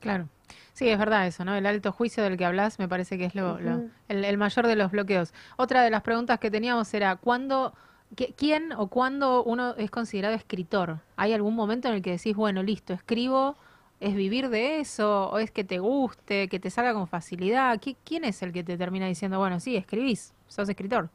Claro. Sí, es verdad eso, ¿no? El alto juicio del que hablas me parece que es lo, el, el mayor de los bloqueos. Otra de las preguntas que teníamos era, ¿cuándo, qué- quién o cuándo uno es considerado escritor? ¿Hay algún momento en el que decís, bueno, listo, escribo ¿Es vivir de eso? ¿O es que te guste, que te salga con facilidad? ¿Qui- ¿Quién es el que te termina diciendo, bueno, sí, escribís, sos escritor?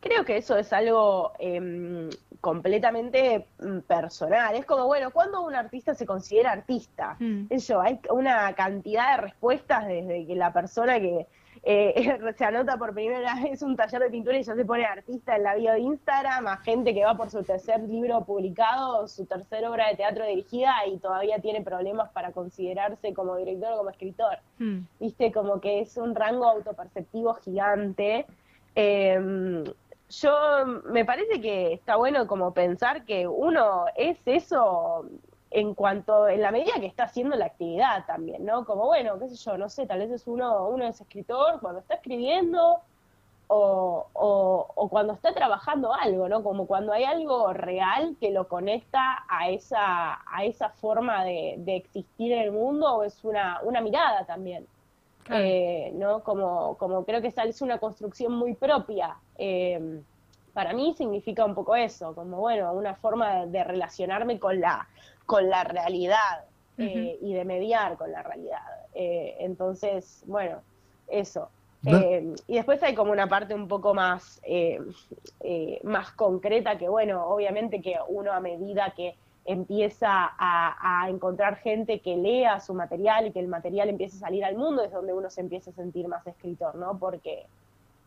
Creo que eso es algo em, completamente mm, personal. Es como, bueno, ¿cuándo un artista se considera artista? Eso, hay una cantidad de respuestas desde que la persona que eh, [laughs] se anota por primera vez un taller de pintura y ya se pone artista en la bio de Instagram, a gente que va por su tercer libro publicado, su tercera obra de teatro dirigida y todavía tiene problemas para considerarse como director o como escritor. Viste, como que es un rango autoperceptivo gigante. Eh, yo me parece que está bueno como pensar que uno es eso en cuanto, en la medida que está haciendo la actividad también, ¿no? Como bueno, qué sé yo, no sé, tal vez es uno, uno es escritor cuando está escribiendo o, o, o cuando está trabajando algo, ¿no? Como cuando hay algo real que lo conecta a esa, a esa forma de, de existir en el mundo o es una, una mirada también. Eh, ¿no? Como, como creo que esa es una construcción muy propia. Eh, para mí significa un poco eso, como bueno, una forma de, de relacionarme con la, con la realidad eh, y de mediar con la realidad. Entonces, bueno, eso. No. Y después hay como una parte un poco más, más concreta que, bueno, obviamente que uno a medida que empieza a, a encontrar gente que lea su material y que el material empiece a salir al mundo, es donde uno se empieza a sentir más escritor, ¿no? Porque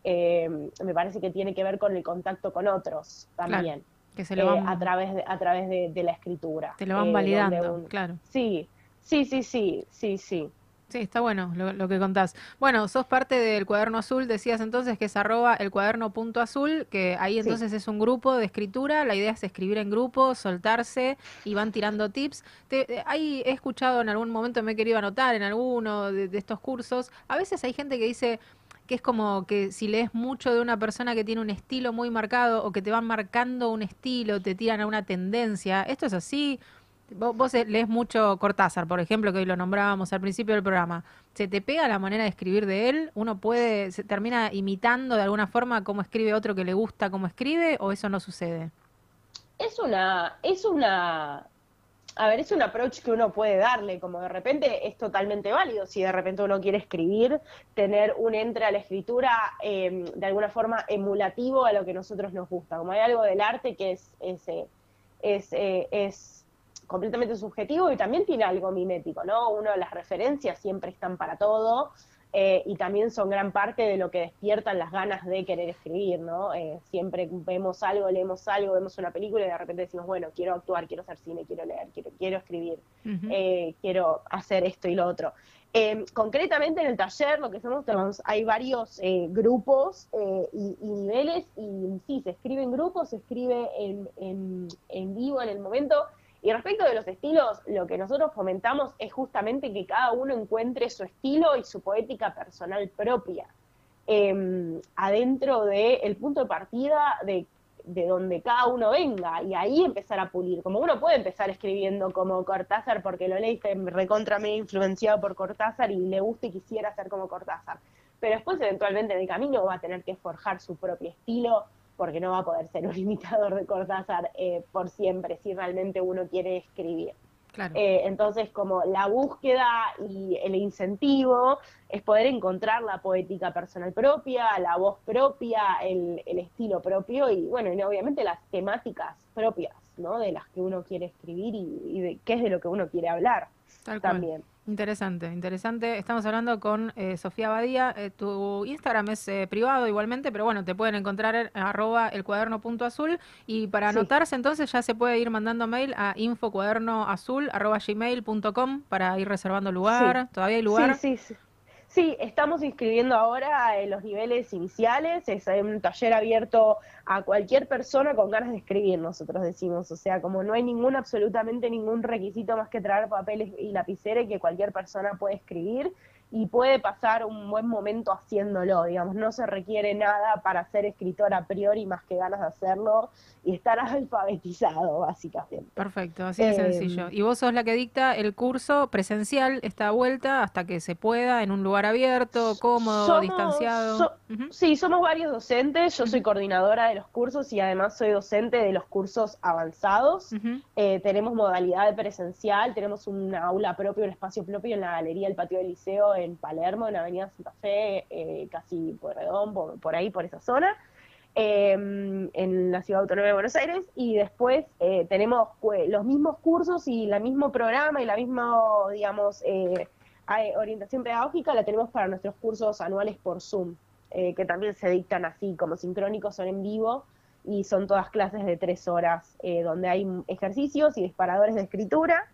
eh, me parece que tiene que ver con el contacto con otros también. Claro, que se lo eh, van- a través de, a través de, de la escritura. Te lo van eh, validando, claro. Sí, sí, sí, sí, sí, sí. Sí, está bueno lo, lo que contás. Bueno, sos parte del cuaderno azul, decías entonces que es arroba el cuaderno punto azul, que ahí entonces es un grupo de escritura, la idea es escribir en grupo, soltarse y van tirando tips. Te- eh, ahí he escuchado en algún momento, me he querido anotar en alguno de, de estos cursos, a veces hay gente que dice que es como que si lees mucho de una persona que tiene un estilo muy marcado o que te van marcando un estilo, te tiran a una tendencia, ¿esto es así? Vos, vos lees mucho Cortázar, por ejemplo, que hoy lo nombrábamos al principio del programa. ¿Se te pega la manera de escribir de él? ¿Uno puede, se termina imitando de alguna forma cómo escribe otro que le gusta cómo escribe o eso no sucede? Es una, es una, a ver, es un approach que uno puede darle, como de repente es totalmente válido, si de repente uno quiere escribir, tener un entre a la escritura eh, de alguna forma emulativo a lo que nosotros nos gusta, como hay algo del arte que es, es, eh, es, eh, es completamente subjetivo y también tiene algo mimético, ¿no? Uno, las referencias siempre están para todo, eh, y también son gran parte de lo que despiertan las ganas de querer escribir, ¿no? Eh, siempre vemos algo, leemos algo, vemos una película y de repente decimos, bueno, quiero actuar, quiero hacer cine, quiero leer, quiero, quiero escribir, eh, quiero hacer esto y lo otro. Eh, concretamente en el taller lo que hacemos, tenemos- hay varios eh, grupos eh, y, y niveles y sí, se escribe en grupos, se escribe en, en- en vivo en el momento. Y respecto de los estilos, lo que nosotros fomentamos es justamente que cada uno encuentre su estilo y su poética personal propia eh, adentro del punto de partida de, de donde cada uno venga y ahí empezar a pulir. Como uno puede empezar escribiendo como Cortázar porque lo leíste recontra me influenciado por Cortázar y le gusta y quisiera ser como Cortázar. Pero después eventualmente en el camino va a tener que forjar su propio estilo porque no va a poder ser un imitador de Cortázar eh, por siempre si realmente uno quiere escribir. Claro. Eh, entonces, como la búsqueda y el incentivo es poder encontrar la poética personal propia, la voz propia, el, el estilo propio y, bueno, y obviamente las temáticas propias, ¿no? De las que uno quiere escribir y, y de qué es de lo que uno quiere hablar Tal cual. Interesante, interesante. Estamos hablando con eh, Sofía Badía. Eh, tu Instagram es eh, privado igualmente, pero bueno, te pueden encontrar en arroba el cuaderno punto azul. Y para Sí. anotarse entonces ya se puede ir mandando mail a infocuadernoazul arroba gmail punto com para ir reservando lugar. Sí. ¿Todavía hay lugar? Sí, sí, sí. Sí, estamos inscribiendo ahora en los niveles iniciales. Es un taller abierto a cualquier persona con ganas de escribir, nosotros decimos. O sea, como no hay ningún, absolutamente ningún requisito más que traer papeles y lapicera y que cualquier persona puede escribir. Y puede pasar un buen momento haciéndolo, digamos, no se requiere nada para ser escritor a priori más que ganas de hacerlo y estar [laughs] alfabetizado, básicamente. Perfecto, así de Eh, sencillo. Y vos sos la que dicta el curso presencial, esta vuelta, hasta que se pueda, en un lugar abierto, cómodo, Somos- distanciado. so- Sí, somos varios docentes, yo soy coordinadora de los cursos y además soy docente de los cursos avanzados. Eh, tenemos modalidad de presencial, tenemos un aula propio, un espacio propio en la galería del patio del liceo en Palermo, en Avenida Santa Fe, eh, casi por Redón, por, ahí, por esa zona. eh, en la Ciudad Autónoma de Buenos Aires y después eh, tenemos los mismos cursos y el mismo programa y la misma, digamos, eh, orientación pedagógica la tenemos para nuestros cursos anuales por Zoom, eh, que también se dictan así, como sincrónicos, son en vivo y son todas clases de tres horas, donde hay ejercicios y disparadores de escritura.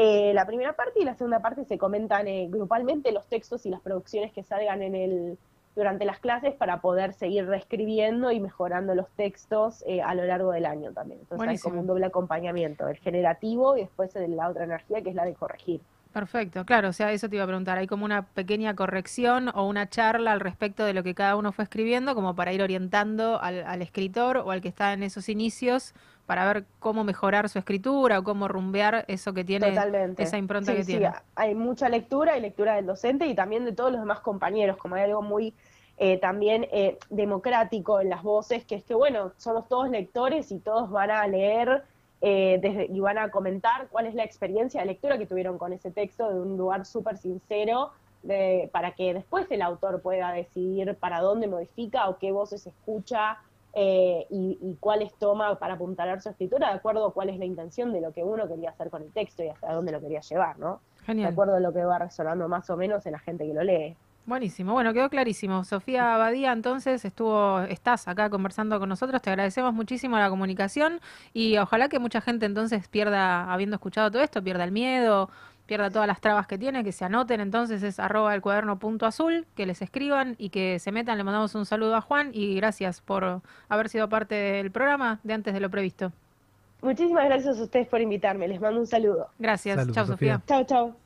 Eh, la primera parte y la segunda parte se comentan eh, grupalmente los textos y las producciones que salgan en el, durante las clases para poder seguir reescribiendo y mejorando los textos eh, a lo largo del año también. Entonces Buenísimo. hay como un doble acompañamiento, el generativo y después la otra energía que es la de corregir. Perfecto, claro, o sea, eso te iba a preguntar. Hay como una pequeña corrección o una charla al respecto de lo que cada uno fue escribiendo, como para ir orientando al, al escritor o al que está en esos inicios para ver cómo mejorar su escritura o cómo rumbear eso que tiene, Totalmente. esa impronta Sí, que sí, tiene. hay mucha lectura y lectura del docente y también de todos los demás compañeros, como hay algo muy eh, también eh, democrático en las voces, que es que, bueno, somos todos lectores y todos van a leer eh, desde, y van a comentar cuál es la experiencia de lectura que tuvieron con ese texto de un lugar súper sincero, de- para que después el autor pueda decidir para dónde modifica o qué voces escucha eh, y, y cuáles toma para apuntalar su escritura, de acuerdo a cuál es la intención de lo que uno quería hacer con el texto y hasta dónde lo quería llevar, ¿no? Genial. De acuerdo a lo que va resonando más o menos en la gente que lo lee. Buenísimo, bueno, quedó clarísimo. Sofía Abadía, entonces, estuvo, estás acá conversando con nosotros, te agradecemos muchísimo la comunicación y ojalá que mucha gente entonces pierda, habiendo escuchado todo esto, pierda el miedo, pierda todas las trabas que tiene, que se anoten, entonces es arroba el cuaderno punto azul, que les escriban y que se metan, le mandamos un saludo a Juan y gracias por haber sido parte del programa de antes de lo previsto. Muchísimas gracias a ustedes por invitarme, les mando un saludo. Gracias, chao Sofía. Chao, chao.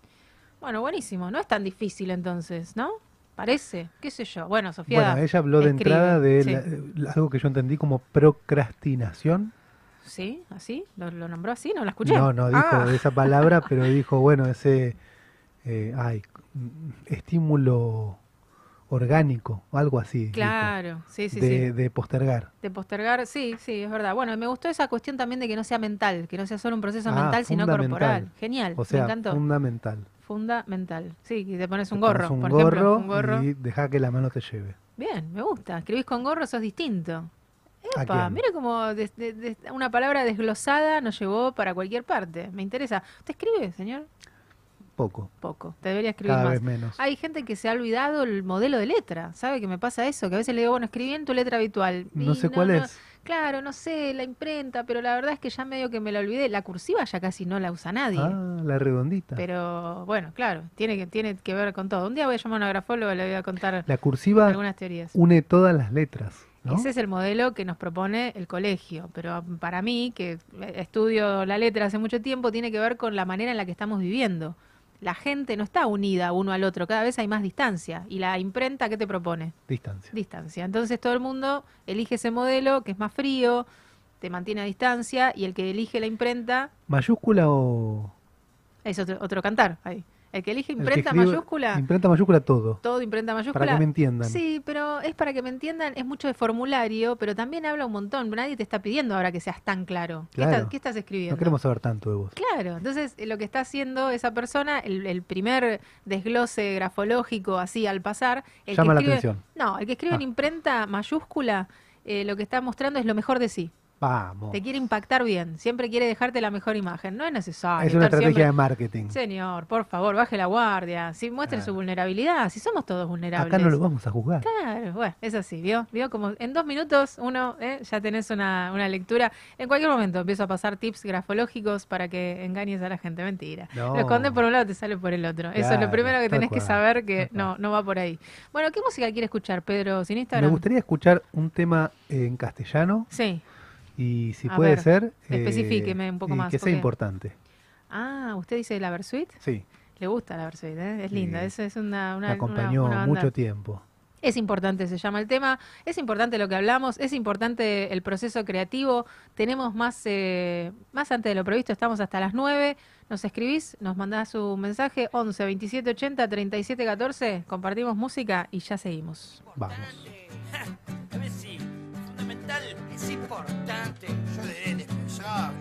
Bueno, buenísimo, no es tan difícil entonces, ¿no? Parece, qué sé yo. Bueno, Sofía. Bueno, ella habló de entrada de sí. la- eh, algo que yo entendí como procrastinación. ¿Sí? ¿Así? ¿Lo, lo nombró así? ¿No la escuché? No, no dijo Ah. esa palabra, pero dijo, bueno, ese eh, ay, estímulo orgánico, algo así. dijo, Claro, sí, sí, de, sí. de postergar. De postergar, sí, sí, es verdad. Bueno, me gustó esa cuestión también de que no sea mental, que no sea solo un proceso Ah, mental, sino corporal. Genial, O sea, me encantó. fundamental. Fundamental. Sí, que te pones un Te gorro, pones un por gorro, ejemplo. Un gorro. y deja que la mano te lleve. Bien, me gusta. Escribís con gorro, sos distinto. ¿A Epa, mira como des- de- de- una palabra desglosada nos llevó para cualquier parte. Me interesa. ¿Usted escribe, señor? Poco. Poco. Te debería escribir Cada más. vez menos. Hay gente que se ha olvidado el modelo de letra. ¿Sabe que me pasa eso? Que a veces le digo, bueno, escribí en tu letra habitual. No Y sé cuál es. Claro, no sé, la imprenta, pero la verdad es que ya medio que me la olvidé. La cursiva ya casi no la usa nadie. Ah, la redondita. Pero bueno, claro, tiene que, tiene que ver con todo. Un día voy a llamar a una grafóloga y le voy a contar La cursiva algunas teorías. une todas las letras. ¿No? Ese es el modelo que nos propone el colegio, pero para mí, que estudio la letra hace mucho tiempo, tiene que ver con la manera en la que estamos viviendo. La gente no está unida uno al otro, cada vez hay más distancia. ¿Y la imprenta qué te propone? Distancia. Distancia. Entonces todo el mundo elige ese modelo que es más frío, te mantiene a distancia, y el que elige la imprenta ¿Mayúscula o...? es otro, otro cantar ahí. El que elige el que imprenta mayúscula, Imprenta mayúscula todo. todo imprenta mayúscula. Para que me entiendan. Sí, pero es para que me entiendan, es mucho de formulario, pero también habla un montón. Nadie te está pidiendo ahora que seas tan claro. ¿Qué, Claro. estás, qué estás escribiendo? No queremos saber tanto de vos. Claro, entonces eh, lo que está haciendo esa persona, el, el primer desglose grafológico así al pasar, el Llama que la escribe, atención. No, el que escribe en Ah. imprenta mayúscula, eh, lo que está mostrando es lo mejor de sí. Vamos. Te quiere impactar bien, siempre quiere dejarte la mejor imagen. No es necesario. Es una estrategia siempre- de marketing. Señor, por favor, baje la guardia. Si muestre su vulnerabilidad, si somos todos vulnerables. Acá no lo vamos a juzgar. Claro, bueno, es así, ¿vio? ¿Vio? Como en dos minutos uno eh, ya tenés una, una lectura. En cualquier momento empiezo a pasar tips grafológicos para que engañes a la gente. Mentira. No. Lo escondes por un lado, te sale por el otro. Eso es lo primero que tenés que saber que no, no va por ahí. Bueno, ¿qué música quiere escuchar, Pedro? ¿Sin Me Instagram? gustaría escuchar un tema en castellano Sí. Y si A puede ver, ser... eh, especifíqueme un poco y más, Que sea importante. Ah, ¿usted dice la Versuit? Sí. Le gusta la Versuit, ¿eh? es linda. Sí. Es, es una, una, Me acompañó una- una banda- mucho tiempo. Es importante, se llama el tema. Es importante lo que hablamos. Es importante el proceso creativo. Tenemos más, eh, más antes de lo previsto. Estamos hasta las 9. Nos escribís, nos mandás un mensaje 11 27 80 37 14. Compartimos música y ya seguimos. Vamos. Fundamental es importante. Yo diré indispensable.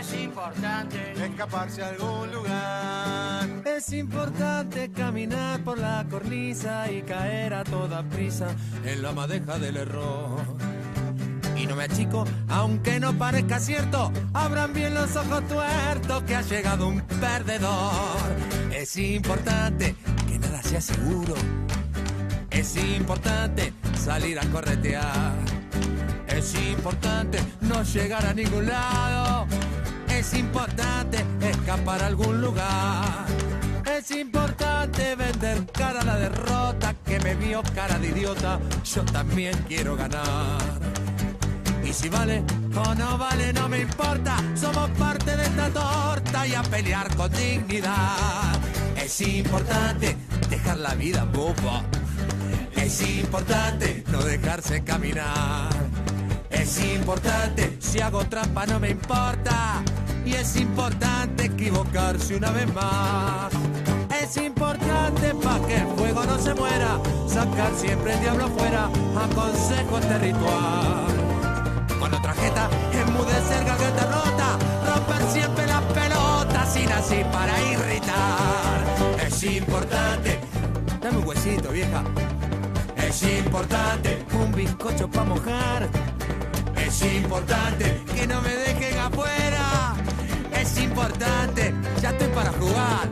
Es importante escaparse a algún lugar. Es importante caminar por la cornisa y caer a toda prisa en la madeja del error. Y no me achico, aunque no parezca cierto, abran bien los ojos tuertos que ha llegado un perdedor. Es importante que nada sea seguro. Es importante salir a corretear. Es importante no llegar a ningún lado. Es importante escapar a algún lugar. Es importante vender cara a la derrota que me vio cara de idiota. Yo también quiero ganar. Y si vale o no vale, no me importa. Somos parte de esta torta y a pelear con dignidad. Es importante dejar la vida boba. Es importante no dejarse caminar. Es importante, si hago trampa no me importa. Y es importante equivocarse una vez más. Es importante para que el fuego no se muera. Sacar siempre el diablo afuera. Aconsejo este ritual. Con otra jeta, enmudecer garganta rota. Romper siempre las pelotas sin así para irritar. Es importante. Dame un huesito, vieja. Es importante un bizcocho para mojar. Es importante que no me dejen afuera. Es importante, ya estoy para jugar.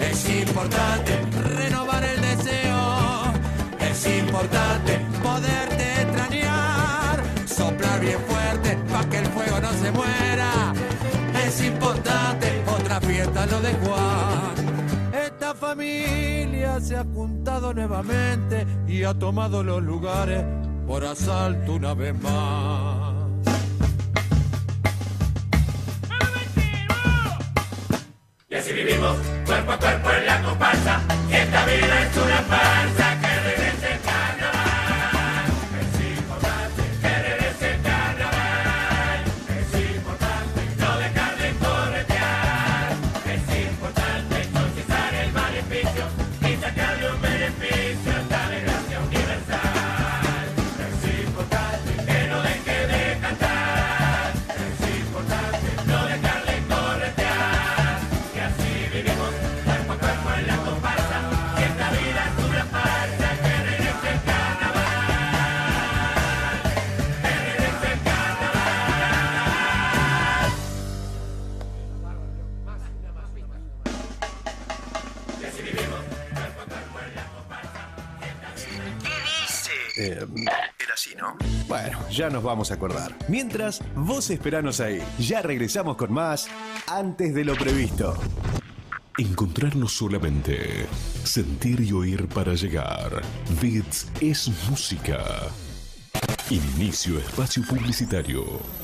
Es importante renovar el deseo. Es importante poderte extrañar. Soplar bien fuerte para que el fuego no se muera. Es importante otra fiesta lo de Juan. Esta familia se ha juntado nuevamente y ha tomado los lugares por asalto una vez más. Y así vivimos, cuerpo a cuerpo en la comparsa. Y esta vida es una farsa que ya nos vamos a acordar. Mientras, vos esperanos ahí. Ya regresamos con más antes de lo previsto. Encontrarnos solamente. Sentir y oír para llegar. Bits es música. Inicio espacio publicitario.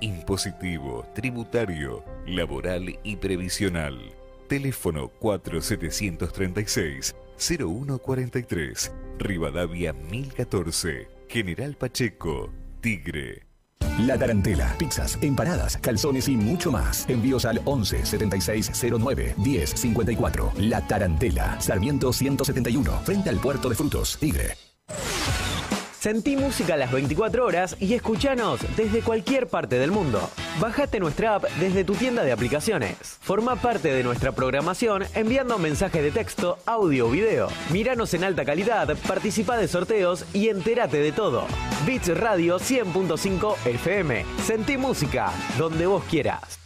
impositivo, tributario, laboral y previsional. Teléfono 4736-0143. Rivadavia 1014. General Pacheco. Tigre. La Tarantela, pizzas, empanadas, calzones y mucho más. Envíos al 11 76 09 10 54. La Tarantela, Sarmiento 171, frente al puerto de frutos, Tigre. Sentí música las 24 horas y escuchanos desde cualquier parte del mundo. Bájate nuestra app desde tu tienda de aplicaciones. Forma parte de nuestra programación enviando mensajes de texto, audio o video. Míranos en alta calidad, participa de sorteos y entérate de todo. Beats Radio 100.5 FM. Sentí música donde vos quieras.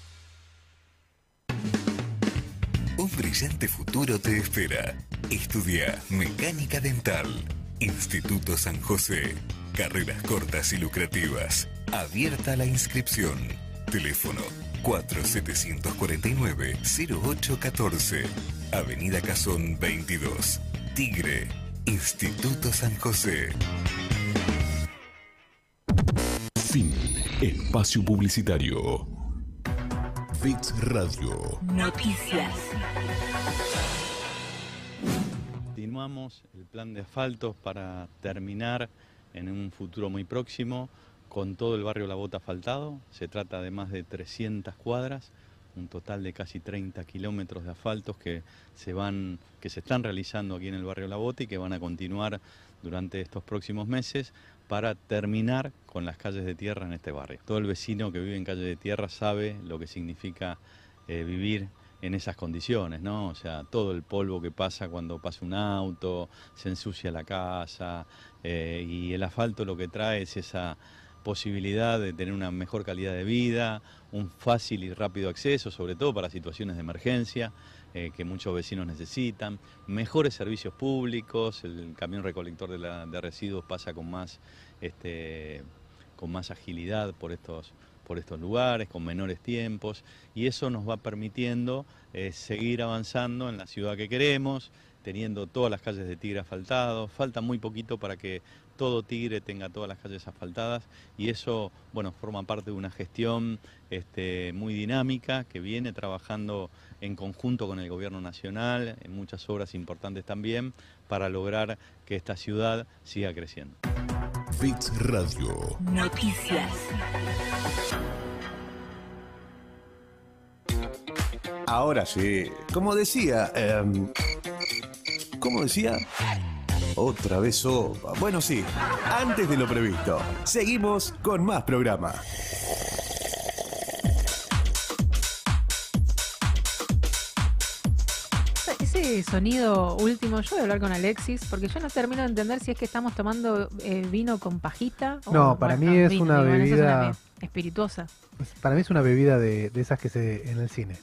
Un brillante futuro te espera. Estudia Mecánica Dental. Instituto San José. Carreras cortas y lucrativas. Abierta la inscripción. Teléfono 4749-0814. Avenida Cazón 22. Tigre. Instituto San José. Fin. Espacio publicitario. Fix Radio. Noticias. Continuamos el plan de asfaltos para terminar en un futuro muy próximo con todo el barrio La Bota asfaltado. Se trata de más de 300 cuadras, un total de casi 30 kilómetros de asfaltos que se, van, que se están realizando aquí en el barrio La Bota y que van a continuar durante estos próximos meses para terminar con las calles de tierra en este barrio. Todo el vecino que vive en calle de tierra sabe lo que significa eh, vivir en esas condiciones, ¿no? O sea, todo el polvo que pasa cuando pasa un auto, se ensucia la casa eh, y el asfalto lo que trae es esa posibilidad de tener una mejor calidad de vida, un fácil y rápido acceso, sobre todo para situaciones de emergencia eh, que muchos vecinos necesitan, mejores servicios públicos, el camión recolector de, la- de residuos pasa con más, este, con más agilidad por estos, por estos lugares, con menores tiempos, y eso nos va permitiendo eh, seguir avanzando en la ciudad que queremos, teniendo todas las calles de Tigre asfaltados, falta muy poquito para que todo Tigre tenga todas las calles asfaltadas y eso, bueno, forma parte de una gestión este, muy dinámica que viene trabajando en conjunto con el Gobierno Nacional, en muchas obras importantes también, para lograr que esta ciudad siga creciendo. Fix Radio. Noticias. Ahora sí, como decía, em, ¿cómo decía? Otra vez sopa. Bueno, sí, antes de lo previsto, seguimos con más programa. Ese sonido último, yo voy a hablar con Alexis, porque yo no termino de entender si es que estamos tomando eh, vino con pajita. o- No, para mí es vino, una bueno, es bebida- be- espirituosa. Para mí es una bebida de, de esas que se en el cine.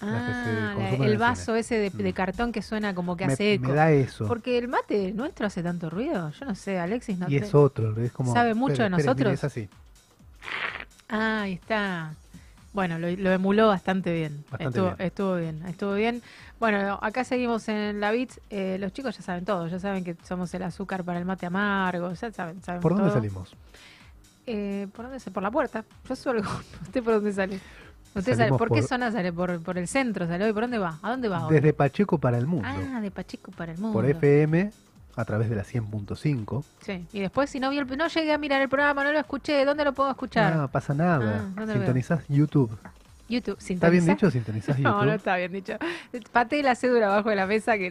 Ah, la- el vaso cine. ese de, de cartón que suena como que Me- hace eco. me da eso. Porque el mate nuestro hace tanto ruido. Yo no sé, Alexis no y te- es otro, es como... ¿Sabe mucho espere, de espere, mire, nosotros? es así. Ah, ahí está. Bueno, lo, lo emuló bastante bien. Bastante estuvo, bien. estuvo bien, estuvo bien. Bueno, acá seguimos en la Bits. Eh, los chicos ya saben todo, ya saben que somos el azúcar para el mate amargo, ya saben, saben ¿Por dónde salimos? Eh, ¿Por dónde? Por la puerta. Yo suelo. [laughs] ¿Usted por dónde sale? ¿Usted sale? ¿Por qué por- zona sale? ¿Por, por el centro sale hoy? ¿Por dónde va? ¿A dónde va hoy? Desde Pacheco para el mundo. Ah, de Pacheco para el mundo. por FM, a través de la 100.5. Sí. Y después, si no vi el, no llegué a mirar el programa, no lo escuché, ¿dónde lo puedo escuchar? No pasa nada. Ah. Sintonizás YouTube. YouTube. ¿Está bien dicho? ¿Sintonizás [laughs] No, YouTube? no está bien dicho. Pateé la cédula abajo de la mesa que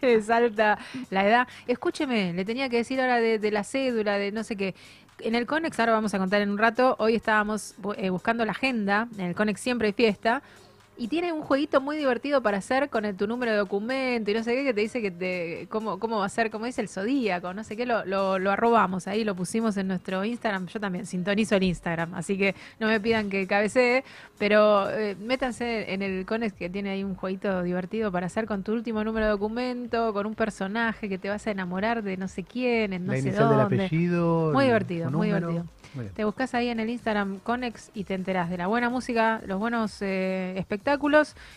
les [laughs] salta la edad. Escúcheme, le tenía que decir ahora de, de la cédula, de no sé qué. En el Conex, ahora vamos a contar en un rato, hoy estábamos eh, buscando la agenda, en el Conex siempre hay fiesta, y tiene un jueguito muy divertido para hacer con el- tu número de documento y no sé qué, que te dice que te, cómo, cómo va a ser, como dice el zodíaco, no sé qué, lo, lo, lo arrobamos ahí, lo pusimos en nuestro Instagram, yo también sintonizo el Instagram, así que no me pidan que cabecee, pero eh, métanse en el Conex que tiene ahí un jueguito divertido para hacer con tu último número de documento, con un personaje que te vas a enamorar de no sé quién, en no la sé inicial del dónde. apellido. Muy divertido, muy número. divertido. Muy. Te buscas ahí en el Instagram Conex y te enterás de la buena música, los buenos eh, espectáculos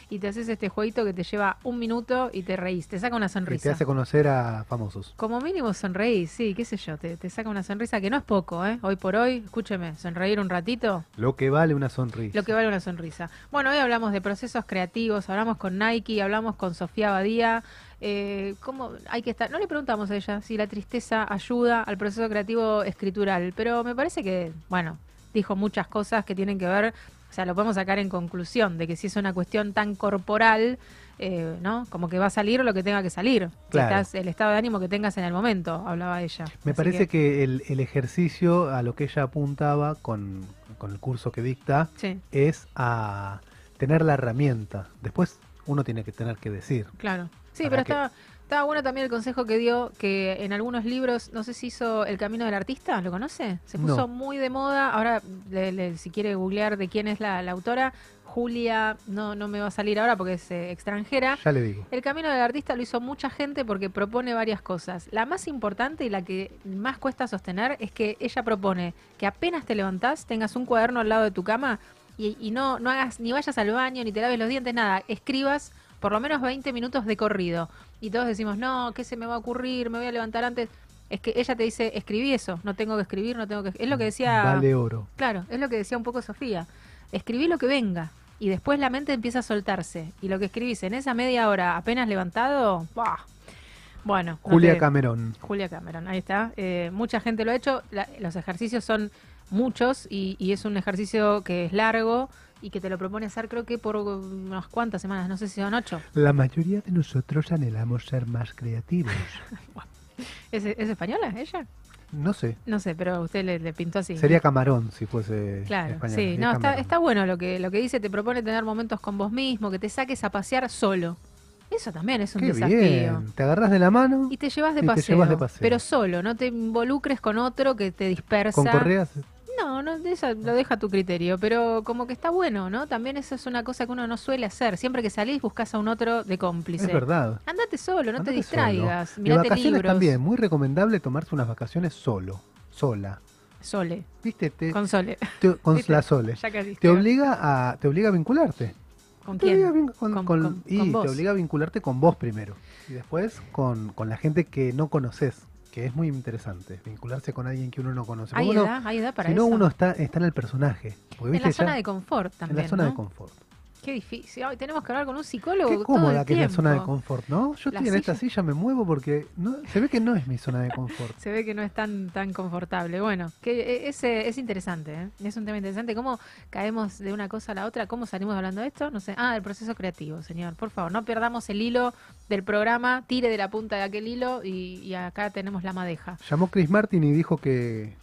y te haces este jueguito que te lleva un minuto y te reís, te saca una Y te sonrisa. hace conocer a famosos. Como mínimo sonreís, sí, qué sé yo, te, te saca una sonrisa que no es poco, ¿eh? Hoy por hoy, escúcheme, sonreír un ratito, Lo que vale una sonrisa. lo que vale una sonrisa. Bueno, hoy hablamos de procesos creativos, hablamos con Nike, hablamos con Sofía Badía. Eh, ¿Cómo hay que estar? No le preguntamos a ella si la tristeza ayuda al proceso creativo escritural, pero me parece que, bueno, dijo muchas cosas que tienen que ver, sea, lo podemos sacar en conclusión de que si es una cuestión tan corporal, eh, ¿no? Como que va a salir lo que tenga que salir. Que Claro. estás- el estado de ánimo que tengas en el momento, hablaba ella. Me Así parece que, el, el ejercicio a lo que ella apuntaba con, con el curso que dicta Sí. es a tener la herramienta. Después uno tiene que tener que decir. Claro. Sí, pero que- estaba, estaba bueno también el consejo que dio que en algunos libros, no sé si hizo El Camino del Artista, ¿lo conoce? Se puso No. muy de moda. Ahora, le- le- si quiere googlear de quién es la, la autora, Julia, no, no me va a salir ahora porque es eh, extranjera. Ya le digo. El camino del artista lo hizo mucha gente porque propone varias cosas. La más importante y la que más cuesta sostener es que ella propone que apenas te levantás tengas un cuaderno al lado de tu cama y, y no, no hagas ni vayas al baño ni te laves los dientes, nada. Escribas por lo menos 20 minutos de corrido. Y todos decimos, no, ¿qué se me va a ocurrir? Me voy a levantar antes. Es que ella te dice, escribí eso, no tengo que escribir, no tengo que... Es lo que decía... Vale oro. Claro, es lo que decía un poco Sofía. Escribí lo que venga y después la mente empieza a soltarse. Y lo que escribís en esa media hora apenas levantado, ¡buah! Bueno. no Julia te- Cameron. Julia Cameron, ahí está. Eh, mucha gente lo ha hecho. La- los ejercicios son muchos y, y es un ejercicio que es largo y que te lo propone hacer creo que por unas cuantas semanas, no sé si son ocho. La mayoría de nosotros anhelamos ser más creativos. [laughs] ¿Es, es española ella? No sé. No sé, pero a usted le, le pintó así. Sería Camarón si fuese Claro, sí, no, está, está bueno lo que, lo que dice, te propone tener momentos con vos mismo, que te saques a pasear solo. Eso también es un Qué desafío. bien. Te agarras de la mano Y te llevas de, y te paseo, llevas de paseo. pero solo, no te involucres con otro que te dispersa. con correas. No, no, eso lo deja a tu criterio, pero como que está bueno, ¿no? También eso es una cosa que uno no suele hacer. Siempre que salís buscas a un otro de cómplice. Es verdad. Andate solo, no te distraigas. solo. Mirate vacaciones libros. también, muy recomendable tomarse unas vacaciones solo, sola. Sole. ¿Viste? Te, Con Sole. te- con ¿Viste? la Sole. Ya caíste. Te obliga a te obliga a vincularte. ¿Con Te quién? obliga con- Con- y te obliga a vincularte con vos primero. Y después con, con la gente que no conoces, que es muy interesante. Vincularse con alguien que uno no conoce. Hay Porque uno- edad, hay edad para si no, eso. uno está, está en el personaje. Porque, En la zona ya- de confort también. En la zona ¿no? de confort. Qué difícil. Ay, tenemos que hablar con un psicólogo. Qué todo cómoda el que es la zona de confort, ¿no? Yo La estoy en esta silla- me muevo porque no, se ve que no es mi zona de confort. Se ve que no es tan, tan confortable. Bueno, que eh, es, es interesante, ¿eh? Es un tema interesante. ¿Cómo caemos de una cosa a la otra? ¿Cómo salimos hablando de esto? No sé. Ah, del proceso creativo, señor. Por favor, no perdamos el hilo del programa. Tire de la punta de aquel hilo y, y acá tenemos la madeja. Llamó Chris Martin y dijo que,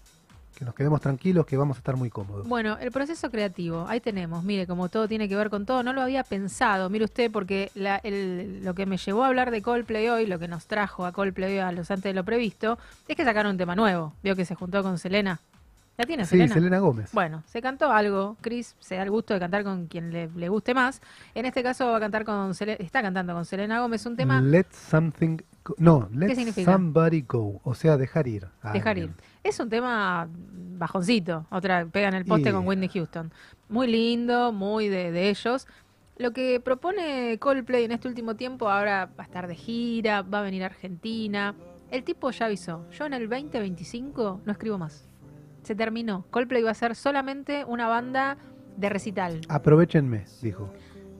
que nos quedemos tranquilos, que vamos a estar muy cómodos. Bueno, el proceso creativo, ahí tenemos, mire, como todo tiene que ver con todo, no lo había pensado, mire usted, porque la- el- lo que me llevó a hablar de Coldplay hoy, lo que nos trajo a Coldplay a los antes de lo previsto, es que sacaron un tema nuevo, vio que se juntó con Selena. ¿La tiene Sí, Selena? Selena Gómez. Bueno, se cantó algo, Chris se da el gusto de cantar con quien le, le guste más, en este caso va a cantar con Sele- está cantando con Selena Gómez un tema Let something go- no, let significa? somebody go, o sea, dejar ir. a Dejar ir. Es un tema bajoncito, otra pega en el poste Y- con Whitney Houston. Muy lindo, muy de, de ellos. Lo que propone Coldplay en este último tiempo, ahora va a estar de gira, va a venir a Argentina. El tipo ya avisó, yo en el 2025 no escribo más. Se terminó. Coldplay va a ser solamente una banda de recital. Aprovechenme, dijo.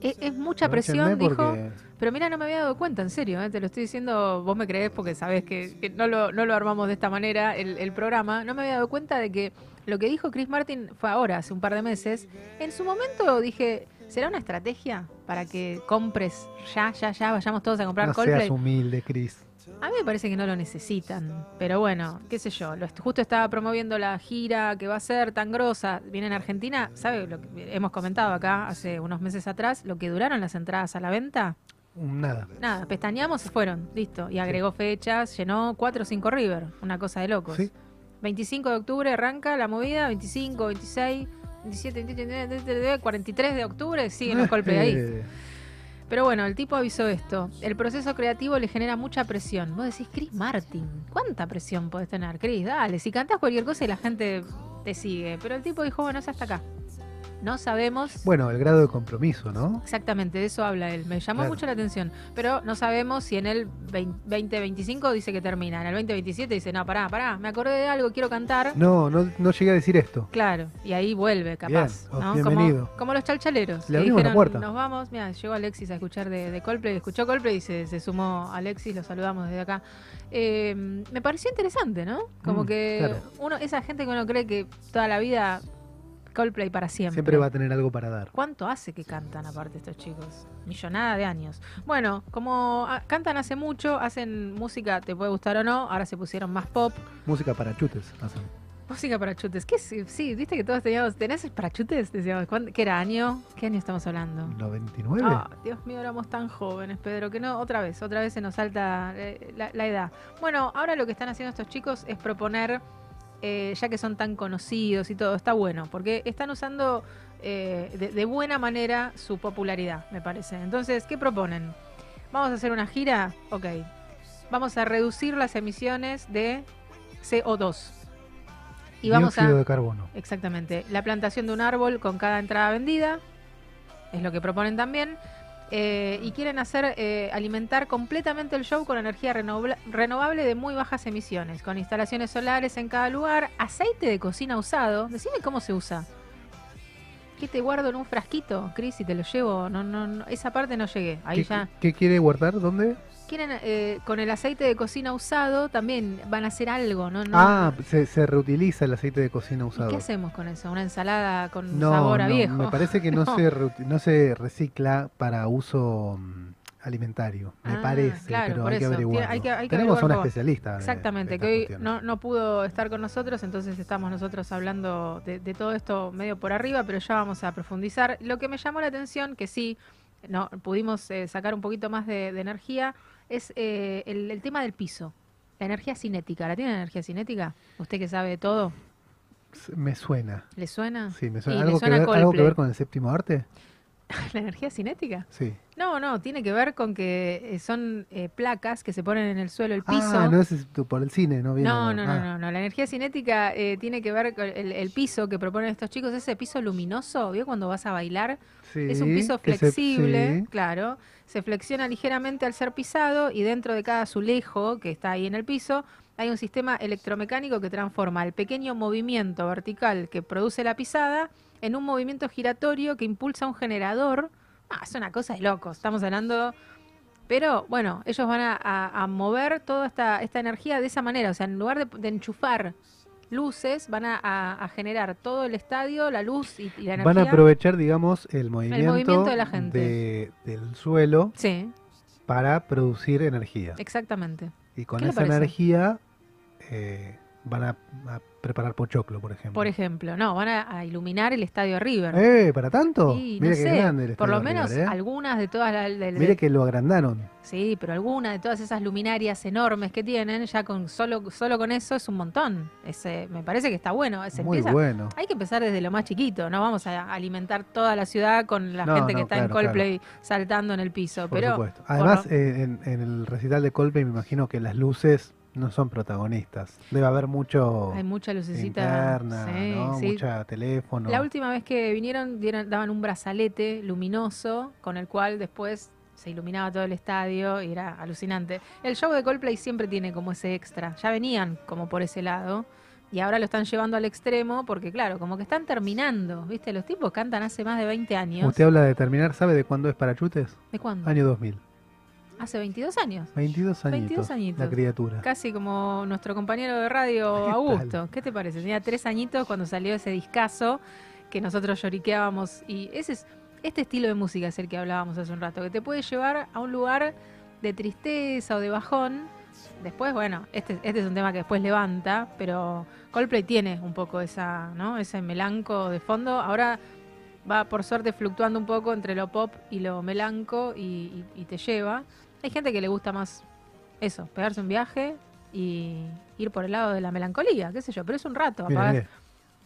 Es, es mucha presión, dijo. porque- Pero mira, no me había dado cuenta, en serio, ¿eh? te lo estoy diciendo, vos me creés porque sabés que, que no, lo, no lo armamos de esta manera el, el programa. No me había dado cuenta de que lo que dijo Chris Martin fue ahora, hace un par de meses. En su momento dije, ¿será una estrategia para que compres ya, ya, ya, vayamos todos a comprar No Coldplay? seas humilde, Chris. A mí me parece que no lo necesitan, pero bueno, qué sé yo. Lo justo estaba promoviendo la gira que va a ser tan grosa. Viene en Argentina, ¿sabe? Lo que hemos comentado acá hace unos meses atrás, lo que duraron las entradas a la venta. Nada. Nada, pestañamos, se fueron, listo. Y agregó fechas, llenó 4 o 5 River, una cosa de locos. 25 de octubre arranca la movida, 25, 26, 27, 27, 27, 43 de octubre, siguen los [laughs] Coldplay ahí. Pero bueno, el tipo avisó esto. El proceso creativo le genera mucha presión. Vos decís, Chris Martin, ¿cuánta presión podés tener, Chris? Dale, si cantás cualquier cosa y la gente te sigue. Pero el tipo dijo, bueno, es hasta acá. No sabemos Bueno, el grado de compromiso, ¿no? exactamente, de eso habla él. Me llamó Claro. mucho la atención. Pero no sabemos si en el 20 2025 dice que termina. En el 2027 dice, no, pará, pará, me acordé de algo, quiero cantar. No, no, no llegué a decir esto. Claro, y ahí vuelve, capaz. Bien, ¿no? bienvenido. Como, como los chalchaleros. Le abrimos la puerta. Nos vamos. Mira, llegó Alexis a escuchar de, de Coldplay. Escuchó Coldplay y se, se sumó Alexis. Lo saludamos desde acá. Eh, me pareció interesante, ¿no? Como Mm, que claro. uno, esa gente que uno cree que toda la vida Coldplay para siempre. Siempre va a tener algo para dar. ¿Cuánto hace que cantan aparte estos chicos? Millonada de años. Bueno, como ah, cantan hace mucho, hacen música, te puede gustar o no, ahora se pusieron más pop. Música para chutes. hacen. Música para chutes. ¿Qué es? Sí, viste que todos teníamos. ¿Tenés para chutes? Decíamos, ¿cuándo- ¿qué era año? ¿Qué año estamos hablando? ¿99? Ah, Dios mío, éramos tan jóvenes, Pedro, que no, otra vez, otra vez se nos salta eh, la, la edad. Bueno, ahora lo que están haciendo estos chicos es proponer, eh, ya que son tan conocidos y todo, está bueno, porque están usando eh, de, de buena manera su popularidad, me parece. Entonces, ¿qué proponen? Vamos a hacer una gira, ok. Vamos a reducir las emisiones de CO2. Y vamos Dióxido a... de carbono. Exactamente. La plantación de un árbol con cada entrada vendida, es lo que proponen también. Eh, y quieren hacer eh, alimentar completamente el show con energía renobla- renovable de muy bajas emisiones, con instalaciones solares en cada lugar, aceite de cocina usado. Decime cómo se usa. ¿Qué te guardo en un frasquito, Cris, y te lo llevo? No, no, no, esa parte no llegué. Ahí ¿Qué, ya. qué quiere guardar? ¿Dónde? Quieren, eh, con el aceite de cocina usado, también van a hacer algo, ¿no? no Ah, se, se reutiliza el aceite de cocina ¿Y usado. ¿Qué hacemos con eso? ¿Una ensalada con No, sabor a no, viejo? me parece que no. [laughs] Se no se recicla para uso mm, alimentario, me Ah, parece, claro, pero hay que averiguarlo. Hay que- hay que Tenemos averiguar una especialista. Exactamente, de que hoy no, no pudo estar con nosotros, entonces estamos nosotros hablando de, de todo esto medio por arriba, pero ya vamos a profundizar. Lo que me llamó la atención, que sí, no pudimos eh, sacar un poquito más de energía, es eh, el, el tema del piso. La energía cinética. ¿La tiene energía cinética? ¿Usted que sabe de todo? Me suena. ¿Le suena? Sí, me suena. ¿Algo, que ver, ¿Algo que ver con el séptimo arte? [laughs] ¿La energía cinética? Sí. No, no, tiene que ver con que eh, son eh, placas que se ponen en el suelo, el piso. Ah, no es por el cine, no viene. No, no, no, ah. no, no. La energía cinética eh, tiene que ver con el, el piso que proponen estos chicos, ese piso luminoso, ¿vio cuando vas a bailar? Sí, es un piso que se- flexible, sí. claro. Se flexiona ligeramente al ser pisado y dentro de cada azulejo que está ahí en el piso hay un sistema electromecánico que transforma el pequeño movimiento vertical que produce la pisada en un movimiento giratorio que impulsa un generador. Ah, es una cosa de locos. Estamos hablando pero bueno, ellos van a, a- a mover toda esta, esta energía de esa manera. O sea, en lugar de, de enchufar luces, van a, generar todo el estadio, la luz y, y la energía. Van a aprovechar, digamos, el movimiento, movimiento de la gente. de- del suelo Sí, para producir energía. exactamente. Y con ¿Qué le esa energía eh, van a, a preparar pochoclo, por ejemplo. Por ejemplo, no, van a, a iluminar el estadio River. ¡Eh! ¿Para tanto? Sí, Mire no sé, grande el por lo estadio menos River, ¿eh? algunas de todas las... de- de- Mire que lo agrandaron. Sí, pero algunas de todas esas luminarias enormes que tienen, ya con solo solo con eso es un montón. Ese, me parece que está bueno. Se Muy empieza- bueno. Hay que empezar desde lo más chiquito, no vamos a alimentar toda la ciudad con la No, gente que está en claro, Coldplay saltando en el piso. Por pero supuesto. Además, eh, en, en el recital de Coldplay me imagino que las luces no son protagonistas. Debe haber mucho hay mucha lucecita. interna, sí, ¿no? sí. Mucha teléfono. La última vez que vinieron dieron- daban un brazalete luminoso con el cual después se iluminaba todo el estadio y era alucinante. El show de Coldplay siempre tiene como ese extra. Ya venían como por ese lado y ahora lo están llevando al extremo porque claro, como que están terminando, ¿viste? Los tipos cantan hace más de 20 años. Usted habla de terminar, ¿sabe de cuándo es Parachutes? ¿De cuándo? Año 2000. Hace 22 años. 22 añitos. 22 añitos. La criatura. Casi como nuestro compañero de radio Augusto. ¿Qué te parece? Tenía tres añitos cuando salió ese discazo que nosotros lloriqueábamos. Y ese es, este estilo de música es el que hablábamos hace un rato, que te puede llevar a un lugar de tristeza o de bajón. Después, bueno, este, este es un tema que después levanta, pero Coldplay tiene un poco esa, ¿no? Ese melanco de fondo. Ahora va por suerte fluctuando un poco entre lo pop y lo melanco y, y- y te lleva. Hay gente que le gusta más eso, pegarse un viaje y ir por el lado de la melancolía, qué sé yo, pero es un rato. Apagar-.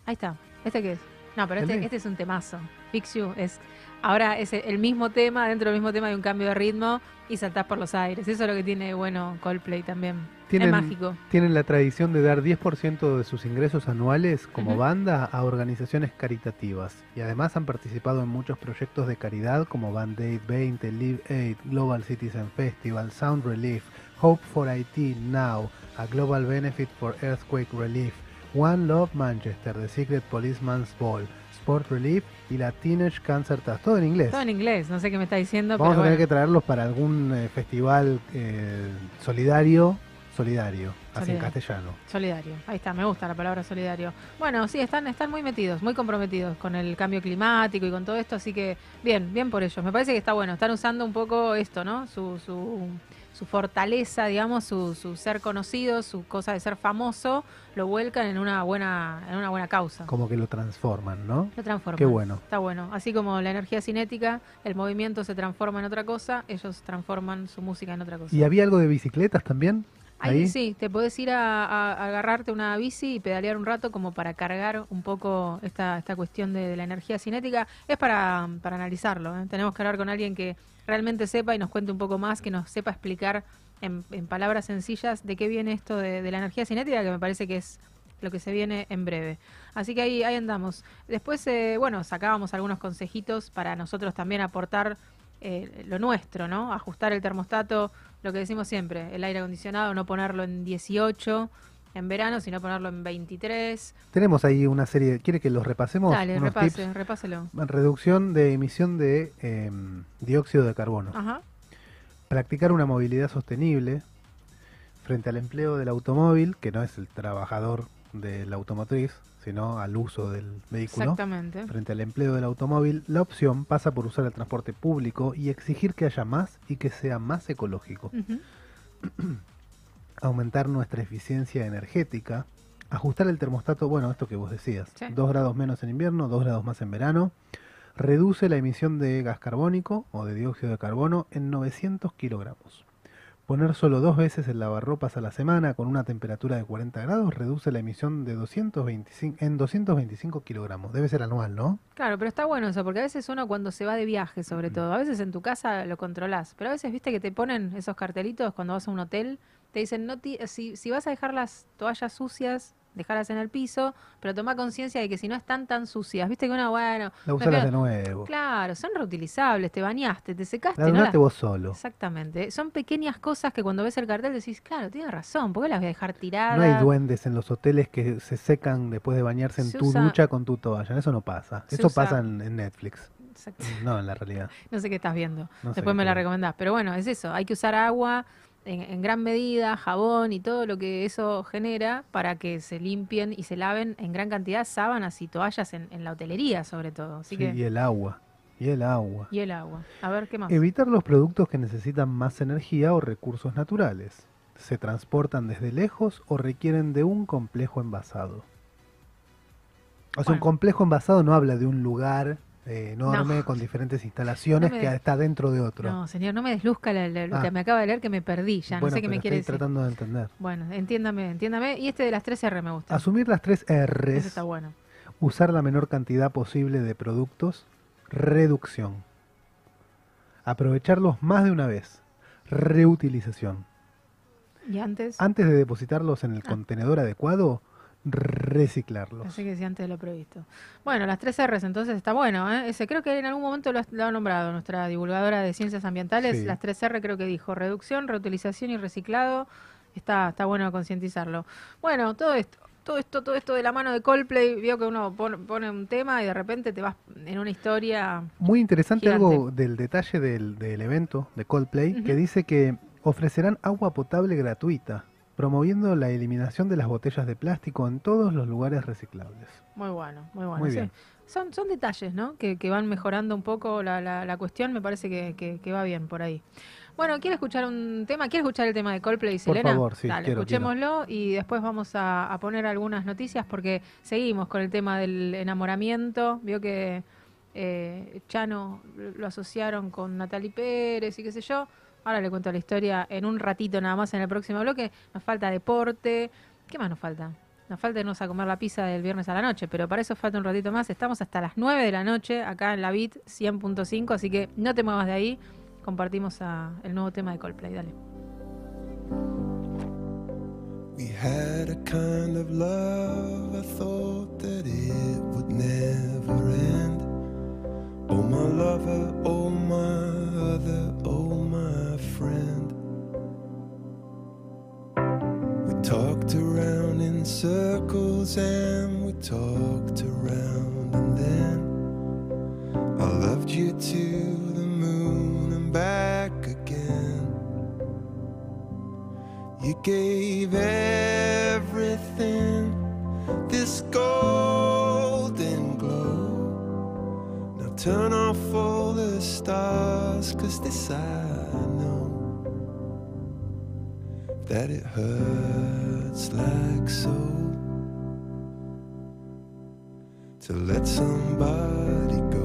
Ahí está. ¿Este qué es? No, pero este, este es un temazo. Fix You es. Ahora es el mismo tema, dentro del mismo tema hay un cambio de ritmo y saltás por los aires. Eso es lo que tiene bueno Coldplay también. Tienen, es mágico. tienen la tradición de dar 10% de sus ingresos anuales como banda a organizaciones caritativas y además han participado en muchos proyectos de caridad como Band Aid 20, Live Aid, Global Citizen Festival, Sound Relief, Hope for IT Now, a Global Benefit for Earthquake Relief, One Love Manchester, The Secret Policeman's Ball, Sport Relief y la Teenage Cancer Task. Todo en inglés. Todo en inglés, no sé qué me está diciendo, Vamos a tener bueno. que traerlos para algún eh, festival eh, solidario, solidario, así en castellano. Solidario, ahí está, me gusta la palabra solidario. Bueno, sí, están, están muy metidos, muy comprometidos con el cambio climático y con todo esto, así que bien, bien por ellos. Me parece que está bueno, están usando un poco esto, ¿no? Su, su, su fortaleza, digamos, su, su ser conocido, su cosa de ser famoso, lo vuelcan en una buena, en una buena causa. Como que lo transforman, ¿no? Lo transforman. Qué bueno. Está bueno. Así como la energía cinética, el movimiento se transforma en otra cosa, ellos transforman su música en otra cosa. ¿Y había algo de bicicletas también? Ahí, sí, te podés ir a, agarrarte una bici y pedalear un rato como para cargar un poco esta, esta cuestión de, la energía cinética. Es para, para analizarlo. ¿eh? Tenemos que hablar con alguien que realmente sepa y nos cuente un poco más, que nos sepa explicar en, en palabras sencillas de qué viene esto de, de la energía cinética, que me parece que es lo que se viene en breve. Así que ahí, ahí andamos. Después, eh, bueno, sacábamos algunos consejitos para nosotros también aportar eh, lo nuestro, ¿no? Ajustar el termostato, lo que decimos siempre, el aire acondicionado, no ponerlo en 18 en verano, sino ponerlo en 23. Tenemos ahí una serie, ¿quiere que los repasemos? Dale, Unos repase, tips. repáselo. Reducción de emisión de em, dióxido de carbono. Ajá. Practicar una movilidad sostenible frente al empleo del automóvil, que no es el trabajador de la automotriz, sino al uso del vehículo. Frente al empleo del automóvil, la opción pasa por usar el transporte público y exigir que haya más y que sea más ecológico. [clears throat] Aumentar nuestra eficiencia energética. Ajustar el termostato, bueno, esto que vos decías, Sí. 2 grados menos en invierno, 2 grados más en verano. Reduce la emisión de gas carbónico o de dióxido de carbono en 900 kilogramos. Poner solo dos veces el lavarropas a la semana con una temperatura de 40 grados reduce la emisión de 225, en 225 kilogramos. Debe ser anual, ¿no? Claro, pero está bueno eso, porque a veces uno cuando se va de viaje, sobre todo, a veces en tu casa lo controlás, pero a veces viste que te ponen esos cartelitos cuando vas a un hotel, te dicen, no ti- si, si vas a dejar las toallas sucias, dejarlas en el piso, pero toma conciencia de que si no están tan sucias, viste que uno, bueno... La usarás de nuevo. Claro, son reutilizables, te bañaste, te secaste. La no las- vos solo. Exactamente, son pequeñas cosas que cuando ves el cartel decís, claro, tienes razón, ¿por qué las voy a dejar tiradas? No hay duendes en los hoteles que se secan después de bañarse en Se tu usa- ducha con tu toalla. Eso no pasa. Se Eso usa- pasa en, en Netflix. Exacto. No, en la realidad. [laughs] No sé qué estás viendo. No Después me la recomendás. Pero bueno, es eso. Hay que usar agua en, en gran medida, jabón y todo lo que eso genera para que se limpien y se laven en gran cantidad sábanas y toallas en, en la hotelería, sobre todo. Así Sí, que. Y el agua. Y el agua. y el agua. A ver qué más. Evitar los productos que necesitan más energía o recursos naturales. Se transportan desde lejos o requieren de un complejo envasado. O sea, un complejo envasado no habla de un lugar eh, enorme No. con diferentes [laughs] instalaciones No que está dentro de otro. No, señor, no me desluzca la- la- lo Ah. que me acaba de leer que me perdí ya. Bueno, no sé qué me quiere estoy decir. tratando de entender. Bueno, entiéndame, entiéndame. Y este de las 3R me gusta. Asumir las tres Ese R's. está bueno. Usar la menor cantidad posible de productos. Reducción. Aprovecharlos más de una vez. Reutilización. Y antes. Antes de depositarlos en el Ah. contenedor adecuado, reciclarlos. Pensé que decía antes de lo previsto. Bueno, las tres R's entonces está bueno, ¿eh? Ese creo que en algún momento lo, lo ha nombrado nuestra divulgadora de ciencias ambientales. Sí. Las tres R creo que dijo reducción, reutilización y reciclado. Está, está bueno concientizarlo. Bueno, todo esto, todo esto, todo esto de la mano de Coldplay, vio que uno pone, un tema y de repente te vas en una historia. Muy interesante Gigante. algo del detalle del, del evento de Coldplay, que dice que ofrecerán agua potable gratuita, promoviendo la eliminación de las botellas de plástico en todos los lugares reciclables. Muy bueno, muy bueno. Muy sí. bien. Son, son detalles, ¿no? Que, que van mejorando un poco la, la, la cuestión. Me parece que, que- que va bien por ahí. Bueno, ¿quiere escuchar un tema? ¿Quiere escuchar el tema de Coldplay y Por Selena? favor, sí, Dale, quiero, escuchémoslo y después vamos a, a poner algunas noticias porque seguimos con el tema del enamoramiento. Vio que eh, Chano lo asociaron con Natalie Pérez y qué sé yo. Ahora le cuento la historia en un ratito nada más en el próximo bloque. Nos falta deporte. ¿Qué más nos falta? Nos falta irnos a comer la pizza del viernes a la noche, pero para eso falta un ratito más. Estamos hasta las 9 de la noche acá en la BIT 100.5, así que no te muevas de ahí. Compartimos el nuevo tema de Coldplay, dale. We had a kind of love, I thought that it would never end. Oh, my lover, oh, my other, talked around in circles and we talked around, and then I loved you to the moon and back again. You gave everything this golden glow. Now turn off all the stars, cause this I know that it hurts like so to let somebody go.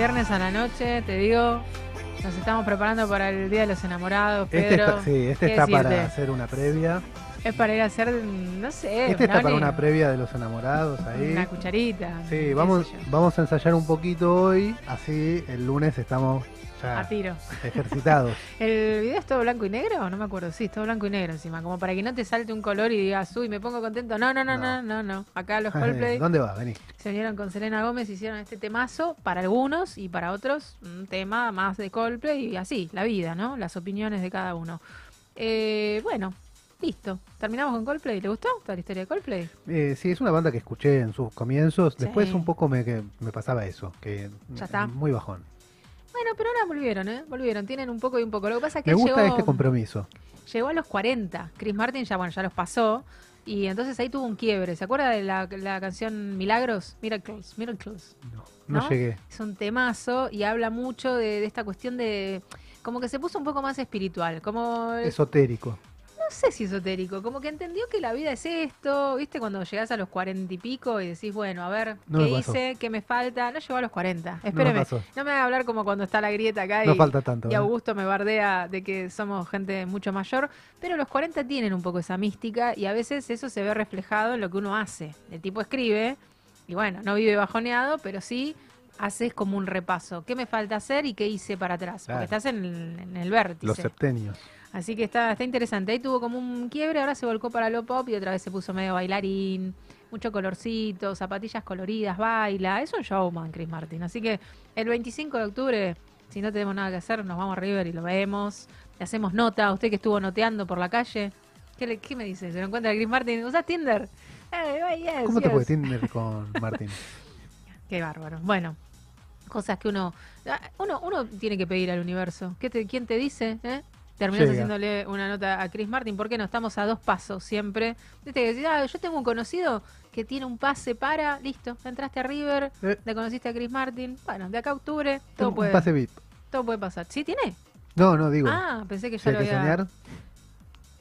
Viernes a la noche, te digo, nos estamos preparando para el Día de los Enamorados, Este Pedro. está, sí, este ¿Qué está para hacer una previa. Es para ir a hacer, no sé, Este está para una previa de los enamorados ahí. una cucharita. Sí, vamos, vamos a ensayar un poquito hoy, así el lunes estamos ya A tiro. ejercitados. [laughs] ¿El video es todo blanco y negro? No me acuerdo. Sí, es todo blanco y negro encima. Como para que no te salte un color y digas, uy, me pongo contento. No, no, no, no, no, no. Acá los [laughs] Coldplay ¿Dónde va? Vení. se unieron con Selena Gómez, hicieron este temazo para algunos y para otros un tema más de Coldplay y así, la vida, ¿no? Las opiniones de cada uno. Eh, bueno, listo. Terminamos con Coldplay. ¿Te gustó toda la historia de Coldplay? Eh, sí, es una banda que escuché en sus comienzos. Después Sí. un poco me, que me pasaba eso, que Ya está. muy bajón. Bueno, pero ahora volvieron, ¿eh? Volvieron. Tienen un poco y un poco. Lo que pasa es que Me gusta llegó, este compromiso. llegó a los 40. Chris Martin ya, bueno, ya los pasó. Y entonces ahí tuvo un quiebre. ¿Se acuerda de la, la canción Milagros? Miracles, Miracles. No, ¿no? llegué. Es un temazo y habla mucho de, de esta cuestión de... Como que se puso un poco más espiritual. Como... Esotérico. No sé si esotérico. Como que entendió que la vida es esto. ¿Viste? Cuando llegás a los cuarenta y pico y decís, bueno, a ver, No ¿qué hice? ¿Qué me falta? No llegó a los 40. me Espéreme. No me haga hablar como cuando está la grieta acá No y, falta tanto, y ¿eh? Augusto me bardea de que somos gente mucho mayor. Pero los 40 tienen un poco esa mística y a veces eso se ve reflejado en lo que uno hace. El tipo escribe y bueno, no vive bajoneado, pero sí haces como un repaso. ¿Qué me falta hacer y qué hice para atrás? Claro. Porque estás en el, en el vértice. Los septenios. Así que está, está interesante. Ahí tuvo como un quiebre, ahora se volcó para lo pop y otra vez se puso medio bailarín, mucho colorcito, zapatillas coloridas, baila. Es un showman, Chris Martin. Así que el 25 de octubre, si no tenemos nada que hacer, nos vamos a River y lo vemos. Le hacemos nota. Usted que estuvo noteando por la calle, ¿qué, le- qué me dice? ¿Se lo encuentra Chris Martin? ¿Usás Tinder? Eh, yes, ¿Cómo te fue Tinder con Martín? [laughs] Qué bárbaro. Bueno, cosas que uno, ah, uno, uno tiene que pedir al universo. ¿Qué te, ¿Quién te dice? Eh? Terminas Llega. haciéndole una nota a Chris Martin. ¿Por qué no? Estamos a dos pasos siempre. Viste que decís, ah, yo tengo un conocido que tiene un pase para, listo, entraste a River, Eh. le conociste a Chris Martin. Bueno, de acá a octubre, todo Un puede, pase VIP. todo puede pasar. ¿Sí tiene? No, no, digo. Ah, pensé que ya lo había... soñar.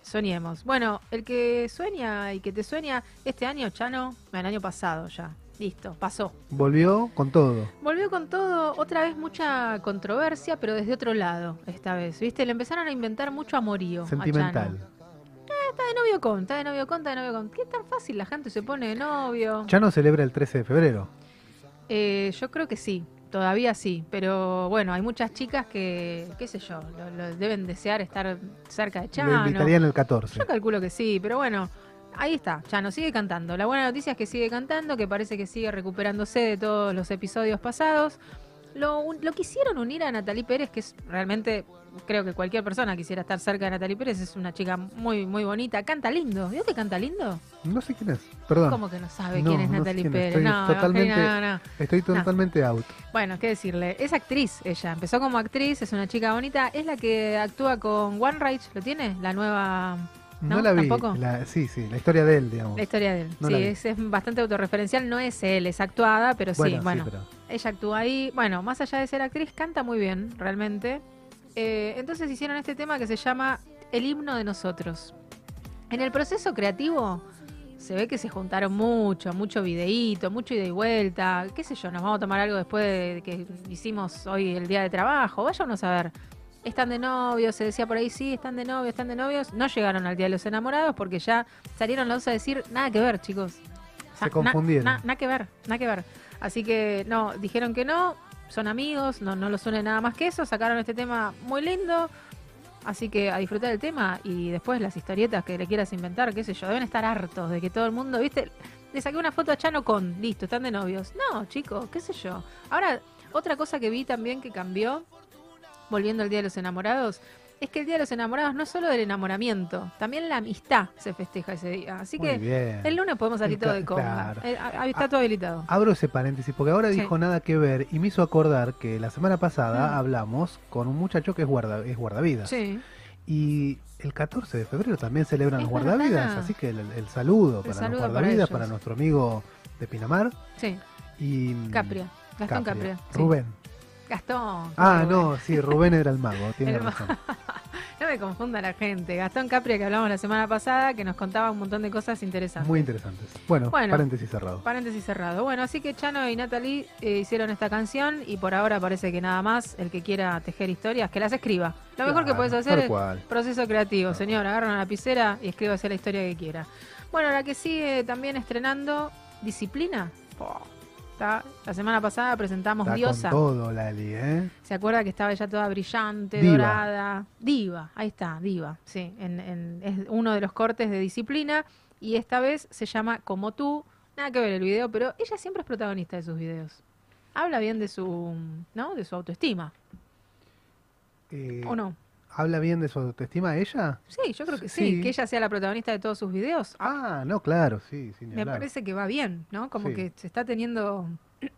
Soñemos. Bueno, el que sueña y que te sueña este año, Chano, el año pasado ya. Listo, pasó. Volvió con todo. Volvió con todo, otra vez mucha controversia, pero desde otro lado esta vez, ¿viste? Le empezaron a inventar mucho amorío. a Sentimental. Chano. Eh, está de novio con, está de novio con, está de novio con. ¿Qué tan fácil la gente se pone de novio? Ya no celebra el 13 de febrero. Eh, yo creo que sí, todavía sí, pero bueno, hay muchas chicas que, qué sé yo, lo, lo deben desear estar cerca de Chano. Lo invitarían el 14. Yo calculo que sí, pero bueno, ahí está, Chano sigue cantando. La buena noticia es que sigue cantando, que parece que sigue recuperándose de todos los episodios pasados. Lo, un- lo quisieron unir a Natalie Pérez, que es realmente, creo que cualquier persona quisiera estar cerca de Natalie Pérez, es una chica muy, muy bonita, canta lindo. ¿Vio que canta lindo? No sé quién es. Perdón. ¿Cómo que no sabe No, quién es no Natalie quién es. Pérez? Estoy No, totalmente, Evangelina, no, no. Estoy totalmente out. Bueno, qué decirle. Es actriz ella. Empezó como actriz, es una chica bonita. Es la que actúa con One Rage, ¿lo tiene? La nueva. No, ¿No? la vi. ¿Tampoco? La- sí, sí, la historia de él, digamos. La historia de él. No sí, es, es bastante autorreferencial. No es él, es actuada, pero sí, Bueno, sí, bueno. pero- Ella actúa ahí. Bueno, más allá de ser actriz, canta muy bien, realmente. Eh, entonces hicieron este tema que se llama El himno de nosotros. En el proceso creativo se ve que se juntaron mucho, mucho videíto, mucho ida y vuelta. ¿Qué sé yo? Nos vamos a tomar algo después de que hicimos hoy el día de trabajo. Váyanos a ver. Están de novios, se decía por ahí, sí, están de novios, están de novios. No llegaron al Día de los Enamorados porque ya salieron los dos a decir, nada que ver, chicos. O sea, Se confundieron. na- Nada que ver, nada que ver. Así que no, dijeron que no, son amigos, no, no los une nada más que eso, sacaron este tema muy lindo. Así que a disfrutar el tema y después las historietas que le quieras inventar, qué sé yo, deben estar hartos de que todo el mundo, ¿viste? Le saqué una foto a Chano con, listo, están de novios. No, chicos, qué sé yo. Ahora, otra cosa que vi también que cambió, volviendo al Día de los Enamorados, es que el Día de los Enamorados no es solo del enamoramiento, también la amistad se festeja ese día. Así Muy que bien. el lunes podemos salir todo de claro. Eh, ah, está todo habilitado. Abro ese paréntesis porque ahora Sí. dijo nada que ver y me hizo acordar que la semana pasada Mm. hablamos con un muchacho que es, guarda, es guardavidas. Sí. Y el 14 de febrero también celebran Es los guardavidas, verdad. así que el, el saludo El para saludo los guardavidas, para, nuestro amigo de Pinamar Sí. y Capria. Gastón Capria. Rubén. Gastón. Ah, Rubén. no, sí, Rubén era el mago, [laughs] tiene El ma- razón. [laughs] No me confunda la gente. Gastón Capria, que hablamos la semana pasada, que nos contaba un montón de cosas interesantes. Muy interesantes. Bueno, Bueno. paréntesis cerrado. Paréntesis cerrado. Bueno, así que Chano y Natalie eh, hicieron esta canción y por ahora parece que nada más el que quiera tejer historias, que las escriba. Lo mejor que puedes hacer es proceso creativo, señor. Agarra una lapicera y escríbase la historia que quiera. Bueno, la que sigue también estrenando, Disciplina. Oh, está- La semana pasada presentamos Está Diosa. con todo, Lali, ¿eh? ¿Se acuerda que estaba ella toda brillante, Diva. dorada? Diva, ahí está, diva. Sí, en, en- es uno de los cortes de disciplina y esta vez se llama Como tú. Nada que ver el video, pero ella siempre es protagonista de sus videos. Habla bien de su, ¿no? De su autoestima, Eh, ¿o no? ¿Habla bien de su autoestima ella? Sí, yo creo que sí, Sí. que ella sea la protagonista de todos sus videos. Ah, no, claro, sí, sin me parece que va bien, ¿no? Como Sí. que se está teniendo...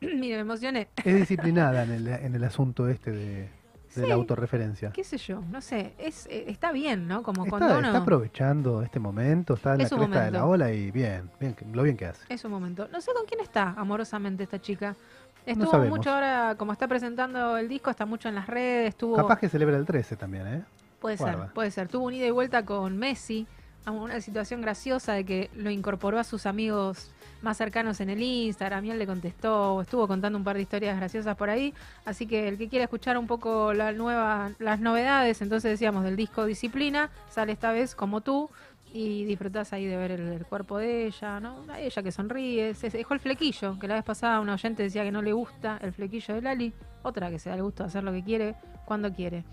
Mire, me emocioné. Es disciplinada en el, en el asunto este de, de Sí. la autorreferencia. ¿Qué sé yo? No sé, es, eh, está bien, ¿no? Como Está, cuando uno... está aprovechando este momento, está en la Es cresta de la ola y bien, bien, lo bien que hace. Es un momento. No sé con quién está amorosamente esta chica. Estuvo mucho ahora, como está presentando el disco, está mucho en las redes, estuvo... Capaz que celebra el 13 también, ¿eh? Puede Guarda. ser, puede ser. Tuvo un ida y vuelta con Messi, una situación graciosa de que lo incorporó a sus amigos más cercanos en el Instagram y él le contestó, estuvo contando un par de historias graciosas por ahí, así que el que quiera escuchar un poco la nueva, las novedades, entonces decíamos del disco Disciplina, sale esta vez como tú y disfrutás ahí de ver el, el cuerpo de ella, ¿no? A ella que sonríe, se se dejó el flequillo, que la vez pasada una oyente decía que no le gusta el flequillo de Lali, otra que se da el gusto de hacer lo que quiere, cuando quiere.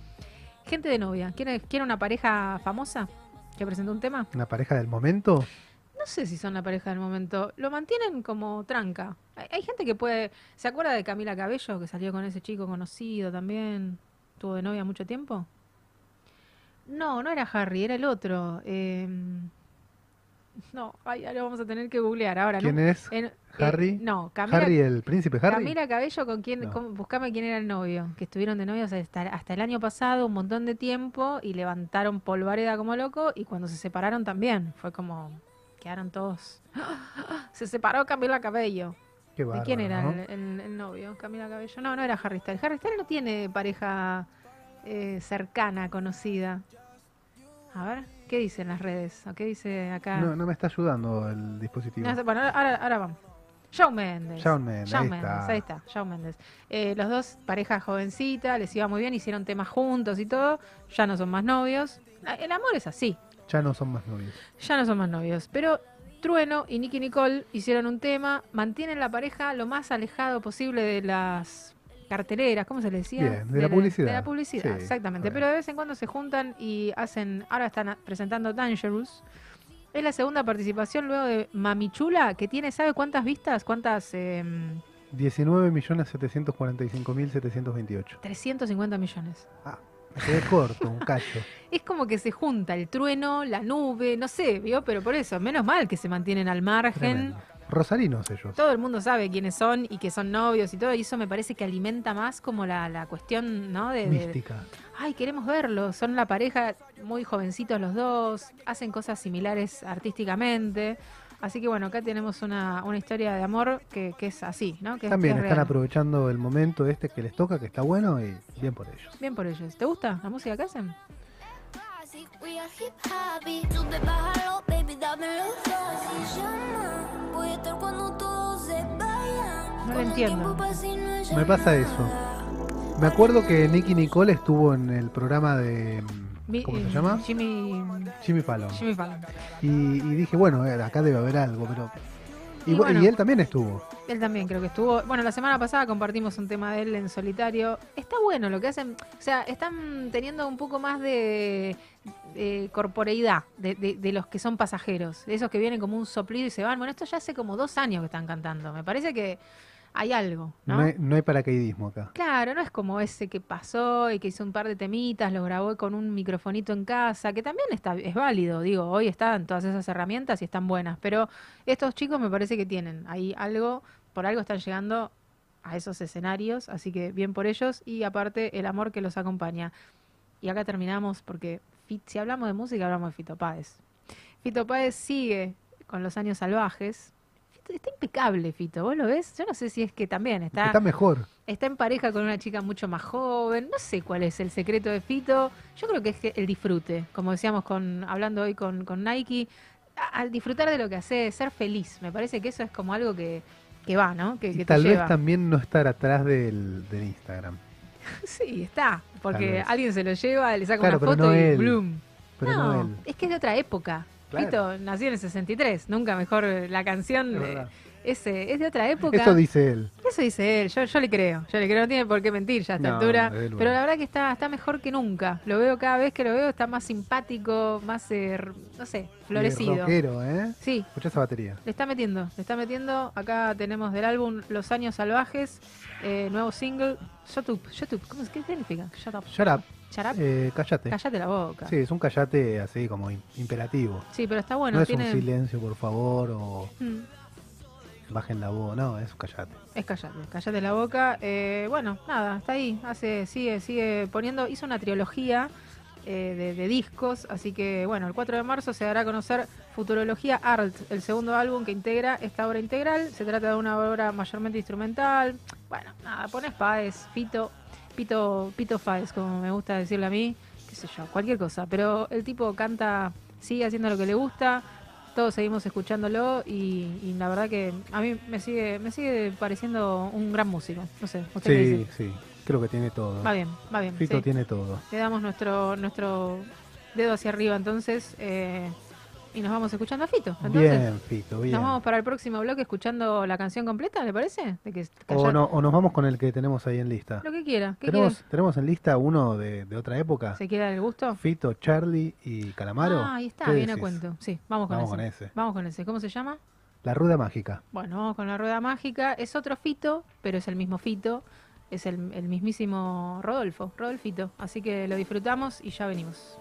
Gente de novia, ¿quiere, quiere una pareja famosa que presentó un tema? ¿Una pareja del momento? No sé si son la pareja del momento. Lo mantienen como tranca. Hay, hay gente que puede. ¿Se acuerda de Camila Cabello, que salió con ese chico conocido también? ¿Tuvo de novia mucho tiempo? No, no era Harry, era el otro. Eh, no, ay, ahora vamos a tener que googlear ahora. ¿Quién ¿no? es? En- eh, ¿Harry? no, Camila, ¿Harry, el príncipe Harry? Camila Cabello, con quién, No. buscame quién era el novio, que estuvieron de novios hasta, hasta el año pasado, un montón de tiempo, y levantaron polvareda como loco, y cuando se separaron también, fue como, quedaron todos, [gasps] se separó Camila Cabello. Qué ¿De quién era bárbaro, el, el- el novio? Camila Cabello. No, no era Harry Styles. Harry Styles no tiene pareja eh, cercana, conocida. A ver, ¿qué dicen las redes? ¿O qué dice acá? No, no me está ayudando el dispositivo. No bueno, ahora, ahora vamos. Shawn Mendes. Shawn Mendes, Shawn ahí Mendes, está. ahí está, Shawn Mendes. Eh, los dos, pareja jovencita, les iba muy bien, hicieron temas juntos y todo. Ya no son más novios. Ah, El amor es así, Ya no son más novios. ya no son más novios. Pero Trueno y Nicky Nicole hicieron un tema, mantienen la pareja lo más alejado posible de las carteleras, ¿cómo se le decía? Bien, de la publicidad. De la publicidad, Sí, exactamente. Pero de vez en cuando se juntan y hacen, ahora están presentando Dangerous. Es la segunda participación luego de Mamichula, que tiene, ¿sabe cuántas vistas? ¿Cuántas? em, 19.745.728. 350 millones. Me quedé corto, un cacho. [laughs] Es como que se junta el trueno, la nube, no sé, ¿vio? Pero por eso, menos mal que se mantienen al margen. Tremendo. Rosarinos ellos. Todo el mundo sabe quiénes son y que son novios y todo, y eso me parece que alimenta más como la, la cuestión, ¿no? De, de- Mística. ay, queremos verlos. Son la pareja muy jovencitos los dos, hacen cosas similares artísticamente. Así que bueno, acá tenemos una, una historia de amor que, que es así, ¿no? Que, También es están real. aprovechando el momento este que les toca, que está bueno y bien por ellos. Bien por ellos. ¿Te gusta la música que hacen? We are hip llama, voy a estar cuando todos se vayan. No lo entiendo. Me pasa eso. Me acuerdo que Nicky Nicole estuvo en el programa de. Mi- ¿Cómo se eh, llama? Jimmy, Jimmy Fallon. Jimmy Fallon. Y, y dije, bueno, eh, acá debe haber algo, pero Y, Y bu- bueno. y él también estuvo. Él también creo que estuvo. Bueno, la semana pasada compartimos un tema de él en solitario. Está bueno lo que hacen. O sea, están teniendo un poco más de, de corporeidad de, de- de los que son pasajeros. De esos que vienen como un soplido y se van. Bueno, esto ya hace como dos años que están cantando. Me parece que hay algo, ¿no? No, hay, no hay paracaidismo acá. Claro, no es como ese que pasó y que hizo un par de temitas, lo grabó con un microfonito en casa, que también está, es válido, digo, hoy están todas esas herramientas y están buenas, pero estos chicos me parece que tienen ahí algo, por algo están llegando a esos escenarios, así que bien por ellos y aparte el amor que los acompaña. Y acá terminamos porque si hablamos de música hablamos de Fito Páez. Fito Páez sigue con los años salvajes. Fito- está impecable Fito, ¿vos lo ves? Yo no sé si es que también está... Está mejor. Está en pareja con una chica mucho más joven. No sé cuál es el secreto de Fito. Yo creo que es que el disfrute. Como decíamos con hablando hoy con, con Nike. Al disfrutar de lo que hace, ser feliz. Me parece que eso es como algo que, que va, ¿no? Que, Y que tal te vez también no estar atrás del, del Instagram. [laughs] Sí, está. Porque alguien se lo lleva, le saca Claro, una foto no y él. bloom. Pero no es que es de otra época. Claro. Fito nació en el 63. Nunca mejor la canción. Eh. Ese, es de otra época. Eso dice él. Eso dice él, yo, yo le creo, yo le creo, no tiene por qué mentir ya a esta No, altura, pero la verdad que está, está mejor que nunca, lo veo cada vez que lo veo, está más simpático, más, eh, no sé, florecido. Rockero, ¿eh? Sí. Escucha esa batería. Le está metiendo, le está metiendo, acá tenemos del álbum Los Años Salvajes, eh, nuevo single, Shut Up, Shut Up, ¿cómo es? ¿qué significa? Shut Up. Shut up. Eh, cállate. Cállate la boca. Sí, es un callate así como im- imperativo. Sí, pero está bueno, no es tiene... un silencio, por favor, o Mm. Bajen la voz. No, es callate. Es callate, callate la boca. Eh, bueno, nada, está ahí. Hace, sigue, sigue poniendo. Hizo una trilogía eh, de, discos, así que bueno, el 4 de marzo se dará a conocer Futurología Art, el segundo álbum que integra esta obra integral. Se trata de una obra mayormente instrumental. Bueno, nada, pones Páez, Fito, Pito, Pito Páez, como me gusta decirle a mí, qué sé yo, cualquier cosa. Pero el tipo canta, sigue haciendo lo que le gusta todos seguimos escuchándolo y, y la verdad que a mí me sigue me sigue pareciendo un gran músico. No sé, ¿usted Sí, dice? sí. Creo que tiene todo. Va bien, va bien. Fito sí. tiene todo. Le damos nuestro nuestro dedo hacia arriba entonces eh, y nos vamos escuchando a Fito. Entonces, Bien, Fito, bien. Nos vamos para el próximo bloque escuchando la canción completa, ¿le parece? De que O, no, o nos vamos con el que tenemos ahí en lista. Lo que quiera. ¿Qué ¿Tenemos, quiere? tenemos en lista uno de, de otra época. ¿Se quiere dar el gusto? Fito, Charlie y Calamaro. Ah, ahí está, ¿Qué viene a decís? cuento. Sí, vamos con Vamos ese. con ese. Vamos con ese. ¿Cómo se llama? La rueda mágica. Bueno, vamos con la rueda mágica. Es otro Fito, pero es el mismo Fito. Es el, el mismísimo Rodolfo, Rodolfito. Así que lo disfrutamos y ya venimos.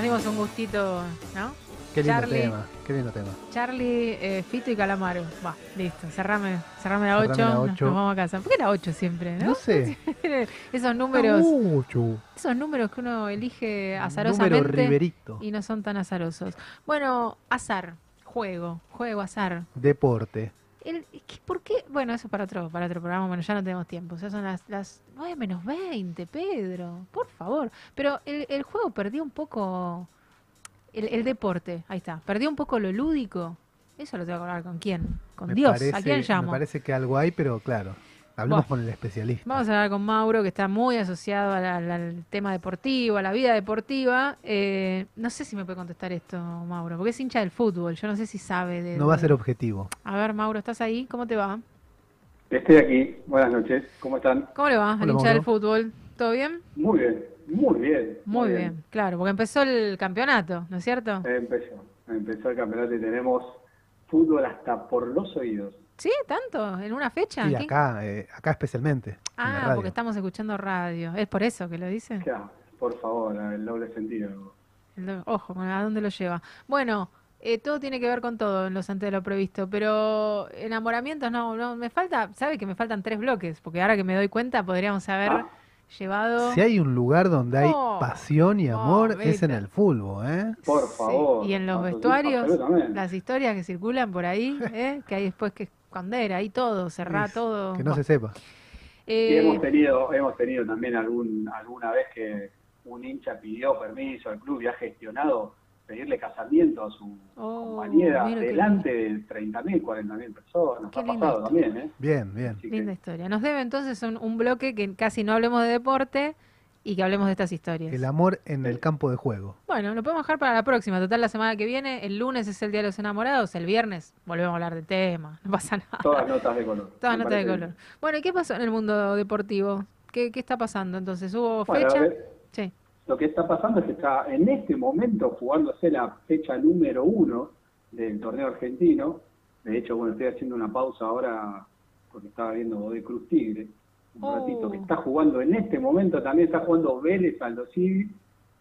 Nos dimos un gustito, ¿no? Qué lindo Charlie, tema, qué lindo tema. Charlie, eh, Fito y Calamaro. Va, listo, cerrame, cerrame la 8, Cerrame la nos, ocho. nos vamos a casa. ¿Por qué la 8 siempre, no? No sé. [laughs] Esos números, Mucho. esos números que uno elige Número azarosamente riverito. y no son tan azarosos. Bueno, azar, juego, juego, azar. Deporte. El, ¿qué- ¿Por qué? Bueno, eso para otro, para otro programa. Bueno, ya no tenemos tiempo. Ya son las, las 9 menos 20, Pedro. Por favor. Pero el, el juego perdió un poco. El, el deporte, ahí está. Perdió un poco lo lúdico. Eso lo tengo que hablar con quién. Con Me Dios. parece- ¿A quién llamo? Me parece que algo hay, pero claro. Hablemos con el especialista. Vamos a hablar con Mauro, que está muy asociado a la- al- al tema deportivo, a la vida deportiva. Eh, no sé si me puede contestar esto, Mauro, porque es hincha del fútbol. Yo no sé si sabe de. No va a ser objetivo. A ver, Mauro, ¿estás ahí? ¿Cómo te va? Estoy aquí. Buenas noches. ¿Cómo están? ¿Cómo le va al hincha Mauro. del fútbol? ¿Todo bien? Muy bien, muy bien. Muy bien, claro, porque empezó el campeonato, ¿no es cierto? Empezó, empezó el campeonato y tenemos fútbol hasta por los oídos. ¿Sí? ¿Tanto? ¿En una fecha? Y ¿Qué- acá, eh, acá especialmente. en la Ah, radio. porque estamos escuchando radio. ¿Es por eso que lo dice? Claro, por favor, el doble sentido. El Ojo, ¿a dónde lo lleva? Bueno, eh, todo tiene que ver con todo en los antes de lo previsto, pero enamoramientos no, no, me falta, ¿sabe que me faltan tres bloques? Porque ahora que me doy cuenta podríamos haber llevado... Si hay un lugar donde hay Oh, pasión y amor, es en el fútbol, ¿eh? Por favor. Y en los vestuarios, las historias que circulan por ahí, ¿eh? que hay después que esconder, ahí todo, cerrar todo. Que no se sepa. Y Eh, hemos tenido, hemos tenido también algún, alguna vez que un hincha pidió permiso al club y ha gestionado pedirle casamiento a su oh, compañera delante de 30.000, 40.000 personas. Qué ha pasado historia. también, ¿eh? Bien, bien. Linda historia. Nos debe entonces un, un bloque que casi no hablemos de deporte y que hablemos de estas historias. El amor en el campo de juego. Bueno, lo podemos dejar para la próxima. Total, la semana que viene, el lunes es el Día de los Enamorados, el viernes volvemos a hablar de tema, no pasa nada. Todas notas de color. Todas notas de color. Bueno, ¿y qué pasó en el mundo deportivo? ¿Qué, qué está pasando entonces? ¿Hubo fecha? Sí. Lo que está pasando es que está en este momento jugándose la fecha número uno del torneo argentino. De hecho, bueno, estoy haciendo una pausa ahora porque estaba viendo Godoy Cruz Tigre. Un Oh. ratito que está jugando en este momento, también está jugando Vélez Aldo Civi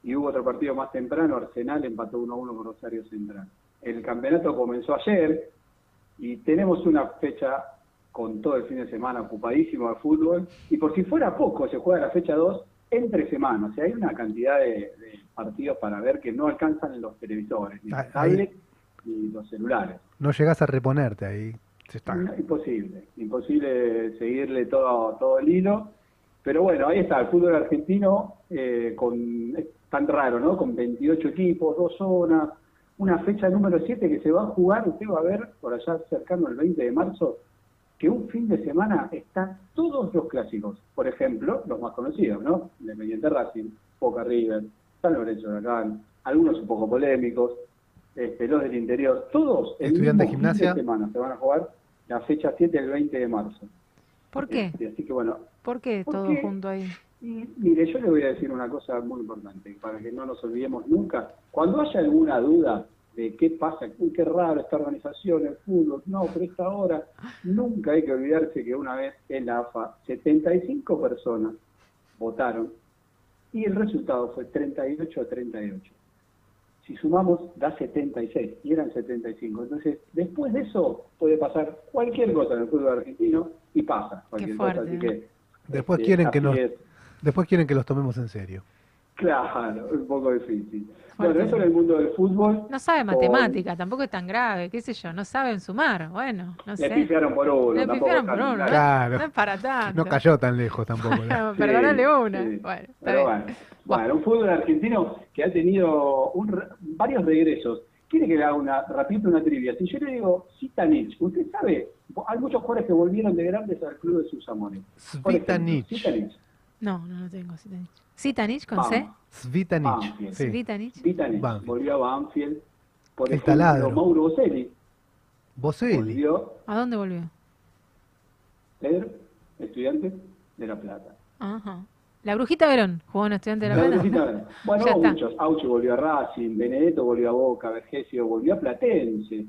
y hubo otro partido más temprano, Arsenal empató 1-1 con Rosario Central. El campeonato comenzó ayer y tenemos una fecha con todo el fin de semana ocupadísimo de fútbol y por si fuera poco se juega la fecha 2 entre semanas, o sea, hay una cantidad de, de partidos para ver que no alcanzan en los televisores, ni Ah, los tablets, ni los celulares. No llegas a reponerte ahí. Se está. No, imposible, imposible seguirle todo, todo el hilo. Pero bueno, ahí está, el fútbol argentino eh, con, es tan raro, ¿no? Con 28 equipos, dos zonas, una fecha número 7 que se va a jugar, usted va a ver por allá cercano al 20 de marzo, que un fin de semana están todos los clásicos. Por ejemplo, los más conocidos, ¿no? Independiente Racing, Boca River, San Lorenzo de Huracán, algunos un poco polémicos, este, los del interior, todos el Estudiante mismo Gimnasia. fin de semana se van a jugar la fecha 7 el 20 de marzo. ¿Por qué? Este, así que bueno, ¿Por qué todo Porque- junto ahí? mire, yo le voy a decir una cosa muy importante, para que no nos olvidemos nunca. Cuando haya alguna duda de qué pasa, uy, qué raro esta organización, el fútbol, no, pero esta hora, nunca hay que olvidarse que una vez en la AFA 75 personas votaron y el resultado fue 38 a 38. Si sumamos, da 76 y eran 75. Entonces, después de eso puede pasar cualquier cosa en el fútbol argentino y pasa cualquier cosa. Así que Después este, quieren que nos, es. después quieren que los tomemos en serio. Claro, un poco difícil. Bueno, eso en el mundo del fútbol. No sabe matemática, tampoco es tan grave, qué sé yo, no saben sumar, bueno, no Le sé. pifiaron por uno. Le pifiaron por uno. Claro. no es para tanto. No cayó tan lejos tampoco. ¿no? Bueno, Sí, perdonale una. sí. Bueno, está Pero bien. bueno, bueno, un fútbol argentino que ha tenido un varios regresos. ¿Quiere que le haga una, rapidito una trivia? Si yo le digo Zitanich, usted sabe, hay muchos jugadores que volvieron de grandes al club de sus amores. Svitanich. Zitanich. No, no lo tengo, Zitanich. ¿Zitanich con C? Vamos. Svitanich. Banfield. Sí. Banfield. volvió a Banfield. Por El ejemplo, taladro. Mauro Boselli Boselli. volvió ¿A dónde volvió? Pedro, estudiante de La Plata. Ajá. La Brujita Verón, jugó en Estudiante de la La Plata. Brujita Verón. [laughs] Bueno, Ya está. muchos. Auchi volvió a Racing, Benedetto volvió a Boca, Vergesio volvió a Platense.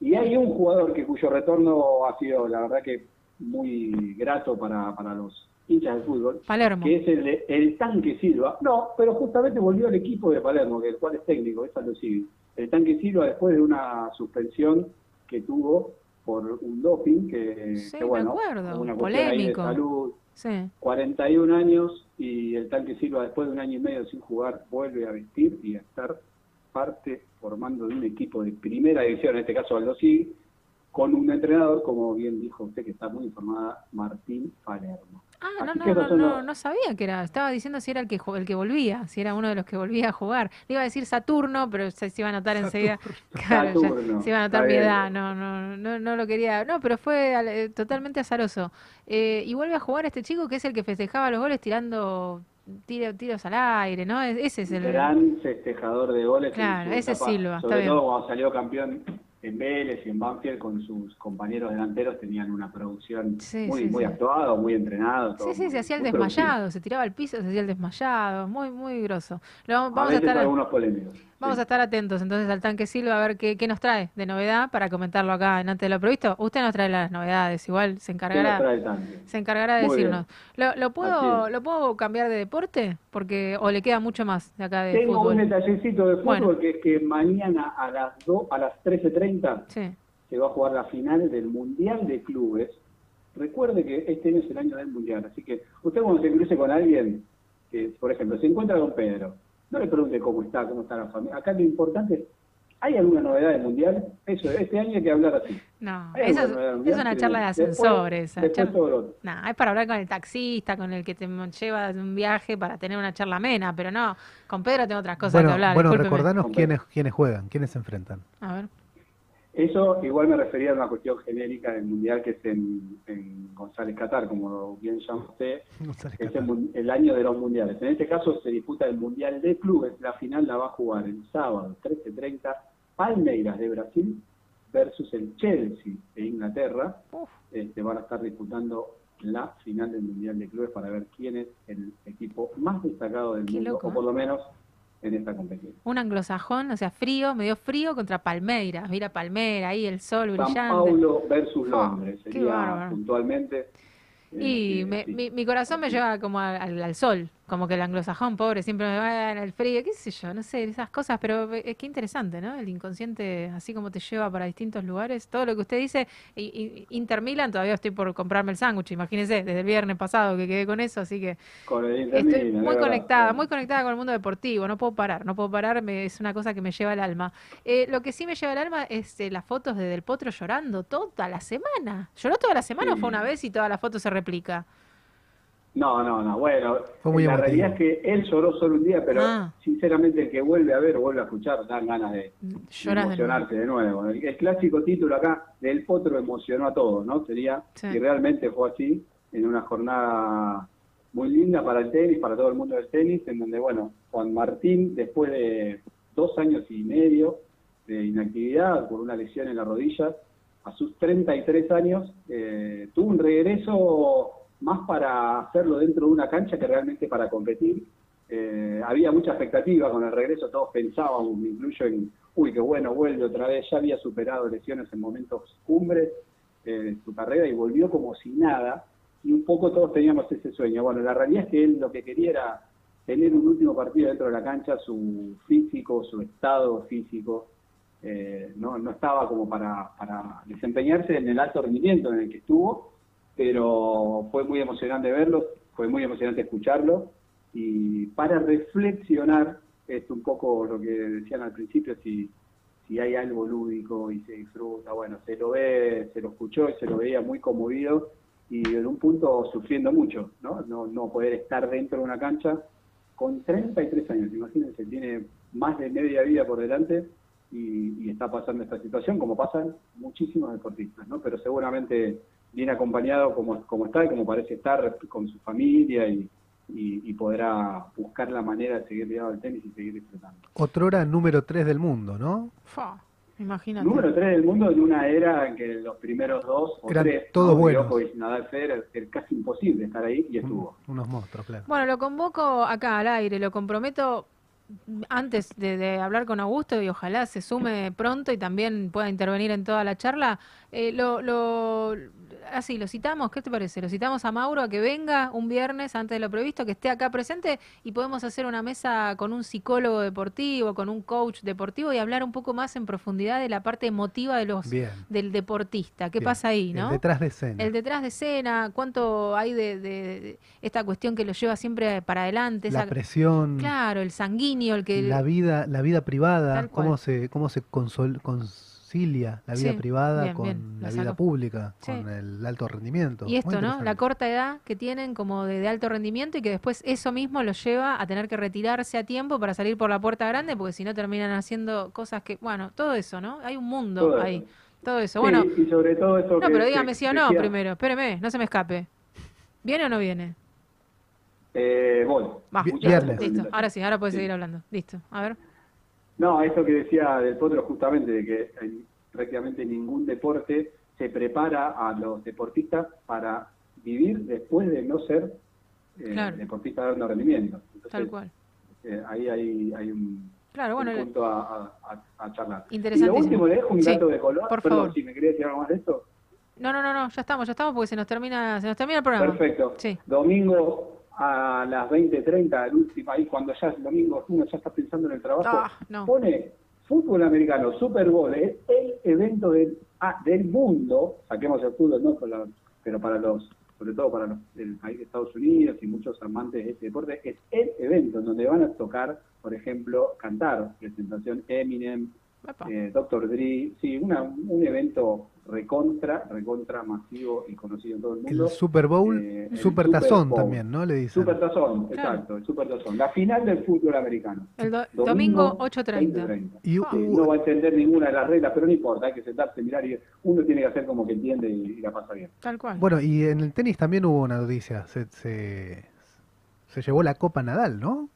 Y hay un jugador que cuyo retorno ha sido, la verdad que muy grato para, para los hinchas de fútbol, Palermo. que es el, de- el tanque Silva. No, pero justamente volvió al equipo de Palermo, que el cual es técnico, es sigue. El tanque Silva después de una suspensión que tuvo por un doping, que, Sí, que bueno, acuerdo, una cuestión ahí de polémico. salud, Sí. 41 años y el tanque Silva después de un año y medio sin jugar vuelve a vestir y a estar parte formando de un equipo de primera división, en este caso Aldo Sig, con un entrenador, como bien dijo usted que está muy informada, Martín Palermo. Ah, no, no, no, no, no sabía que era. Estaba diciendo si era el que ju- el que volvía, si era uno de los que volvía a jugar. Le iba a decir Saturno, pero se, se iba a notar enseguida. [laughs] Claro, se iba a notar mi edad. No, no, no, no lo quería. No, pero fue al- eh, totalmente azaroso. Eh, y vuelve a jugar este chico que es el que festejaba los goles tirando tiro- tiros al aire, ¿no? Es- Ese es el. gran festejador de goles. Claro, ese etapa, Silva, está bien. cuando salió campeón en Vélez y en Banfield con sus compañeros delanteros, tenían una producción Sí, muy, sí, muy sí. actuada, muy entrenado. todo Sí, sí, muy- se hacía el desmayado, se tiraba al piso, se hacía el desmayado, muy, muy groso. Lo, vamos a a veces estar, algunos polémicos. Vamos a estar atentos entonces al tanque Silva a ver qué, qué nos trae de novedad para comentarlo acá en antes de lo previsto. Usted nos trae las novedades, igual se ¿Qué nos encargará, se encargará de Muy decirnos. ¿Lo, lo puedo. ¿Lo puedo cambiar de deporte? Porque, o le queda mucho más de acá de Tengo fútbol. un detallecito de fútbol Bueno. que es que mañana a las a las 13.30 Sí. se va a jugar la final del Mundial de Clubes. Recuerde que este año es el año del Mundial, así que usted cuando se cruce con alguien, que por ejemplo se encuentra con Pedro, no le pregunte cómo está, cómo está la familia. Acá lo importante es, ¿hay alguna novedad del Mundial? Eso, este año hay que hablar así. No, eso es, una charla de ascensores. Nah, es para hablar con el taxista, con el que te lleva de un viaje para tener una charla amena, pero no, con Pedro tengo otras cosas Bueno, que hablar. bueno recordanos quiénes, quiénes juegan, quiénes se enfrentan. A ver. Eso igual me refería a una cuestión genérica del Mundial que es en, en González Qatar, como bien llama usted, [laughs] es el, el año de los mundiales. En este caso se disputa el Mundial de Clubes, la final la va a jugar el sábado 13.30 Palmeiras de Brasil versus el Chelsea de Inglaterra. Este, van a estar disputando la final del Mundial de Clubes para ver quién es el equipo más destacado del Qué mundo, loco, o por ¿eh? lo menos en esta competición. Un anglosajón, o sea, frío, medio frío contra Palmeiras. Mira Palmera, ahí el sol San brillante. Paulo versus Oh, Londres, qué sería puntualmente. Y me- mi, mi corazón me lleva como al sol, como que el anglosajón pobre siempre me va en el frío, qué sé yo, no sé, esas cosas, pero es que interesante, ¿no? El inconsciente, así como te lleva para distintos lugares, todo lo que usted dice, y, y- Inter Milan, todavía estoy por comprarme el sándwich, imagínese, desde el viernes pasado que quedé con eso, así que Con el estoy muy conectada, muy conectada con el mundo deportivo, no puedo parar, no puedo parar, me- es una cosa que me lleva al alma. Eh, lo que sí me lleva al alma es eh, las fotos de Del Potro llorando toda la semana. ¿Lloró toda la semana o fue una vez y toda la foto se replica? No, no, no. Bueno, Fue muy la emotivo. realidad es que él lloró solo un día, pero Ah. sinceramente el que vuelve a ver o vuelve a escuchar dan ganas de, de Lloras de emocionarse de nuevo. El, el clásico título acá del Potro emocionó a todos, ¿no? Sería, Sí. y realmente fue así, en una jornada muy linda para el tenis, para todo el mundo del tenis, en donde, bueno, Juan Martín, después de dos años y medio de inactividad por una lesión en la rodilla, a sus 33 años, eh, tuvo un regreso más para hacerlo dentro de una cancha que realmente para competir. Eh, había mucha expectativa con el regreso, todos pensábamos, me incluyo en, uy, qué bueno, vuelve otra vez, ya había superado lesiones en momentos cumbres eh, de su carrera y volvió como si nada, y un poco todos teníamos ese sueño. Bueno, la realidad es que él lo que quería era tener un último partido dentro de la cancha, su físico, su estado físico, eh, no, no estaba como para, para desempeñarse en el alto rendimiento en el que estuvo, pero fue muy emocionante verlo, fue muy emocionante escucharlo, y para reflexionar, es un poco lo que decían al principio, si, si hay algo lúdico y se disfruta, bueno, se lo ve, se lo escuchó y se lo veía muy conmovido y en un punto sufriendo mucho, ¿no? No, no poder estar dentro de una cancha con 33 años, imagínense, tiene más de media vida por delante y, y está pasando esta situación, como pasan muchísimos deportistas, ¿no? Pero seguramente viene acompañado como, como está y como parece estar con su familia y, y, y podrá buscar la manera de seguir ligado al tenis y seguir disfrutando. Otrora número 3 del mundo, ¿no? Fa, imagínate. Número 3 del mundo en una era en que los primeros dos o Eran tres, todos ¿no? buenos. Nadal, Federer, era casi imposible estar ahí y estuvo. Unos monstruos, claro. Bueno, lo convoco acá al aire, lo comprometo antes de, de hablar con Augusto y ojalá se sume pronto y también pueda intervenir en toda la charla, eh, lo, lo, así, lo citamos, ¿qué te parece? Lo citamos a Mauro a que venga un viernes antes de lo previsto, que esté acá presente y podemos hacer una mesa con un psicólogo deportivo, con un coach deportivo y hablar un poco más en profundidad de la parte emotiva de los Bien. del deportista. ¿Qué Bien. pasa ahí, El no? detrás de escena. El detrás de escena, cuánto hay de, de- de esta cuestión que lo lleva siempre para adelante. La presión, Claro, el sanguíneo, el que... la vida, la vida privada, cómo se, cómo se consol- concilia la vida Sí, privada bien, con bien, la vida pública, Sí. con el alto rendimiento. Y esto, ¿no? La corta edad que tienen como de, de alto rendimiento y que después eso mismo los lleva a tener que retirarse a tiempo para salir por la puerta grande porque si no terminan haciendo cosas que, bueno, todo eso, ¿no? Hay un mundo Todo ahí. eso. Todo eso. Sí, Bueno, y sobre todo eso no, que- pero que dígame sí o no decía- primero. Espéreme, no se me escape. ¿Viene o no viene? Eh, voy. Va, listo. Ahora sí, ahora puedes Sí. seguir hablando. Listo. A ver. No, eso que decía del potro justamente, de que en prácticamente ningún deporte se prepara a los deportistas para vivir después de no ser eh, Claro. deportistas de alto rendimiento. Entonces, Tal cual. eh, ahí hay, hay un, Claro, bueno, un le- punto a, a- a- a charlar. Y lo último, le dejo un Sí, dato de color. por Perdón, favor. si me quería decir algo más de esto. No, no, no, no, ya estamos, ya estamos porque se nos termina, se nos termina el programa. Perfecto. Sí. Domingo a las 20.30, el último, ahí cuando ya es domingo, uno ya está pensando en el trabajo, Ah, no. pone fútbol americano, Super Bowl, es el evento del, ah, del mundo, saquemos el fútbol, no, la- pero para los, sobre todo para los del país de Estados Unidos y muchos amantes de este deporte, es el evento en donde van a tocar, por ejemplo, cantar, presentación Eminem, eh, Dr. Dre, sí, una, un evento recontra, recontra masivo y conocido en todo el mundo. El Super Bowl, Eh, el Super Tazón Bowl. también, ¿no? Le dicen. Super Tazón, Claro. exacto, el Super Tazón. La final del fútbol americano. El do- domingo 8.30. 20:30. Y, Sí, no va a entender ninguna de las reglas, pero no importa, hay que sentarse, mirar y uno tiene que hacer como que entiende y, y la pasa bien. Tal cual. Bueno, y en el tenis también hubo una noticia. Se, se, se llevó la Copa Nadal, ¿no?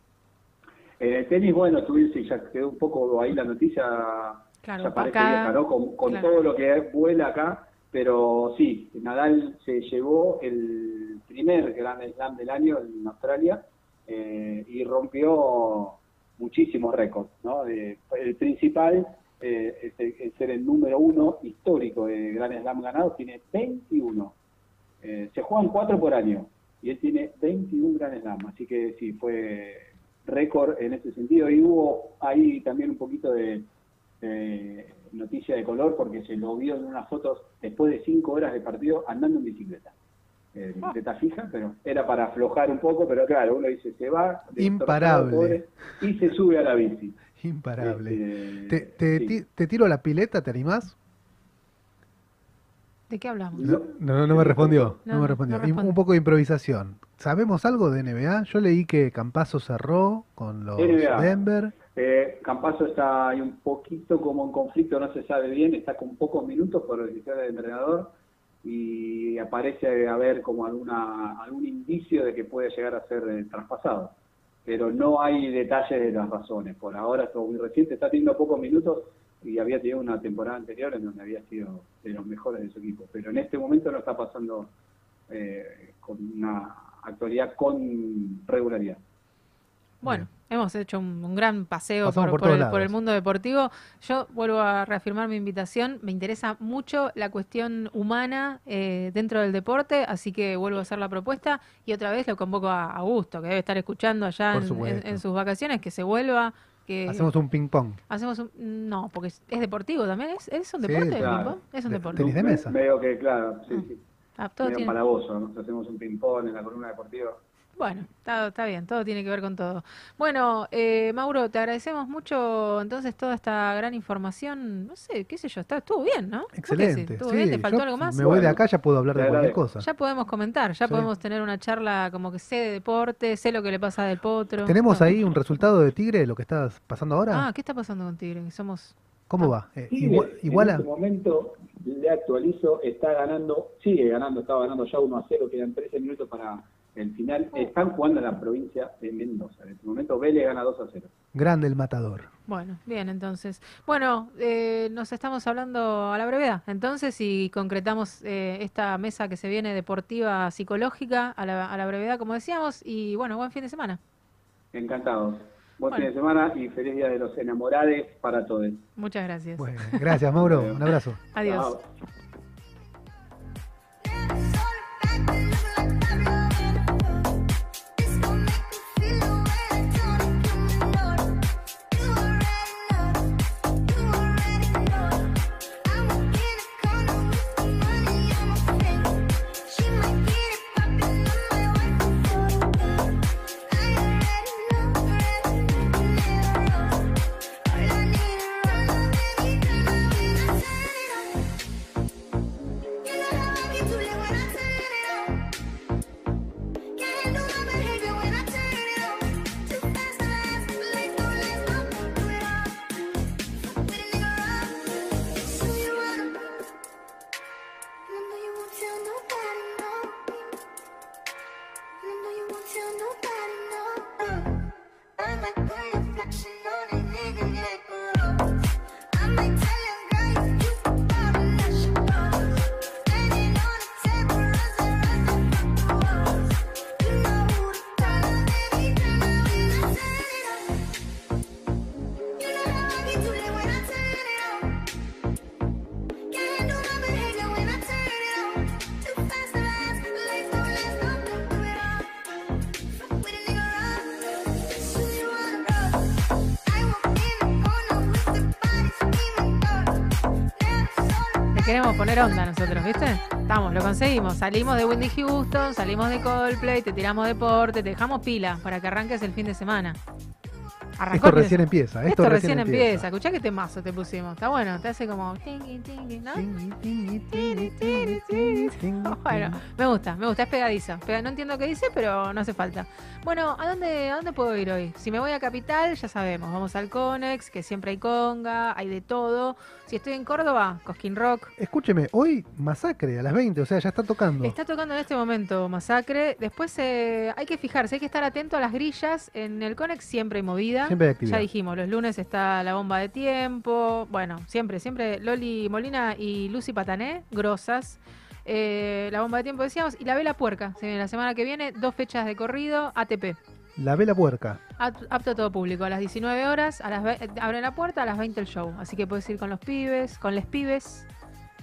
En el tenis, bueno, tuviste, ya quedó un poco ahí la noticia, Claro, ya parece vieja, ¿no? Con, con Claro. todo lo que vuela acá, pero sí, Nadal se llevó el primer Grand Slam del año en Australia eh, y rompió muchísimos récords, ¿no? Eh, el principal eh, es, el- es ser el número uno histórico de Grand Slam ganados, tiene 21. Eh, se juegan cuatro por año y él tiene 21 Grand Slam, así que sí, fue récord en ese sentido. Y hubo ahí también un poquito de, de noticia de color porque se lo vio en unas fotos después de cinco horas de partido andando en bicicleta. Eh, bicicleta fija, pero era para aflojar un poco, pero claro, uno dice, se va, Imparable. pobre, y se sube a la bici. [laughs] Imparable. Este, Te, te, sí. te tiro la pileta, ¿te animás? ¿De qué hablamos? No, no, no me respondió. No, No, me respondió. no Y responde. un poco de improvisación. ¿Sabemos algo de NBA? Yo leí que Campazo cerró con los NBA. Denver. Eh, Campazo está ahí un poquito como en conflicto, no se sabe bien, está con pocos minutos por decisión del entrenador y aparece a ver como alguna algún indicio de que puede llegar a ser eh, traspasado. Pero no hay detalles de las razones. Por ahora es muy reciente, está teniendo pocos minutos y había tenido una temporada anterior en donde había sido de los mejores de su equipo. Pero en este momento no está pasando eh, con una actualidad con regularidad. Bueno, hemos hecho un, un gran paseo por, por por todos el, por el mundo deportivo. Yo vuelvo a reafirmar mi invitación. Me interesa mucho la cuestión humana eh, dentro del deporte, así que vuelvo a hacer la propuesta y otra vez lo convoco a Augusto, que debe estar escuchando allá en sus vacaciones, que se vuelva. Que Hacemos un ping-pong. hacemos un- no, porque es, es deportivo también. ¿Es, es un Sí, deporte el claro. ping-pong? Es un De- deporte. tenis de mesa. Veo que, claro, sí, sí. Ah, todo medio tiene- palaboso, ¿no? Hacemos un ping-pong en la columna deportiva. Bueno, está, está bien, todo tiene que ver con todo. Bueno, eh, Mauro, te agradecemos mucho entonces toda esta gran información. No sé, qué sé yo, está, estuvo bien, ¿no? Excelente. ¿Estuvo sí, bien? ¿Te faltó algo más? Me voy de acá, ya puedo hablar de cualquier cosa. Ya podemos comentar, ya Sí. podemos tener una charla como que sé de deporte, sé lo que le pasa del potro. ¿Tenemos No. ahí un resultado de Tigre lo que está pasando ahora? Ah, ¿qué está pasando con Tigre? Somos... ¿Cómo va? Eh, Tigre, igua- iguala. En este momento le actualizo, está ganando, sigue ganando, estaba ganando ya 1 a 0, quedan 13 minutos para el final. Están jugando en la provincia de Mendoza. En este momento Vélez gana 2 a 0. Grande el matador. Bueno, bien, entonces. Bueno, eh, nos estamos hablando a la brevedad. Entonces, y concretamos eh, esta mesa que se viene deportiva psicológica a la, a la brevedad, como decíamos. Y bueno, buen fin de semana. Encantados. Buen Bueno. fin de semana y feliz día de los enamorados para todos. Muchas gracias. Bueno, gracias, Mauro. [laughs] Un abrazo. Adiós. Chao. Poner onda nosotros, ¿viste? Estamos, lo conseguimos. Salimos de Wendy Houston, salimos de Coldplay, te tiramos deporte, te dejamos pila para que arranques el fin de semana. Arrancó Esto recién empieza. Esto, recién empieza. Escuchá qué temazo te pusimos. Está bueno, te hace como. Bueno, me gusta, me gusta, es pegadiza. Pega- no entiendo qué dice, pero no hace falta. Bueno, ¿a dónde, ¿a dónde puedo ir hoy? Si me voy a Capital, ya sabemos, vamos al Conex, que siempre hay conga, hay de todo. Si estoy en Córdoba, Cosquín Rock. Escúcheme, hoy masacre a las 20, o sea, ya está tocando. Está tocando en este momento Masacre. Después eh, hay que fijarse, hay que estar atento a las grillas. En el Conex siempre hay movida. Siempre hay actividad. Ya dijimos, los lunes está la bomba de tiempo. Bueno, siempre, siempre Loli Molina y Lucy Patané, grosas. Eh, la bomba de tiempo decíamos. Y la vela puerca. Se viene la semana que viene, dos fechas de corrido, ATP. La vela puerca. Apt- Apto a todo público, a las 19 horas, a las abren la puerta, a las 20 el show. Así que puedes ir con los pibes, con les pibes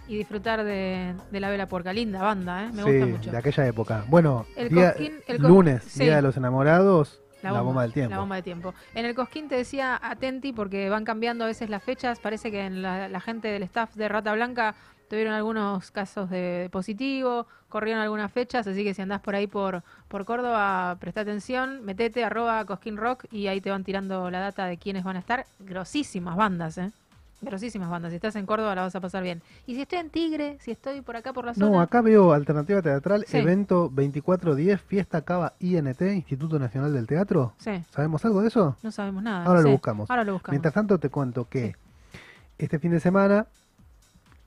y disfrutar de, de la vela puerca. Linda banda, ¿eh? Me sí, gusta mucho. de aquella época. Bueno, El día- Cosquín- el Cos- lunes, sí. Día de los Enamorados, la bomba, del tiempo. La bomba de tiempo. En el Cosquín te decía atenti porque van cambiando a veces las fechas. Parece que en la, la gente del staff de Rata Blanca tuvieron algunos casos de positivo, corrieron algunas fechas, así que si andás por ahí por, por Córdoba, presta atención, metete arroba Cosquín Rock y ahí te van tirando la data de quiénes van a estar. Grosísimas bandas, ¿eh? Grosísimas bandas. Si estás en Córdoba la vas a pasar bien. Y si estoy en Tigre, si estoy por acá por la zona... No, acá veo Alternativa Teatral, Sí. evento 2410, Fiesta Cava INT, Instituto Nacional del Teatro. Sí. ¿Sabemos algo de eso? No sabemos nada. Ahora no lo sé. buscamos. Ahora lo buscamos. Mientras tanto te cuento que este fin de semana,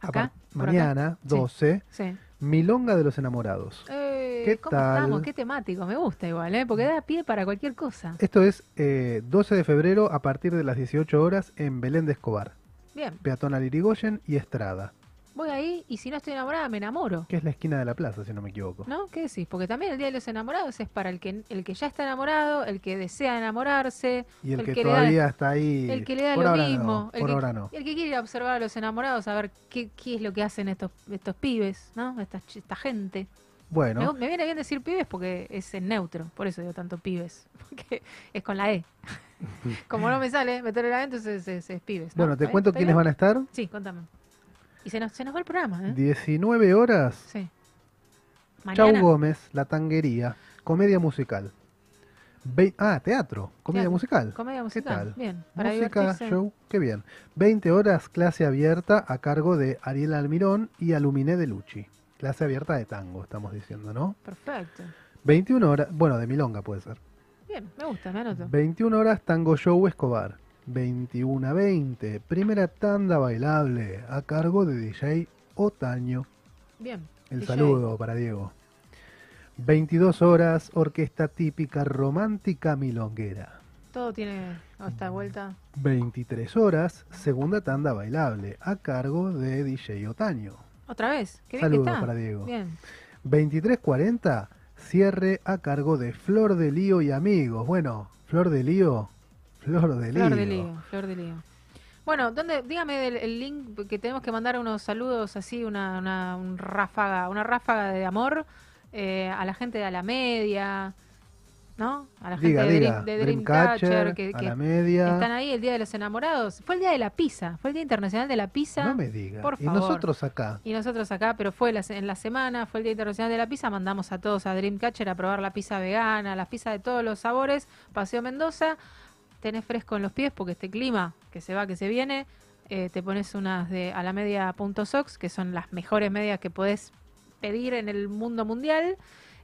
Acá, mañana, Sí. 12, Sí. Milonga de los Enamorados. Eh, ¿Qué ¿Cómo tal? estamos? Qué temático. Me gusta igual, ¿eh? Porque da pie para cualquier cosa. Esto es eh, 12 de febrero a partir de las 18 horas en Belén de Escobar, Bien. Peatonal Irigoyen y Estrada, Voy ahí y si no estoy enamorada, me enamoro. que es la esquina de la plaza, si no me equivoco. ¿No? ¿Qué decís? Porque también el Día de los Enamorados es para el que, el que ya está enamorado, el que desea enamorarse. Y el, que, todavía da, está ahí. El que le da por lo ahora mismo. No, el, por que, ahora no. el que quiere ir a observar a los enamorados, a ver qué, qué es lo que hacen estos, estos pibes, ¿no? Esta, esta gente. Bueno, Me, me viene bien decir pibes porque es en neutro, por eso digo tanto pibes, [laughs] porque es con la E. [laughs] Como no me sale meterle la E, entonces es, es pibes. ¿no? bueno, te ¿Está cuento bien? quiénes van a estar. Sí, contame. Y se nos, se nos va el programa, ¿eh? 19 horas. Sí. Chau. Gómez, La Tanguería, comedia musical. Ve- ah, teatro, comedia Teatro, musical. Comedia ¿Qué musical. tal? Bien. Para Música, divertirse. show, qué bien. 20 horas, clase abierta a cargo de Ariel Almirón y Aluminé de Lucci. Clase abierta de tango, estamos diciendo, ¿no? Perfecto. 21 horas, bueno, de Milonga puede ser. Bien, me gusta, me anoto. 21 horas, Tango Show Escobar. 21 a 20, primera tanda bailable a cargo de DJ Otaño. Bien. El DJ. saludo para Diego. 22 horas, orquesta típica romántica milonguera. Todo tiene esta vuelta. 23 horas, segunda tanda bailable a cargo de DJ Otaño. ¿Otra vez? Qué bien Saludos que está. para Diego. Bien. 23.40, cierre a cargo de Flor de Lío y amigos. Bueno, Flor de Lío, Flor de Flor de lío. lío, flor de lío. Bueno, ¿dónde, dígame el, el link que tenemos que mandar unos saludos así, una, una un ráfaga, una ráfaga de amor eh, a la gente de a la media, ¿no? A la gente Diga, de. Dream, de Dreamcatcher, Dreamcatcher, que, a que la media. están ahí el Día de los Enamorados. Fue el Día de la Pizza, fue el Día Internacional de la Pizza. No me diga. Por Y favor. nosotros acá. Y nosotros acá, pero fue la en la semana, fue el Día Internacional de la Pizza, mandamos a todos a Dreamcatcher a probar la pizza vegana, las pizzas de todos los sabores, Paseo Mendoza, tenés fresco en los pies porque este clima que se va, que se viene, eh, te pones unas de a la media punto sox, que son las mejores medias que podés pedir en el mundo mundial.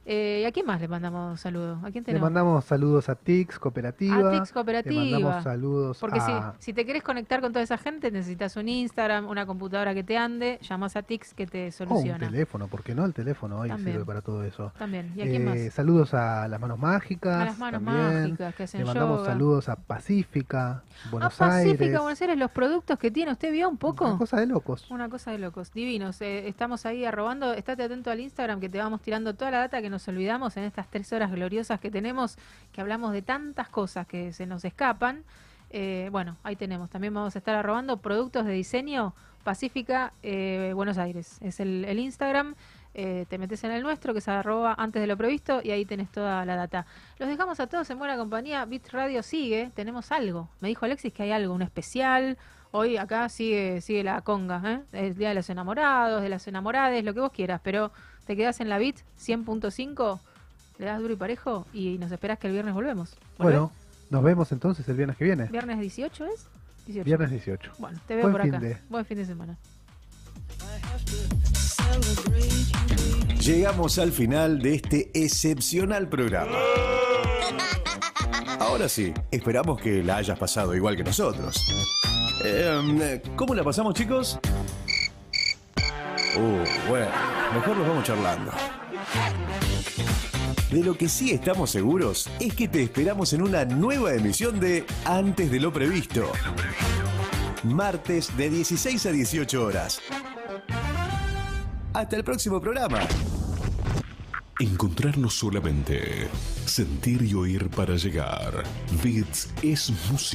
Eh, ¿Y a quién más le mandamos saludos? ¿A quién Le tenemos? mandamos saludos a Tix Cooperativa. A Tix Cooperativa. Le mandamos saludos Porque a... si, si te querés conectar con toda esa gente, necesitas un Instagram, una computadora que te ande, llamás a Tix que te O Oh, un soluciona. teléfono, porque no? El teléfono hoy También. sirve para todo eso. También. ¿Y a quién Eh, más? Saludos a las manos mágicas. A las manos también. mágicas que hacen Le mandamos yoga. saludos a Pacífica, Buenos a Pacífica, Aires. Buenos Aires, los productos que tiene, ¿usted vio un poco? Una cosa de locos. Una cosa de locos, divinos. Eh, estamos ahí arrobando. Estate atento al Instagram que te vamos tirando toda la data que nos olvidamos en estas tres horas gloriosas que tenemos, que hablamos de tantas cosas que se nos escapan. Eh, bueno, ahí tenemos. También vamos a estar arrobando productos de diseño Pacífica eh, Buenos Aires. Es el, el Instagram. Eh, te metes en el nuestro, que es arroba antes de lo previsto, y ahí tenés toda la data. Los dejamos a todos en buena compañía. Bit Radio sigue, tenemos algo. Me dijo Alexis que hay algo, un especial. Hoy acá sigue, sigue la conga, ¿eh? El Día de los Enamorados, de las enamorades, lo que vos quieras, pero te quedás en la Bit 100.5, le das duro y parejo y nos esperás que el viernes volvemos. ¿Volvés? Bueno, nos vemos entonces el viernes que viene. ¿Viernes 18 es? 18. Viernes 18. Bueno, te veo Buen por fin acá. de- Buen fin de semana. Llegamos al final de este excepcional programa. Ahora sí, esperamos que la hayas pasado igual que nosotros. Eh, ¿Cómo la pasamos, chicos? Uh, bueno, mejor nos vamos charlando. De lo que sí estamos seguros es que te esperamos en una nueva emisión de Antes de lo previsto. Martes de 16 a 18 horas. Hasta el próximo programa. Encontrarnos solamente. Sentir y oír para llegar. Beats es música.